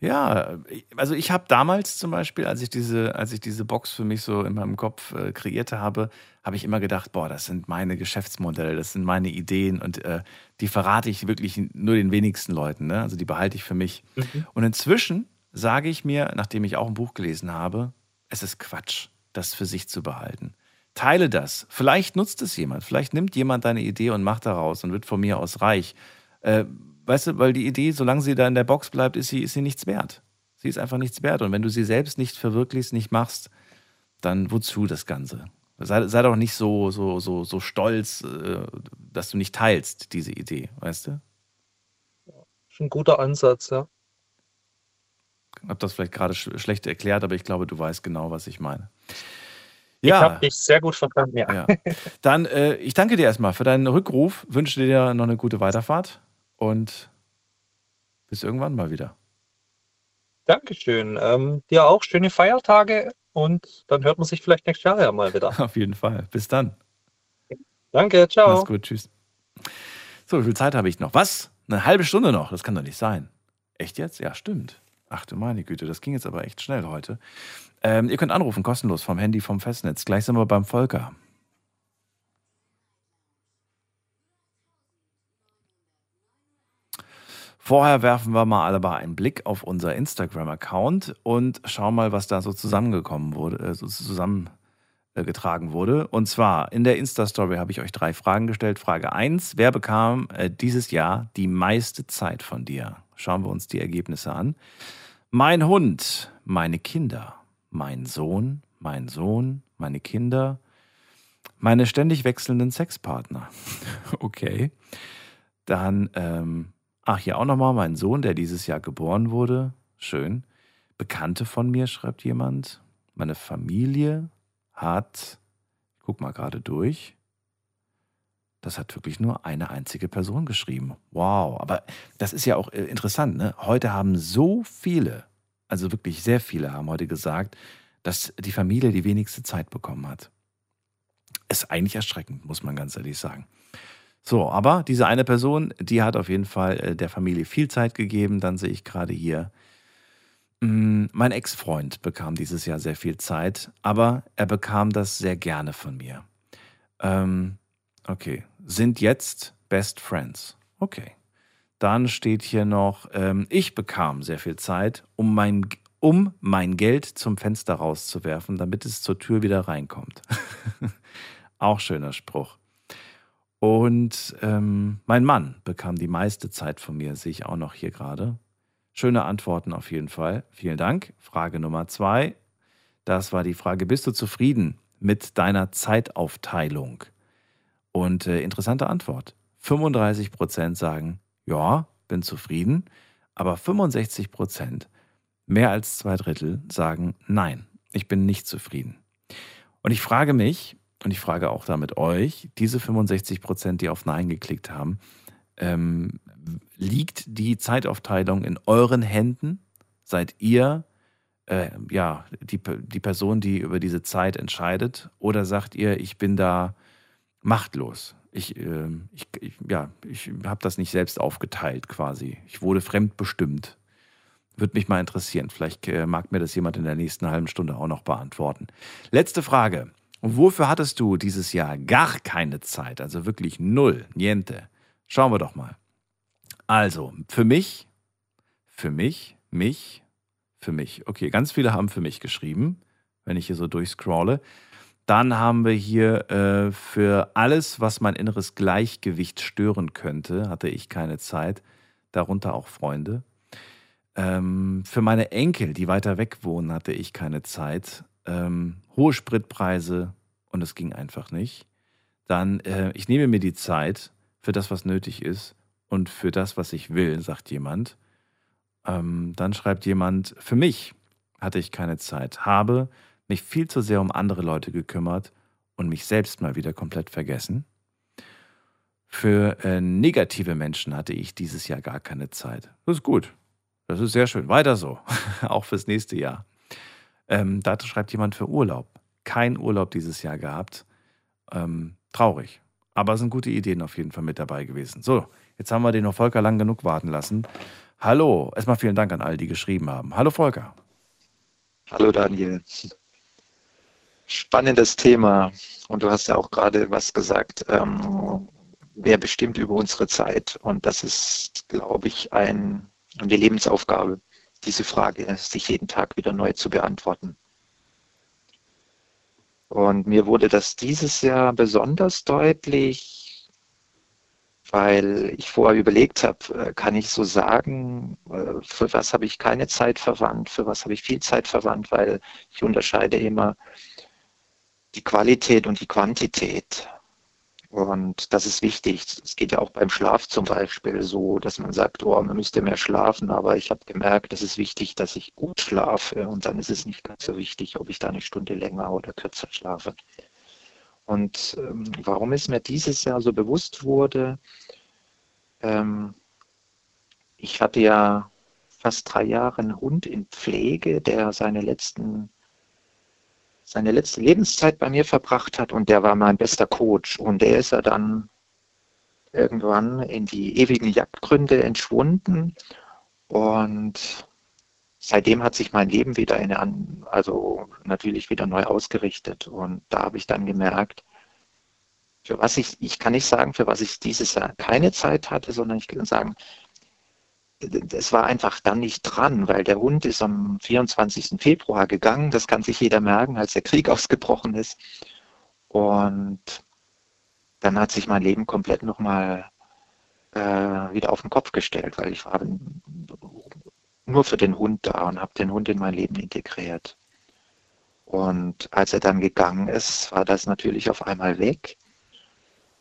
Ja, also ich habe damals zum Beispiel, als ich diese, als ich diese Box für mich so in meinem Kopf äh, kreierte habe, habe ich immer gedacht, boah, das sind meine Geschäftsmodelle, das sind meine Ideen und äh, die verrate ich wirklich nur den wenigsten Leuten. Ne? Also die behalte ich für mich. Mhm. Und inzwischen sage ich mir, nachdem ich auch ein Buch gelesen habe, es ist Quatsch, das für sich zu behalten. Teile das. Vielleicht nutzt es jemand. Vielleicht nimmt jemand deine Idee und macht daraus und wird von mir aus reich. Äh, weißt du, weil die Idee, solange sie da in der Box bleibt, ist sie, ist sie nichts wert. Sie ist einfach nichts wert. Und wenn du sie selbst nicht verwirklichst, nicht machst, dann wozu das Ganze? Sei, sei doch nicht so, so, so, so stolz, äh, dass du nicht teilst, diese Idee, weißt du? Ein guter Ansatz, ja. Ich habe das vielleicht gerade sch schlecht erklärt, aber ich glaube, du weißt genau, was ich meine. Ja. Ich habe dich sehr gut verstanden, ja. ja. Dann, äh, ich danke dir erstmal für deinen Rückruf, wünsche dir noch eine gute Weiterfahrt und bis irgendwann mal wieder. Dankeschön. Ähm, dir auch schöne Feiertage und dann hört man sich vielleicht nächstes Jahr ja mal wieder. Auf jeden Fall. Bis dann. Danke, ciao. Mach's gut, tschüss. So, wie viel Zeit habe ich noch? Was? Eine halbe Stunde noch? Das kann doch nicht sein. Echt jetzt? Ja, stimmt. Ach du meine Güte, das ging jetzt aber echt schnell heute. Ähm, ihr könnt anrufen, kostenlos vom Handy, vom Festnetz. Gleich sind wir beim Volker. Vorher werfen wir mal aber einen Blick auf unser Instagram-Account und schauen mal, was da so zusammengekommen wurde, äh, so zusammengetragen wurde. Und zwar in der Insta-Story habe ich euch drei Fragen gestellt. Frage 1: Wer bekam äh, dieses Jahr die meiste Zeit von dir? Schauen wir uns die Ergebnisse an. Mein Hund, meine Kinder, mein Sohn, mein Sohn, meine Kinder, meine ständig wechselnden Sexpartner. okay. Dann ähm, Ach, hier auch nochmal mein Sohn, der dieses Jahr geboren wurde. Schön. Bekannte von mir, schreibt jemand. Meine Familie hat, ich guck mal gerade durch, das hat wirklich nur eine einzige Person geschrieben. Wow, aber das ist ja auch äh, interessant. Ne? Heute haben so viele, also wirklich sehr viele haben heute gesagt, dass die Familie die wenigste Zeit bekommen hat. Ist eigentlich erschreckend, muss man ganz ehrlich sagen. So, aber diese eine Person, die hat auf jeden Fall äh, der Familie viel Zeit gegeben. Dann sehe ich gerade hier, mm, mein Ex-Freund bekam dieses Jahr sehr viel Zeit, aber er bekam das sehr gerne von mir. Ähm, okay, sind jetzt Best Friends. Okay. Dann steht hier noch, ähm, ich bekam sehr viel Zeit, um mein, um mein Geld zum Fenster rauszuwerfen, damit es zur Tür wieder reinkommt. Auch schöner Spruch. Und ähm, mein Mann bekam die meiste Zeit von mir, sehe ich auch noch hier gerade. Schöne Antworten auf jeden Fall. Vielen Dank. Frage Nummer zwei. Das war die Frage, bist du zufrieden mit deiner Zeitaufteilung? Und äh, interessante Antwort. 35 Prozent sagen, ja, bin zufrieden. Aber 65 Prozent, mehr als zwei Drittel, sagen, nein, ich bin nicht zufrieden. Und ich frage mich, und ich frage auch damit euch, diese 65 Prozent, die auf Nein geklickt haben, ähm, liegt die Zeitaufteilung in euren Händen? Seid ihr äh, ja die, die Person, die über diese Zeit entscheidet? Oder sagt ihr, ich bin da machtlos. Ich, äh, ich, ich ja, ich habe das nicht selbst aufgeteilt quasi. Ich wurde fremdbestimmt. Würde mich mal interessieren. Vielleicht äh, mag mir das jemand in der nächsten halben Stunde auch noch beantworten. Letzte Frage. Wofür hattest du dieses Jahr gar keine Zeit? Also wirklich null, niente. Schauen wir doch mal. Also, für mich, für mich, mich, für mich. Okay, ganz viele haben für mich geschrieben, wenn ich hier so durchscrolle. Dann haben wir hier äh, für alles, was mein inneres Gleichgewicht stören könnte, hatte ich keine Zeit. Darunter auch Freunde. Ähm, für meine Enkel, die weiter weg wohnen, hatte ich keine Zeit. Ähm, hohe Spritpreise und es ging einfach nicht. Dann, äh, ich nehme mir die Zeit für das, was nötig ist und für das, was ich will, sagt jemand. Ähm, dann schreibt jemand, für mich hatte ich keine Zeit, habe mich viel zu sehr um andere Leute gekümmert und mich selbst mal wieder komplett vergessen. Für äh, negative Menschen hatte ich dieses Jahr gar keine Zeit. Das ist gut. Das ist sehr schön. Weiter so. Auch fürs nächste Jahr. Ähm, da schreibt jemand für Urlaub. Kein Urlaub dieses Jahr gehabt. Ähm, traurig. Aber es sind gute Ideen auf jeden Fall mit dabei gewesen. So, jetzt haben wir den noch Volker lang genug warten lassen. Hallo, erstmal vielen Dank an all die geschrieben haben. Hallo Volker. Hallo Daniel. Spannendes Thema. Und du hast ja auch gerade was gesagt. Ähm, wer bestimmt über unsere Zeit? Und das ist, glaube ich, ein, eine Lebensaufgabe, diese Frage sich jeden Tag wieder neu zu beantworten. Und mir wurde das dieses Jahr besonders deutlich, weil ich vorher überlegt habe, äh, kann ich so sagen, äh, für was habe ich keine Zeit verwandt, für was habe ich viel Zeit verwandt, weil ich unterscheide immer die Qualität und die Quantität. Und das ist wichtig. Es geht ja auch beim Schlaf zum Beispiel so, dass man sagt, oh, man müsste mehr schlafen, aber ich habe gemerkt, es ist wichtig, dass ich gut schlafe und dann ist es nicht ganz so wichtig, ob ich da eine Stunde länger oder kürzer schlafe. Und ähm, warum es mir dieses Jahr so bewusst wurde, ähm, ich hatte ja fast drei Jahre einen Hund in Pflege, der seine letzten seine letzte Lebenszeit bei mir verbracht hat und der war mein bester Coach und der ist ja dann irgendwann in die ewigen Jagdgründe entschwunden und seitdem hat sich mein Leben wieder in also natürlich wieder neu ausgerichtet. Und da habe ich dann gemerkt, für was ich, ich kann nicht sagen, für was ich dieses Jahr keine Zeit hatte, sondern ich kann sagen, es war einfach dann nicht dran, weil der Hund ist am 24. Februar gegangen. Das kann sich jeder merken, als der Krieg ausgebrochen ist. Und dann hat sich mein Leben komplett nochmal äh, wieder auf den Kopf gestellt, weil ich war nur für den Hund da und habe den Hund in mein Leben integriert. Und als er dann gegangen ist, war das natürlich auf einmal weg.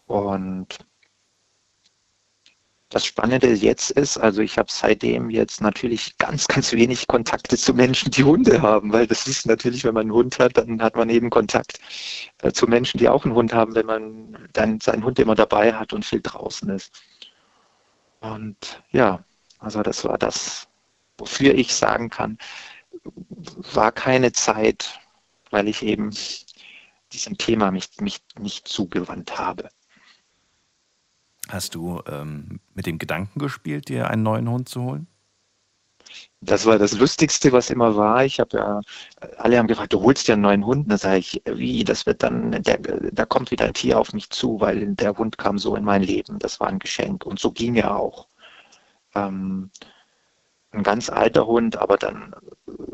Und das Spannende jetzt ist, also ich habe seitdem jetzt natürlich ganz, ganz wenig Kontakte zu Menschen, die Hunde haben, weil das ist natürlich, wenn man einen Hund hat, dann hat man eben Kontakt äh, zu Menschen, die auch einen Hund haben, wenn man dann seinen Hund immer dabei hat und viel draußen ist. Und ja, also das war das, wofür ich sagen kann, war keine Zeit, weil ich eben diesem Thema mich, mich nicht zugewandt habe. Hast du ähm, mit dem Gedanken gespielt, dir einen neuen Hund zu holen? Das war das Lustigste, was immer war. Ich habe ja, alle haben gefragt, du holst dir einen neuen Hund. Da sage ich, wie, das wird dann, der, da kommt wieder ein Tier auf mich zu, weil der Hund kam so in mein Leben. Das war ein Geschenk. Und so ging er auch. Ähm, ein ganz alter Hund, aber dann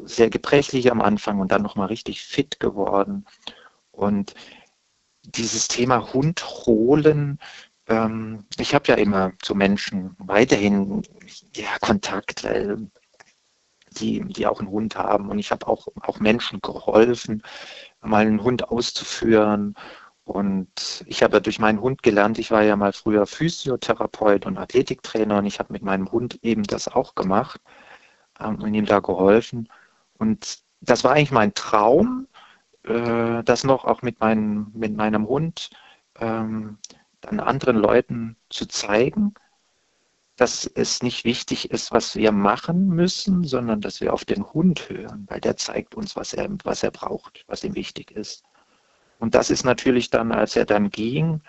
sehr gebrechlich am Anfang und dann nochmal richtig fit geworden. Und dieses Thema Hund holen, ähm, ich habe ja immer zu Menschen weiterhin ja, Kontakt, weil die, die auch einen Hund haben. Und ich habe auch, auch Menschen geholfen, mal einen Hund auszuführen. Und ich habe ja durch meinen Hund gelernt, ich war ja mal früher Physiotherapeut und Athletiktrainer und ich habe mit meinem Hund eben das auch gemacht ähm, und ihm da geholfen. Und das war eigentlich mein Traum, äh, das noch auch mit, mein, mit meinem Hund ähm, dann anderen Leuten zu zeigen, dass es nicht wichtig ist, was wir machen müssen, sondern dass wir auf den Hund hören, weil der zeigt uns, was er, was er braucht, was ihm wichtig ist. Und das ist natürlich dann, als er dann ging,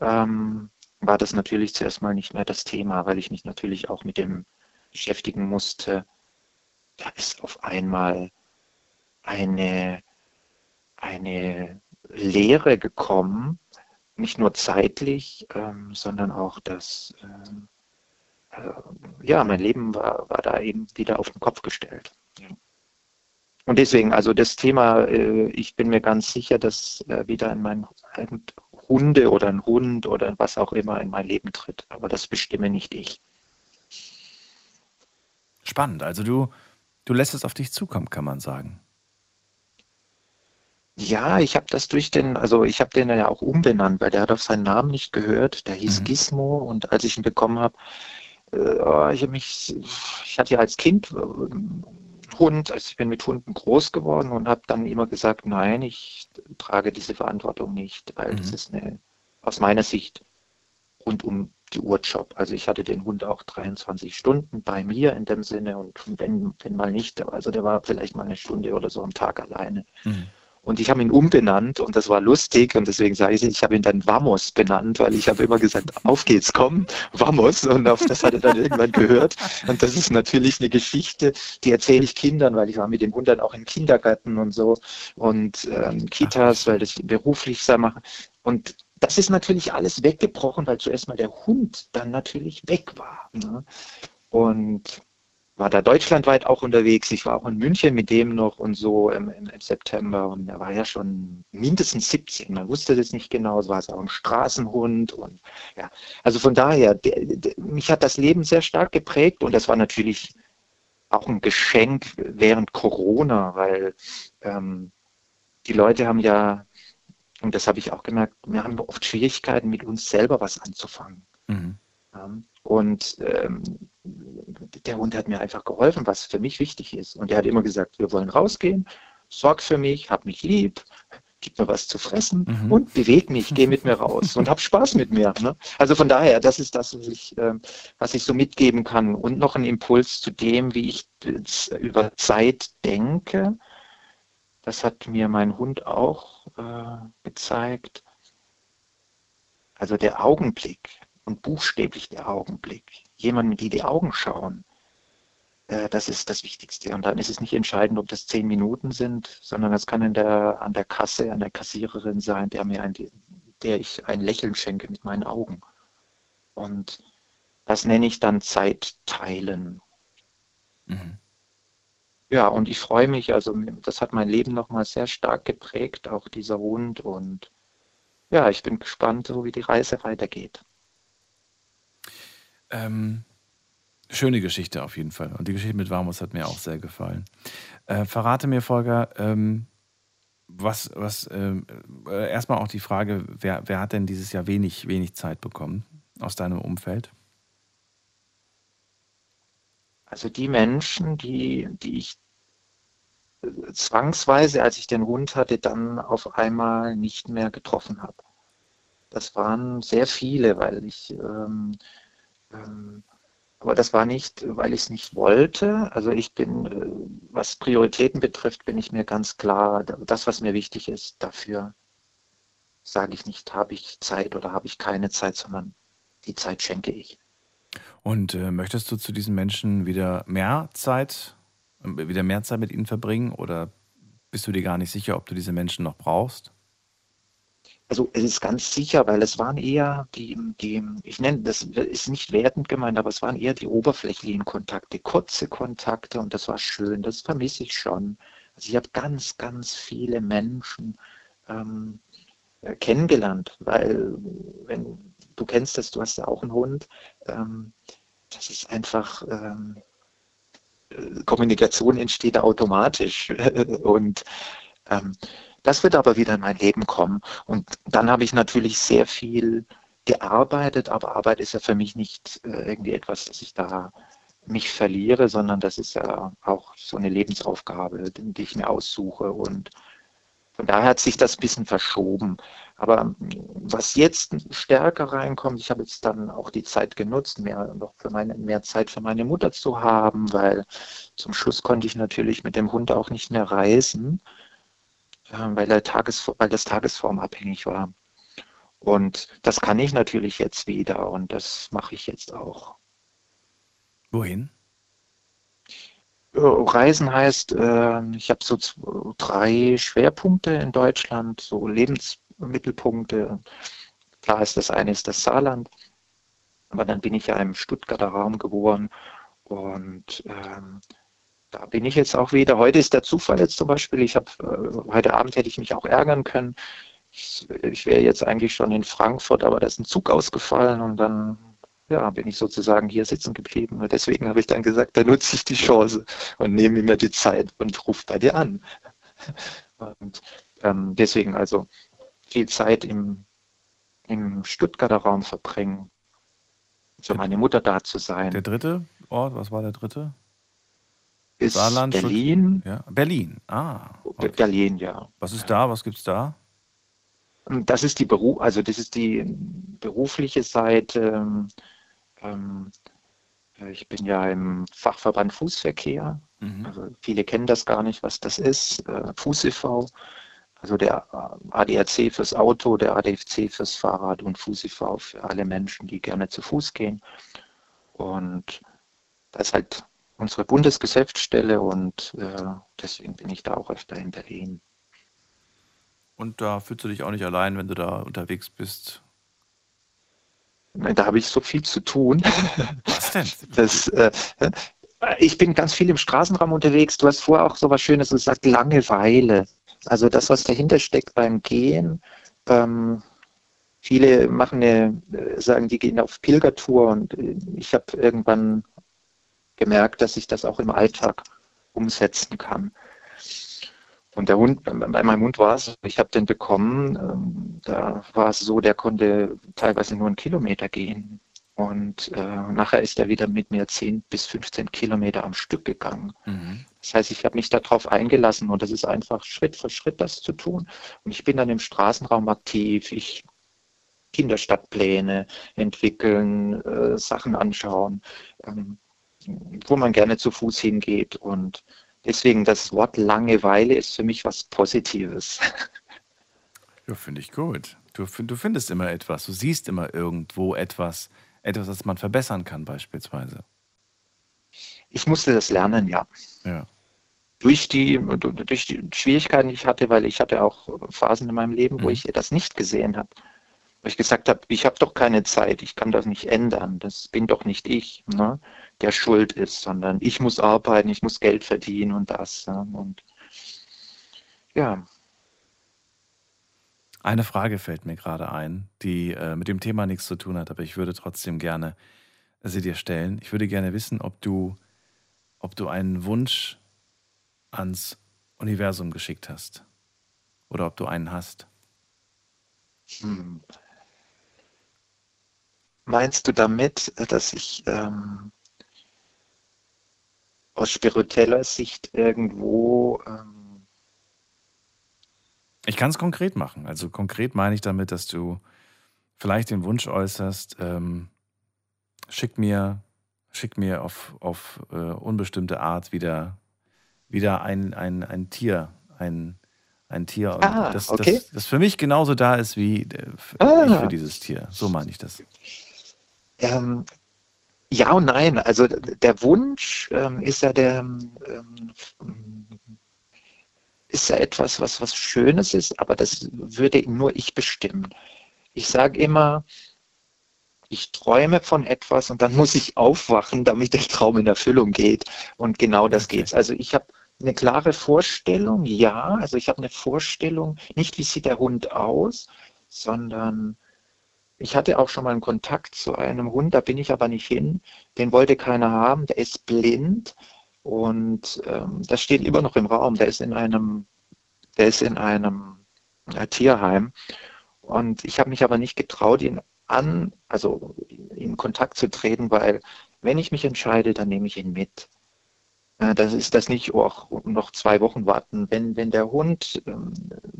ähm, war das natürlich zuerst mal nicht mehr das Thema, weil ich mich natürlich auch mit dem beschäftigen musste. Da ist auf einmal eine, eine Lehre gekommen, nicht nur zeitlich, ähm, sondern auch das, ähm, äh, ja, mein Leben war, war da eben wieder auf den Kopf gestellt. Ja. Und deswegen, also das Thema, äh, ich bin mir ganz sicher, dass äh, wieder in mein Hunde oder ein Hund oder was auch immer in mein Leben tritt. Aber das bestimme nicht ich. Spannend. Also du, du lässt es auf dich zukommen, kann man sagen. Ja, ich habe das durch den, also ich habe den ja auch umbenannt, weil der hat auf seinen Namen nicht gehört. Der hieß mhm. Gizmo und als ich ihn bekommen habe, äh, oh, ich habe mich, ich hatte ja als Kind äh, Hund, also ich bin mit Hunden groß geworden und habe dann immer gesagt, nein, ich trage diese Verantwortung nicht, weil mhm. das ist eine, aus meiner Sicht rund um die Uhr Job. Also ich hatte den Hund auch 23 Stunden bei mir in dem Sinne und wenn, wenn mal nicht, also der war vielleicht mal eine Stunde oder so am Tag alleine. Mhm. Und ich habe ihn umbenannt und das war lustig und deswegen sage ich, ich habe ihn dann Vamos benannt, weil ich habe immer gesagt, auf geht's, komm, Vamos und auf das hat er dann irgendwann gehört. Und das ist natürlich eine Geschichte, die erzähle ich Kindern, weil ich war mit dem Hund dann auch in Kindergärten und so und ähm, Kitas, weil das beruflich sei mache. Und das ist natürlich alles weggebrochen, weil zuerst mal der Hund dann natürlich weg war. Ne? Und war da deutschlandweit auch unterwegs. Ich war auch in München mit dem noch und so im, im, im September und er war ja schon mindestens 17. Man wusste das nicht genau. Es war auch ein Straßenhund und ja, also von daher, der, der, mich hat das Leben sehr stark geprägt und das war natürlich auch ein Geschenk während Corona, weil ähm, die Leute haben ja, und das habe ich auch gemerkt, wir haben oft Schwierigkeiten, mit uns selber was anzufangen. Mhm. Und ähm, der Hund hat mir einfach geholfen, was für mich wichtig ist. Und er hat immer gesagt, wir wollen rausgehen, sorg für mich, hab mich lieb, gib mir was zu fressen mhm. und beweg mich, geh mit mir raus und hab Spaß mit mir. Ne? Also von daher, das ist das, was ich, äh, was ich so mitgeben kann. Und noch ein Impuls zu dem, wie ich über Zeit denke. Das hat mir mein Hund auch äh, gezeigt. Also der Augenblick und buchstäblich der Augenblick. Jemandem die die Augen schauen, äh, das ist das Wichtigste. Und dann ist es nicht entscheidend, ob das zehn Minuten sind, sondern das kann in der, an der Kasse, an der Kassiererin sein, der mir ein, der ich ein Lächeln schenke mit meinen Augen. Und das nenne ich dann Zeit teilen. Mhm. Ja, und ich freue mich, also das hat mein Leben nochmal sehr stark geprägt, auch dieser Hund. Und ja, ich bin gespannt, so wie die Reise weitergeht. Ähm, schöne Geschichte auf jeden Fall. Und die Geschichte mit Warmus hat mir auch sehr gefallen. Äh, verrate mir, Volker, ähm, was, was ähm, äh, erstmal auch die Frage, wer, wer hat denn dieses Jahr wenig, wenig Zeit bekommen aus deinem Umfeld? Also die Menschen, die, die ich äh, zwangsweise, als ich den Hund hatte, dann auf einmal nicht mehr getroffen habe. Das waren sehr viele, weil ich ähm, aber das war nicht, weil ich es nicht wollte. Also ich bin, äh, was Prioritäten betrifft, bin ich mir ganz klar, das, was mir wichtig ist, dafür sage ich nicht, habe ich Zeit oder habe ich keine Zeit, sondern die Zeit schenke ich. Und äh, möchtest du zu diesen Menschen wieder mehr Zeit, äh, wieder mehr Zeit mit ihnen verbringen oder bist du dir gar nicht sicher, ob du diese Menschen noch brauchst? Also es ist ganz sicher, weil es waren eher die, die, ich nenne, das ist nicht wertend gemeint, aber es waren eher die oberflächlichen Kontakte, kurze Kontakte und das war schön, das vermisse ich schon. Also ich habe ganz, ganz viele Menschen ähm, äh, kennengelernt, weil wenn du kennst das, du hast ja auch einen Hund, ähm, das ist einfach ähm, äh, Kommunikation entsteht automatisch und ähm, das wird aber wieder in mein Leben kommen. Und dann habe ich natürlich sehr viel gearbeitet, aber Arbeit ist ja für mich nicht äh, irgendwie etwas, dass ich da mich verliere, sondern das ist ja auch so eine Lebensaufgabe, die ich mir aussuche. Und von daher hat sich das ein bisschen verschoben. Aber was jetzt stärker reinkommt, ich habe jetzt dann auch die Zeit genutzt, mehr, noch für meine, mehr Zeit für meine Mutter zu haben, weil zum Schluss konnte ich natürlich mit dem Hund auch nicht mehr reisen. Äh, weil, er Tages, weil das tagesformabhängig war. Und das kann ich natürlich jetzt wieder und das mache ich jetzt auch. Wohin? Äh, Reisen heißt, äh, ich habe so drei Schwerpunkte in Deutschland, so Lebensmittelpunkte. Klar ist das eine ist das Saarland, aber dann bin ich ja im Stuttgarter Raum geboren und ähm, da bin ich jetzt auch wieder. Heute ist der Zufall jetzt zum Beispiel. Ich habe äh, heute Abend hätte ich mich auch ärgern können. Ich, ich wäre jetzt eigentlich schon in Frankfurt, aber da ist ein Zug ausgefallen und dann ja, bin ich sozusagen hier sitzen geblieben. Und deswegen habe ich dann gesagt, da nutze ich die Chance und nehme mir die Zeit und rufe bei dir an. Und ähm, deswegen also viel Zeit im, im Stuttgarter Raum verbringen, für meine Mutter da zu sein. Der dritte Ort, was war der dritte? Ist Saarland, Berlin. Ja. Berlin, ah. Okay. Berlin, ja. Was ist da? Was gibt es da? Das ist die Beruf, also das ist die berufliche Seite. Ähm, ich bin ja im Fachverband Fußverkehr. Mhm. Also viele kennen das gar nicht, was das ist. Äh, Fuß e.V., also der ADAC fürs Auto, der ADFC fürs Fahrrad und Fuß e.V. für alle Menschen, die gerne zu Fuß gehen. Und das ist halt unsere Bundesgeschäftsstelle und äh, deswegen bin ich da auch öfter in Berlin. Und da fühlst du dich auch nicht allein, wenn du da unterwegs bist? Nein, da habe ich so viel zu tun. Was denn? Das, äh, ich bin ganz viel im Straßenraum unterwegs. Du hast vorher auch so was Schönes gesagt, Langeweile. Also das, was dahinter steckt beim Gehen. Ähm, viele machen eine, äh, sagen, die gehen auf Pilgertour und äh, ich habe irgendwann gemerkt, dass ich das auch im Alltag umsetzen kann. Und der Hund, bei meinem Hund war es, ich habe den bekommen, ähm, da war es so, der konnte teilweise nur einen Kilometer gehen. Und äh, nachher ist er wieder mit mir 10 bis 15 Kilometer am Stück gegangen. Mhm. Das heißt, ich habe mich darauf eingelassen und das ist einfach Schritt für Schritt das zu tun. Und ich bin dann im Straßenraum aktiv. Ich Kinderstadtpläne entwickeln, äh, Sachen anschauen, ähm, wo man gerne zu Fuß hingeht und Deswegen das Wort Langeweile ist für mich was Positives. Ja, finde ich gut. Du, du findest immer etwas, du siehst immer irgendwo etwas, etwas, das man verbessern kann beispielsweise. Ich musste das lernen, ja. Ja. Durch die, durch die Schwierigkeiten, die ich hatte, weil ich hatte auch Phasen in meinem Leben, wo mhm. ich das nicht gesehen habe. Wo ich gesagt habe, ich habe doch keine Zeit, ich kann das nicht ändern, das bin doch nicht ich. Ne? Der schuld ist, sondern ich muss arbeiten, ich muss Geld verdienen und das. Und ja. Eine Frage fällt mir gerade ein, die äh, mit dem Thema nichts zu tun hat, aber ich würde trotzdem gerne sie dir stellen. Ich würde gerne wissen, ob du, ob du einen Wunsch ans Universum geschickt hast oder ob du einen hast. Hm. Meinst du damit, dass ich ähm, aus spiritueller Sicht irgendwo. Ähm ich kann es konkret machen. Also konkret meine ich damit, dass du vielleicht den Wunsch äußerst, ähm, schick mir, schick mir auf, auf äh, unbestimmte Art wieder, wieder ein, ein, ein Tier, ein, ein Tier, ah, das, okay. das, das für mich genauso da ist wie äh, ah. ich für dieses Tier. So meine ich das. Ähm, ja und nein. Also der Wunsch ähm, ist ja der ähm, ist ja etwas, was was Schönes ist, aber das würde nur ich bestimmen. Ich sage immer, ich träume von etwas und dann muss ich aufwachen, damit der Traum in Erfüllung geht. Und genau das okay. geht's. Also ich habe eine klare Vorstellung, ja. Also ich habe eine Vorstellung, nicht wie sieht der Hund aus, sondern ich hatte auch schon mal einen Kontakt zu einem Hund, da bin ich aber nicht hin. Den wollte keiner haben, der ist blind und ähm, das steht immer noch im Raum. Der ist in einem, der ist in einem äh, Tierheim und ich habe mich aber nicht getraut, ihn an, also in Kontakt zu treten, weil wenn ich mich entscheide, dann nehme ich ihn mit. Äh, das ist das nicht auch noch zwei Wochen warten. Wenn, wenn der Hund ähm,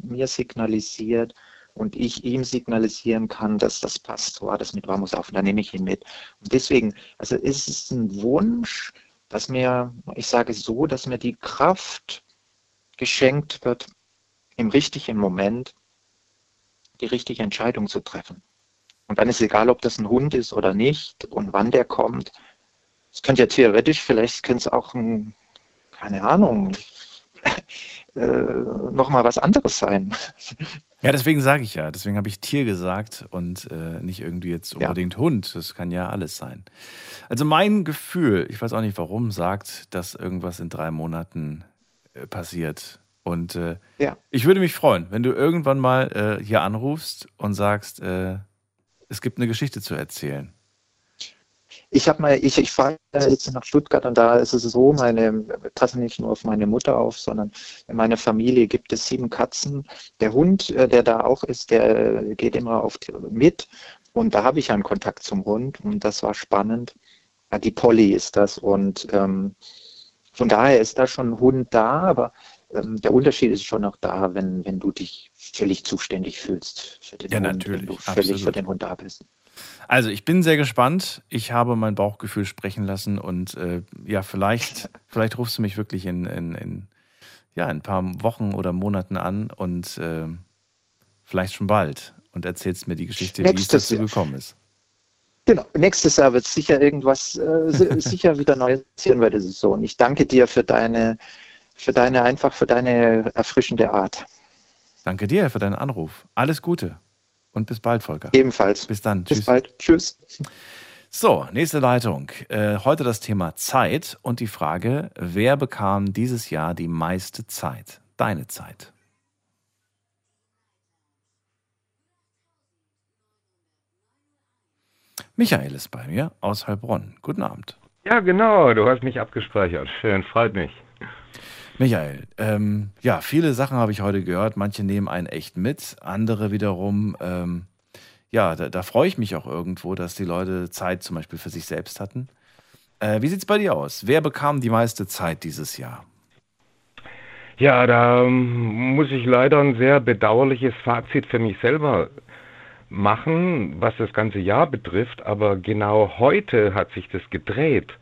mir signalisiert, und ich ihm signalisieren kann, dass das passt, so war das mit Ramos auf, und dann nehme ich ihn mit. Und deswegen, also ist es ein Wunsch, dass mir, ich sage so, dass mir die Kraft geschenkt wird, im richtigen Moment die richtige Entscheidung zu treffen. Und dann ist egal, ob das ein Hund ist oder nicht und wann der kommt. Es könnte ja theoretisch, vielleicht könnte es auch ein, keine Ahnung, äh, nochmal was anderes sein. Ja, deswegen sage ich ja, deswegen habe ich Tier gesagt und äh, nicht irgendwie jetzt unbedingt ja. Hund. Das kann ja alles sein. Also mein Gefühl, ich weiß auch nicht warum, sagt, dass irgendwas in drei Monaten äh, passiert. Und äh, ja. ich würde mich freuen, wenn du irgendwann mal äh, hier anrufst und sagst, äh, es gibt eine Geschichte zu erzählen. Ich habe mal, ich, ich fahre jetzt nach Stuttgart und da ist es so, meine, passe nicht nur auf meine Mutter auf, sondern in meiner Familie gibt es sieben Katzen. Der Hund, äh, der da auch ist, der geht immer auf mit und da habe ich einen Kontakt zum Hund und das war spannend. Die Polly ist das und ähm, von daher ist da schon ein Hund da, aber ähm, der Unterschied ist schon noch da, wenn, wenn du dich völlig zuständig fühlst für den ja, Hund, natürlich. wenn du völlig Absolut. für den Hund da bist. Also ich bin sehr gespannt. Ich habe mein Bauchgefühl sprechen lassen und äh, ja, vielleicht, vielleicht rufst du mich wirklich in, in, in, ja, in ein paar Wochen oder Monaten an und äh, vielleicht schon bald und erzählst mir die Geschichte, Nächstes wie es dazu gekommen ist. Genau, nächstes Jahr wird sicher irgendwas, äh, sicher wieder Neues passieren bei der Saison. Ich danke dir für deine, für deine, einfach für deine erfrischende Art. Danke dir für deinen Anruf. Alles Gute. Und bis bald, Volker. Ebenfalls. Bis dann. Bis Tschüss. bald. Tschüss. So, nächste Leitung. Äh, heute das Thema Zeit und die Frage, wer bekam dieses Jahr die meiste Zeit? Deine Zeit. Michael ist bei mir aus Heilbronn. Guten Abend. Ja, genau. Du hast mich abgespeichert. Schön, freut mich. Michael, ähm, ja, viele Sachen habe ich heute gehört. Manche nehmen einen echt mit, andere wiederum, ähm, ja, da, da, freue ich mich auch irgendwo, dass die Leute Zeit zum Beispiel für sich selbst hatten. Äh, wie sieht es bei dir aus? Wer bekam die meiste Zeit dieses Jahr? Ja, da ähm, muss ich leider ein sehr bedauerliches Fazit für mich selber machen, was das ganze Jahr betrifft. Aber genau heute hat sich das gedreht.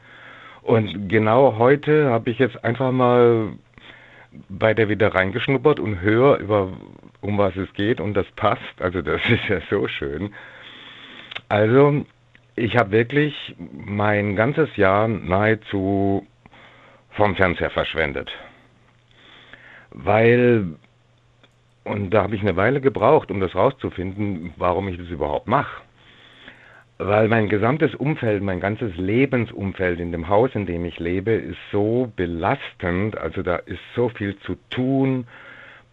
Und genau heute habe ich jetzt einfach mal bei der wieder reingeschnuppert und höre über um was es geht und das passt. Also das ist ja so schön. Also ich habe wirklich mein ganzes Jahr nahezu vom Fernseher verschwendet. Weil, und da habe ich eine Weile gebraucht, um das rauszufinden, warum ich das überhaupt mache weil mein gesamtes Umfeld, mein ganzes Lebensumfeld in dem Haus, in dem ich lebe, ist so belastend. Also da ist so viel zu tun,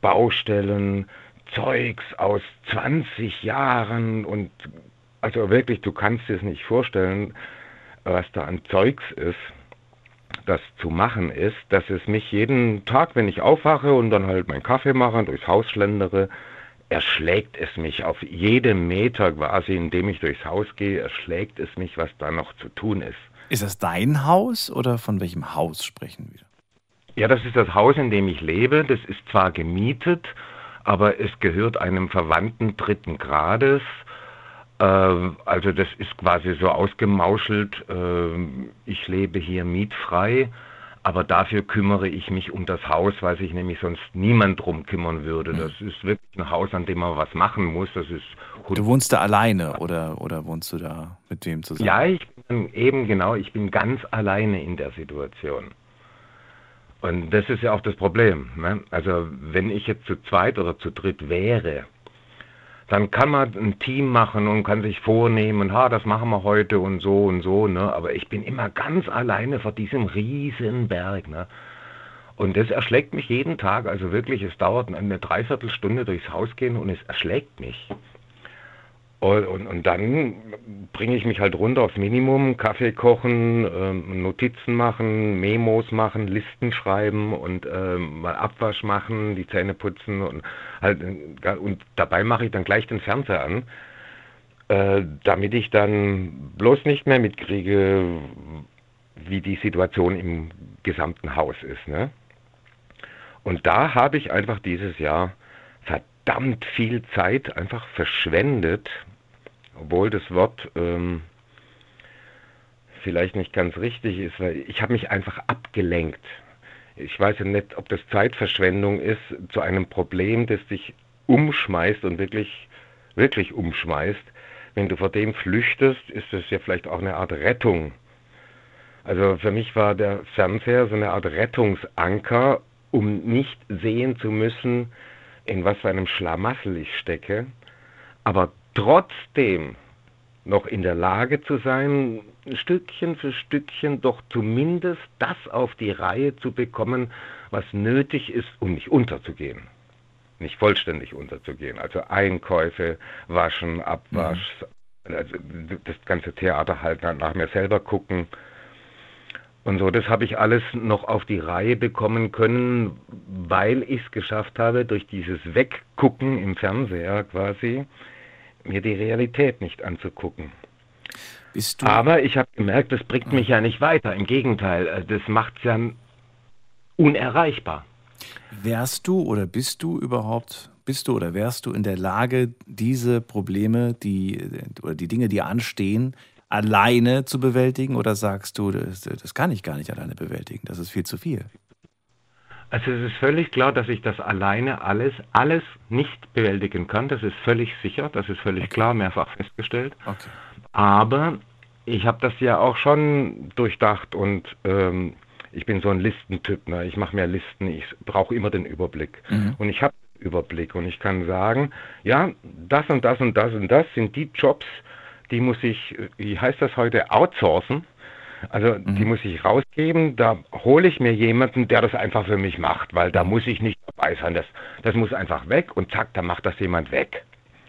Baustellen, Zeugs aus 20 Jahren und also wirklich, du kannst dir es nicht vorstellen, was da an Zeugs ist, das zu machen ist, dass es mich jeden Tag, wenn ich aufwache und dann halt meinen Kaffee mache, durchs Haus schlendere, erschlägt es mich auf jedem Meter quasi, indem ich durchs Haus gehe, erschlägt es mich, was da noch zu tun ist. Ist das dein Haus oder von welchem Haus sprechen wir? Ja, das ist das Haus, in dem ich lebe. Das ist zwar gemietet, aber es gehört einem Verwandten dritten Grades. Äh, also das ist quasi so ausgemauschelt. Äh, ich lebe hier mietfrei aber dafür kümmere ich mich um das Haus, weil sich nämlich sonst niemand drum kümmern würde. Das ist wirklich ein Haus, an dem man was machen muss. Das ist du wohnst da alleine oder, oder wohnst du da mit wem zusammen? Ja, ich bin eben genau, ich bin ganz alleine in der Situation. Und das ist ja auch das Problem. Ne? Also wenn ich jetzt zu zweit oder zu dritt wäre, dann kann man ein Team machen und kann sich vornehmen, ha, das machen wir heute und so und so, ne? Aber ich bin immer ganz alleine vor diesem riesen Berg, ne? Und das erschlägt mich jeden Tag, also wirklich, es dauert eine Dreiviertelstunde durchs Haus gehen und es erschlägt mich. Und, und, und dann bringe ich mich halt runter aufs Minimum, Kaffee kochen, ähm, Notizen machen, Memos machen, Listen schreiben und ähm, mal Abwasch machen, die Zähne putzen und halt äh, und dabei mache ich dann gleich den Fernseher an, äh, damit ich dann bloß nicht mehr mitkriege, wie die Situation im gesamten Haus ist. Ne? Und da habe ich einfach dieses Jahr verdammt viel Zeit einfach verschwendet, obwohl das Wort ähm, vielleicht nicht ganz richtig ist, weil ich habe mich einfach abgelenkt. Ich weiß ja nicht, ob das Zeitverschwendung ist, zu einem Problem, das dich umschmeißt und wirklich, wirklich umschmeißt. Wenn du vor dem flüchtest, ist das ja vielleicht auch eine Art Rettung. Also für mich war der Fernseher so eine Art Rettungsanker, um nicht sehen zu müssen, in was für einem Schlamassel ich stecke, aber trotzdem noch in der Lage zu sein, Stückchen für Stückchen doch zumindest das auf die Reihe zu bekommen, was nötig ist, um nicht unterzugehen. Nicht vollständig unterzugehen. Also Einkäufe, Waschen, Abwasch, mhm. also das ganze Theater halt nach mir selber gucken. Und so, das habe ich alles noch auf die Reihe bekommen können, weil ich es geschafft habe, durch dieses Weggucken im Fernseher quasi, mir die Realität nicht anzugucken. Aber ich habe gemerkt, das bringt mich ja nicht weiter. Im Gegenteil, äh, das macht es ja unerreichbar. Wärst du oder bist du überhaupt, bist du oder wärst du in der Lage, diese Probleme, die oder die Dinge, die anstehen, alleine zu bewältigen? Oder sagst du, das, das kann ich gar nicht alleine bewältigen, das ist viel zu viel? Also es ist völlig klar, dass ich das alleine alles, alles nicht bewältigen kann. Das ist völlig sicher, das ist völlig okay. klar, mehrfach festgestellt. Okay. Aber ich habe das ja auch schon durchdacht und ähm, ich bin so ein Listentyp. Ne? Ich mache mir Listen, ich brauche immer den Überblick. Mhm. Und ich habe Überblick und ich kann sagen, ja, das und das und das und das sind die Jobs, die muss ich, wie heißt das heute, outsourcen. Also mhm. die muss ich rausgeben, da hole ich mir jemanden, der das einfach für mich macht, weil da muss ich nicht dabei sein. Das, das muss einfach weg und zack, da macht das jemand weg.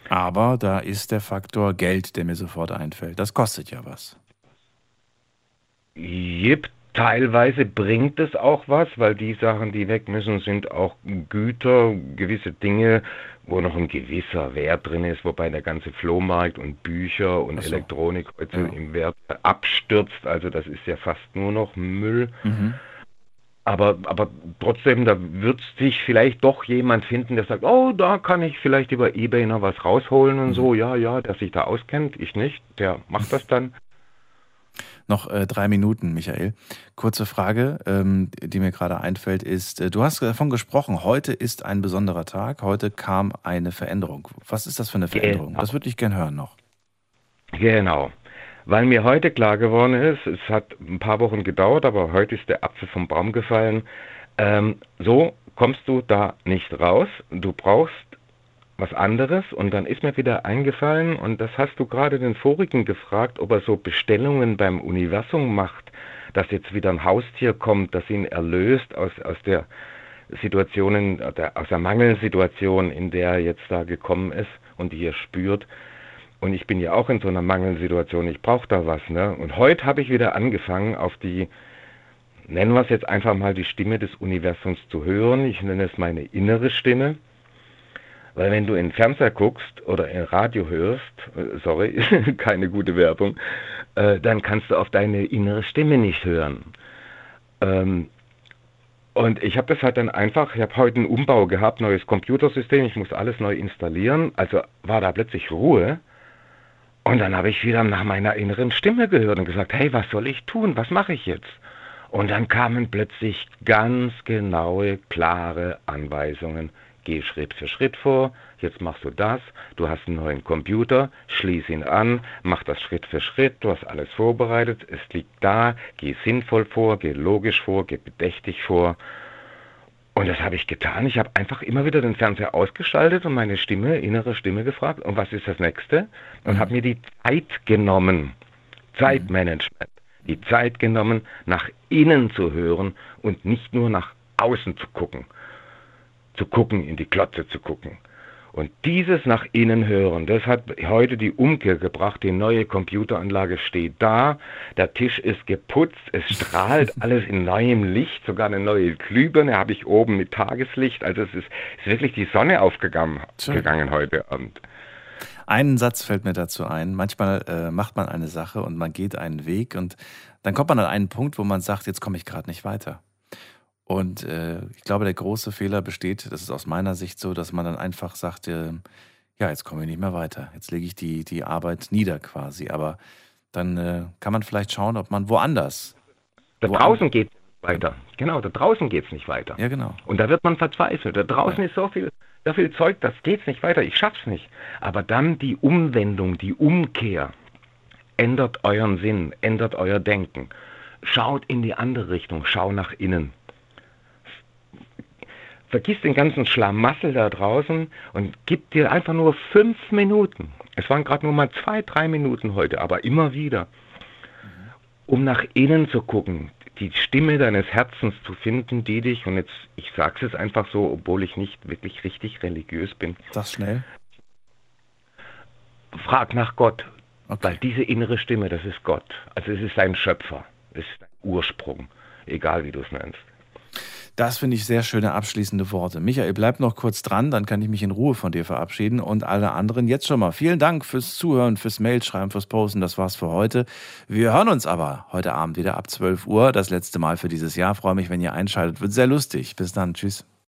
Aber da ist der Faktor Geld, der mir sofort einfällt. Das kostet ja was. Jep, teilweise bringt es auch was, weil die Sachen, die weg müssen, sind auch Güter, gewisse Dinge, wo noch ein gewisser Wert drin ist, wobei der ganze Flohmarkt und Bücher und so. Elektronik heute ja. im Wert abstürzt. Also das ist ja fast nur noch Müll. Mhm. Aber, aber trotzdem, da wird sich vielleicht doch jemand finden, der sagt, oh, da kann ich vielleicht über Ebay noch was rausholen und so. Mhm. Ja, ja, der sich da auskennt, ich nicht, der macht das dann. Noch äh, drei Minuten, Michael. Kurze Frage, ähm, die mir gerade einfällt, ist, äh, du hast davon gesprochen, heute ist ein besonderer Tag, heute kam eine Veränderung. Was ist das für eine Veränderung? Genau. Das würde ich gerne hören noch. Genau. Weil mir heute klar geworden ist, es hat ein paar Wochen gedauert, aber heute ist der Apfel vom Baum gefallen. Ähm, so kommst du da nicht raus. Du brauchst was anderes und dann ist mir wieder eingefallen und das hast du gerade den vorigen gefragt, ob er so Bestellungen beim Universum macht, dass jetzt wieder ein Haustier kommt, das ihn erlöst aus, aus der Situation, aus der Mangelsituation, in der er jetzt da gekommen ist und die er spürt. Und ich bin ja auch in so einer Mangelsituation, ich brauche da was. Ne? Und heute habe ich wieder angefangen, auf die, nennen wir es jetzt einfach mal, die Stimme des Universums zu hören. Ich nenne es meine innere Stimme. Weil wenn du in Fernseher guckst oder in Radio hörst, äh, sorry, keine gute Werbung, äh, dann kannst du auf deine innere Stimme nicht hören. Ähm, und ich habe das halt dann einfach, ich habe heute einen Umbau gehabt, neues Computersystem, ich muss alles neu installieren, also war da plötzlich Ruhe und dann habe ich wieder nach meiner inneren Stimme gehört und gesagt, hey, was soll ich tun? Was mache ich jetzt? Und dann kamen plötzlich ganz genaue, klare Anweisungen. Geh Schritt für Schritt vor, jetzt machst du das, du hast einen neuen Computer, schließ ihn an, mach das Schritt für Schritt, du hast alles vorbereitet, es liegt da, geh sinnvoll vor, geh logisch vor, geh bedächtig vor und das habe ich getan. Ich habe einfach immer wieder den Fernseher ausgeschaltet und meine Stimme, innere Stimme gefragt, und was ist das nächste? Und mhm. habe mir die Zeit genommen. Zeitmanagement. Die Zeit genommen, nach innen zu hören und nicht nur nach außen zu gucken. Zu gucken, in die Klotze zu gucken. Und dieses nach innen hören, das hat heute die Umkehr gebracht. Die neue Computeranlage steht da, der Tisch ist geputzt, es strahlt alles in neuem Licht, sogar eine neue Glühbirne habe ich oben mit Tageslicht. Also es ist, ist wirklich die Sonne aufgegangen gegangen heute Abend. Einen Satz fällt mir dazu ein. Manchmal äh, macht man eine Sache und man geht einen Weg und dann kommt man an einen Punkt, wo man sagt, jetzt komme ich gerade nicht weiter. Und äh, ich glaube, der große Fehler besteht, das ist aus meiner Sicht so, dass man dann einfach sagt, äh, ja, jetzt komme ich nicht mehr weiter. Jetzt lege ich die, die Arbeit nieder quasi. Aber dann äh, kann man vielleicht schauen, ob man woanders. Da draußen geht weiter. Genau, da draußen geht es nicht weiter. Ja, genau. Und da wird man verzweifelt. Da draußen ist so viel, so viel Zeug, das geht's nicht weiter, ich schaff's nicht. Aber dann die Umwendung, die Umkehr, ändert euren Sinn, ändert euer Denken. Schaut in die andere Richtung, schau nach innen. Vergiss den ganzen Schlamassel da draußen und gib dir einfach nur fünf Minuten. Es waren gerade nur mal zwei, drei Minuten heute, aber immer wieder, um nach innen zu gucken, die Stimme deines Herzens zu finden, die dich, und jetzt, ich sage es einfach so, obwohl ich nicht wirklich richtig religiös bin. Sag schnell. Frag nach Gott, okay. weil diese innere Stimme, das ist Gott. Also es ist ein Schöpfer, es ist ein Ursprung, egal wie du es nennst. Das finde ich sehr schöne abschließende Worte. Michael, bleib noch kurz dran, dann kann ich mich in Ruhe von dir verabschieden und alle anderen jetzt schon mal. Vielen Dank fürs Zuhören, fürs Mailschreiben, fürs Posten. Das war's für heute. Wir hören uns aber heute Abend wieder ab 12 Uhr. Das letzte Mal für dieses Jahr. Freue mich, wenn ihr einschaltet. Wird sehr lustig. Bis dann. Tschüss.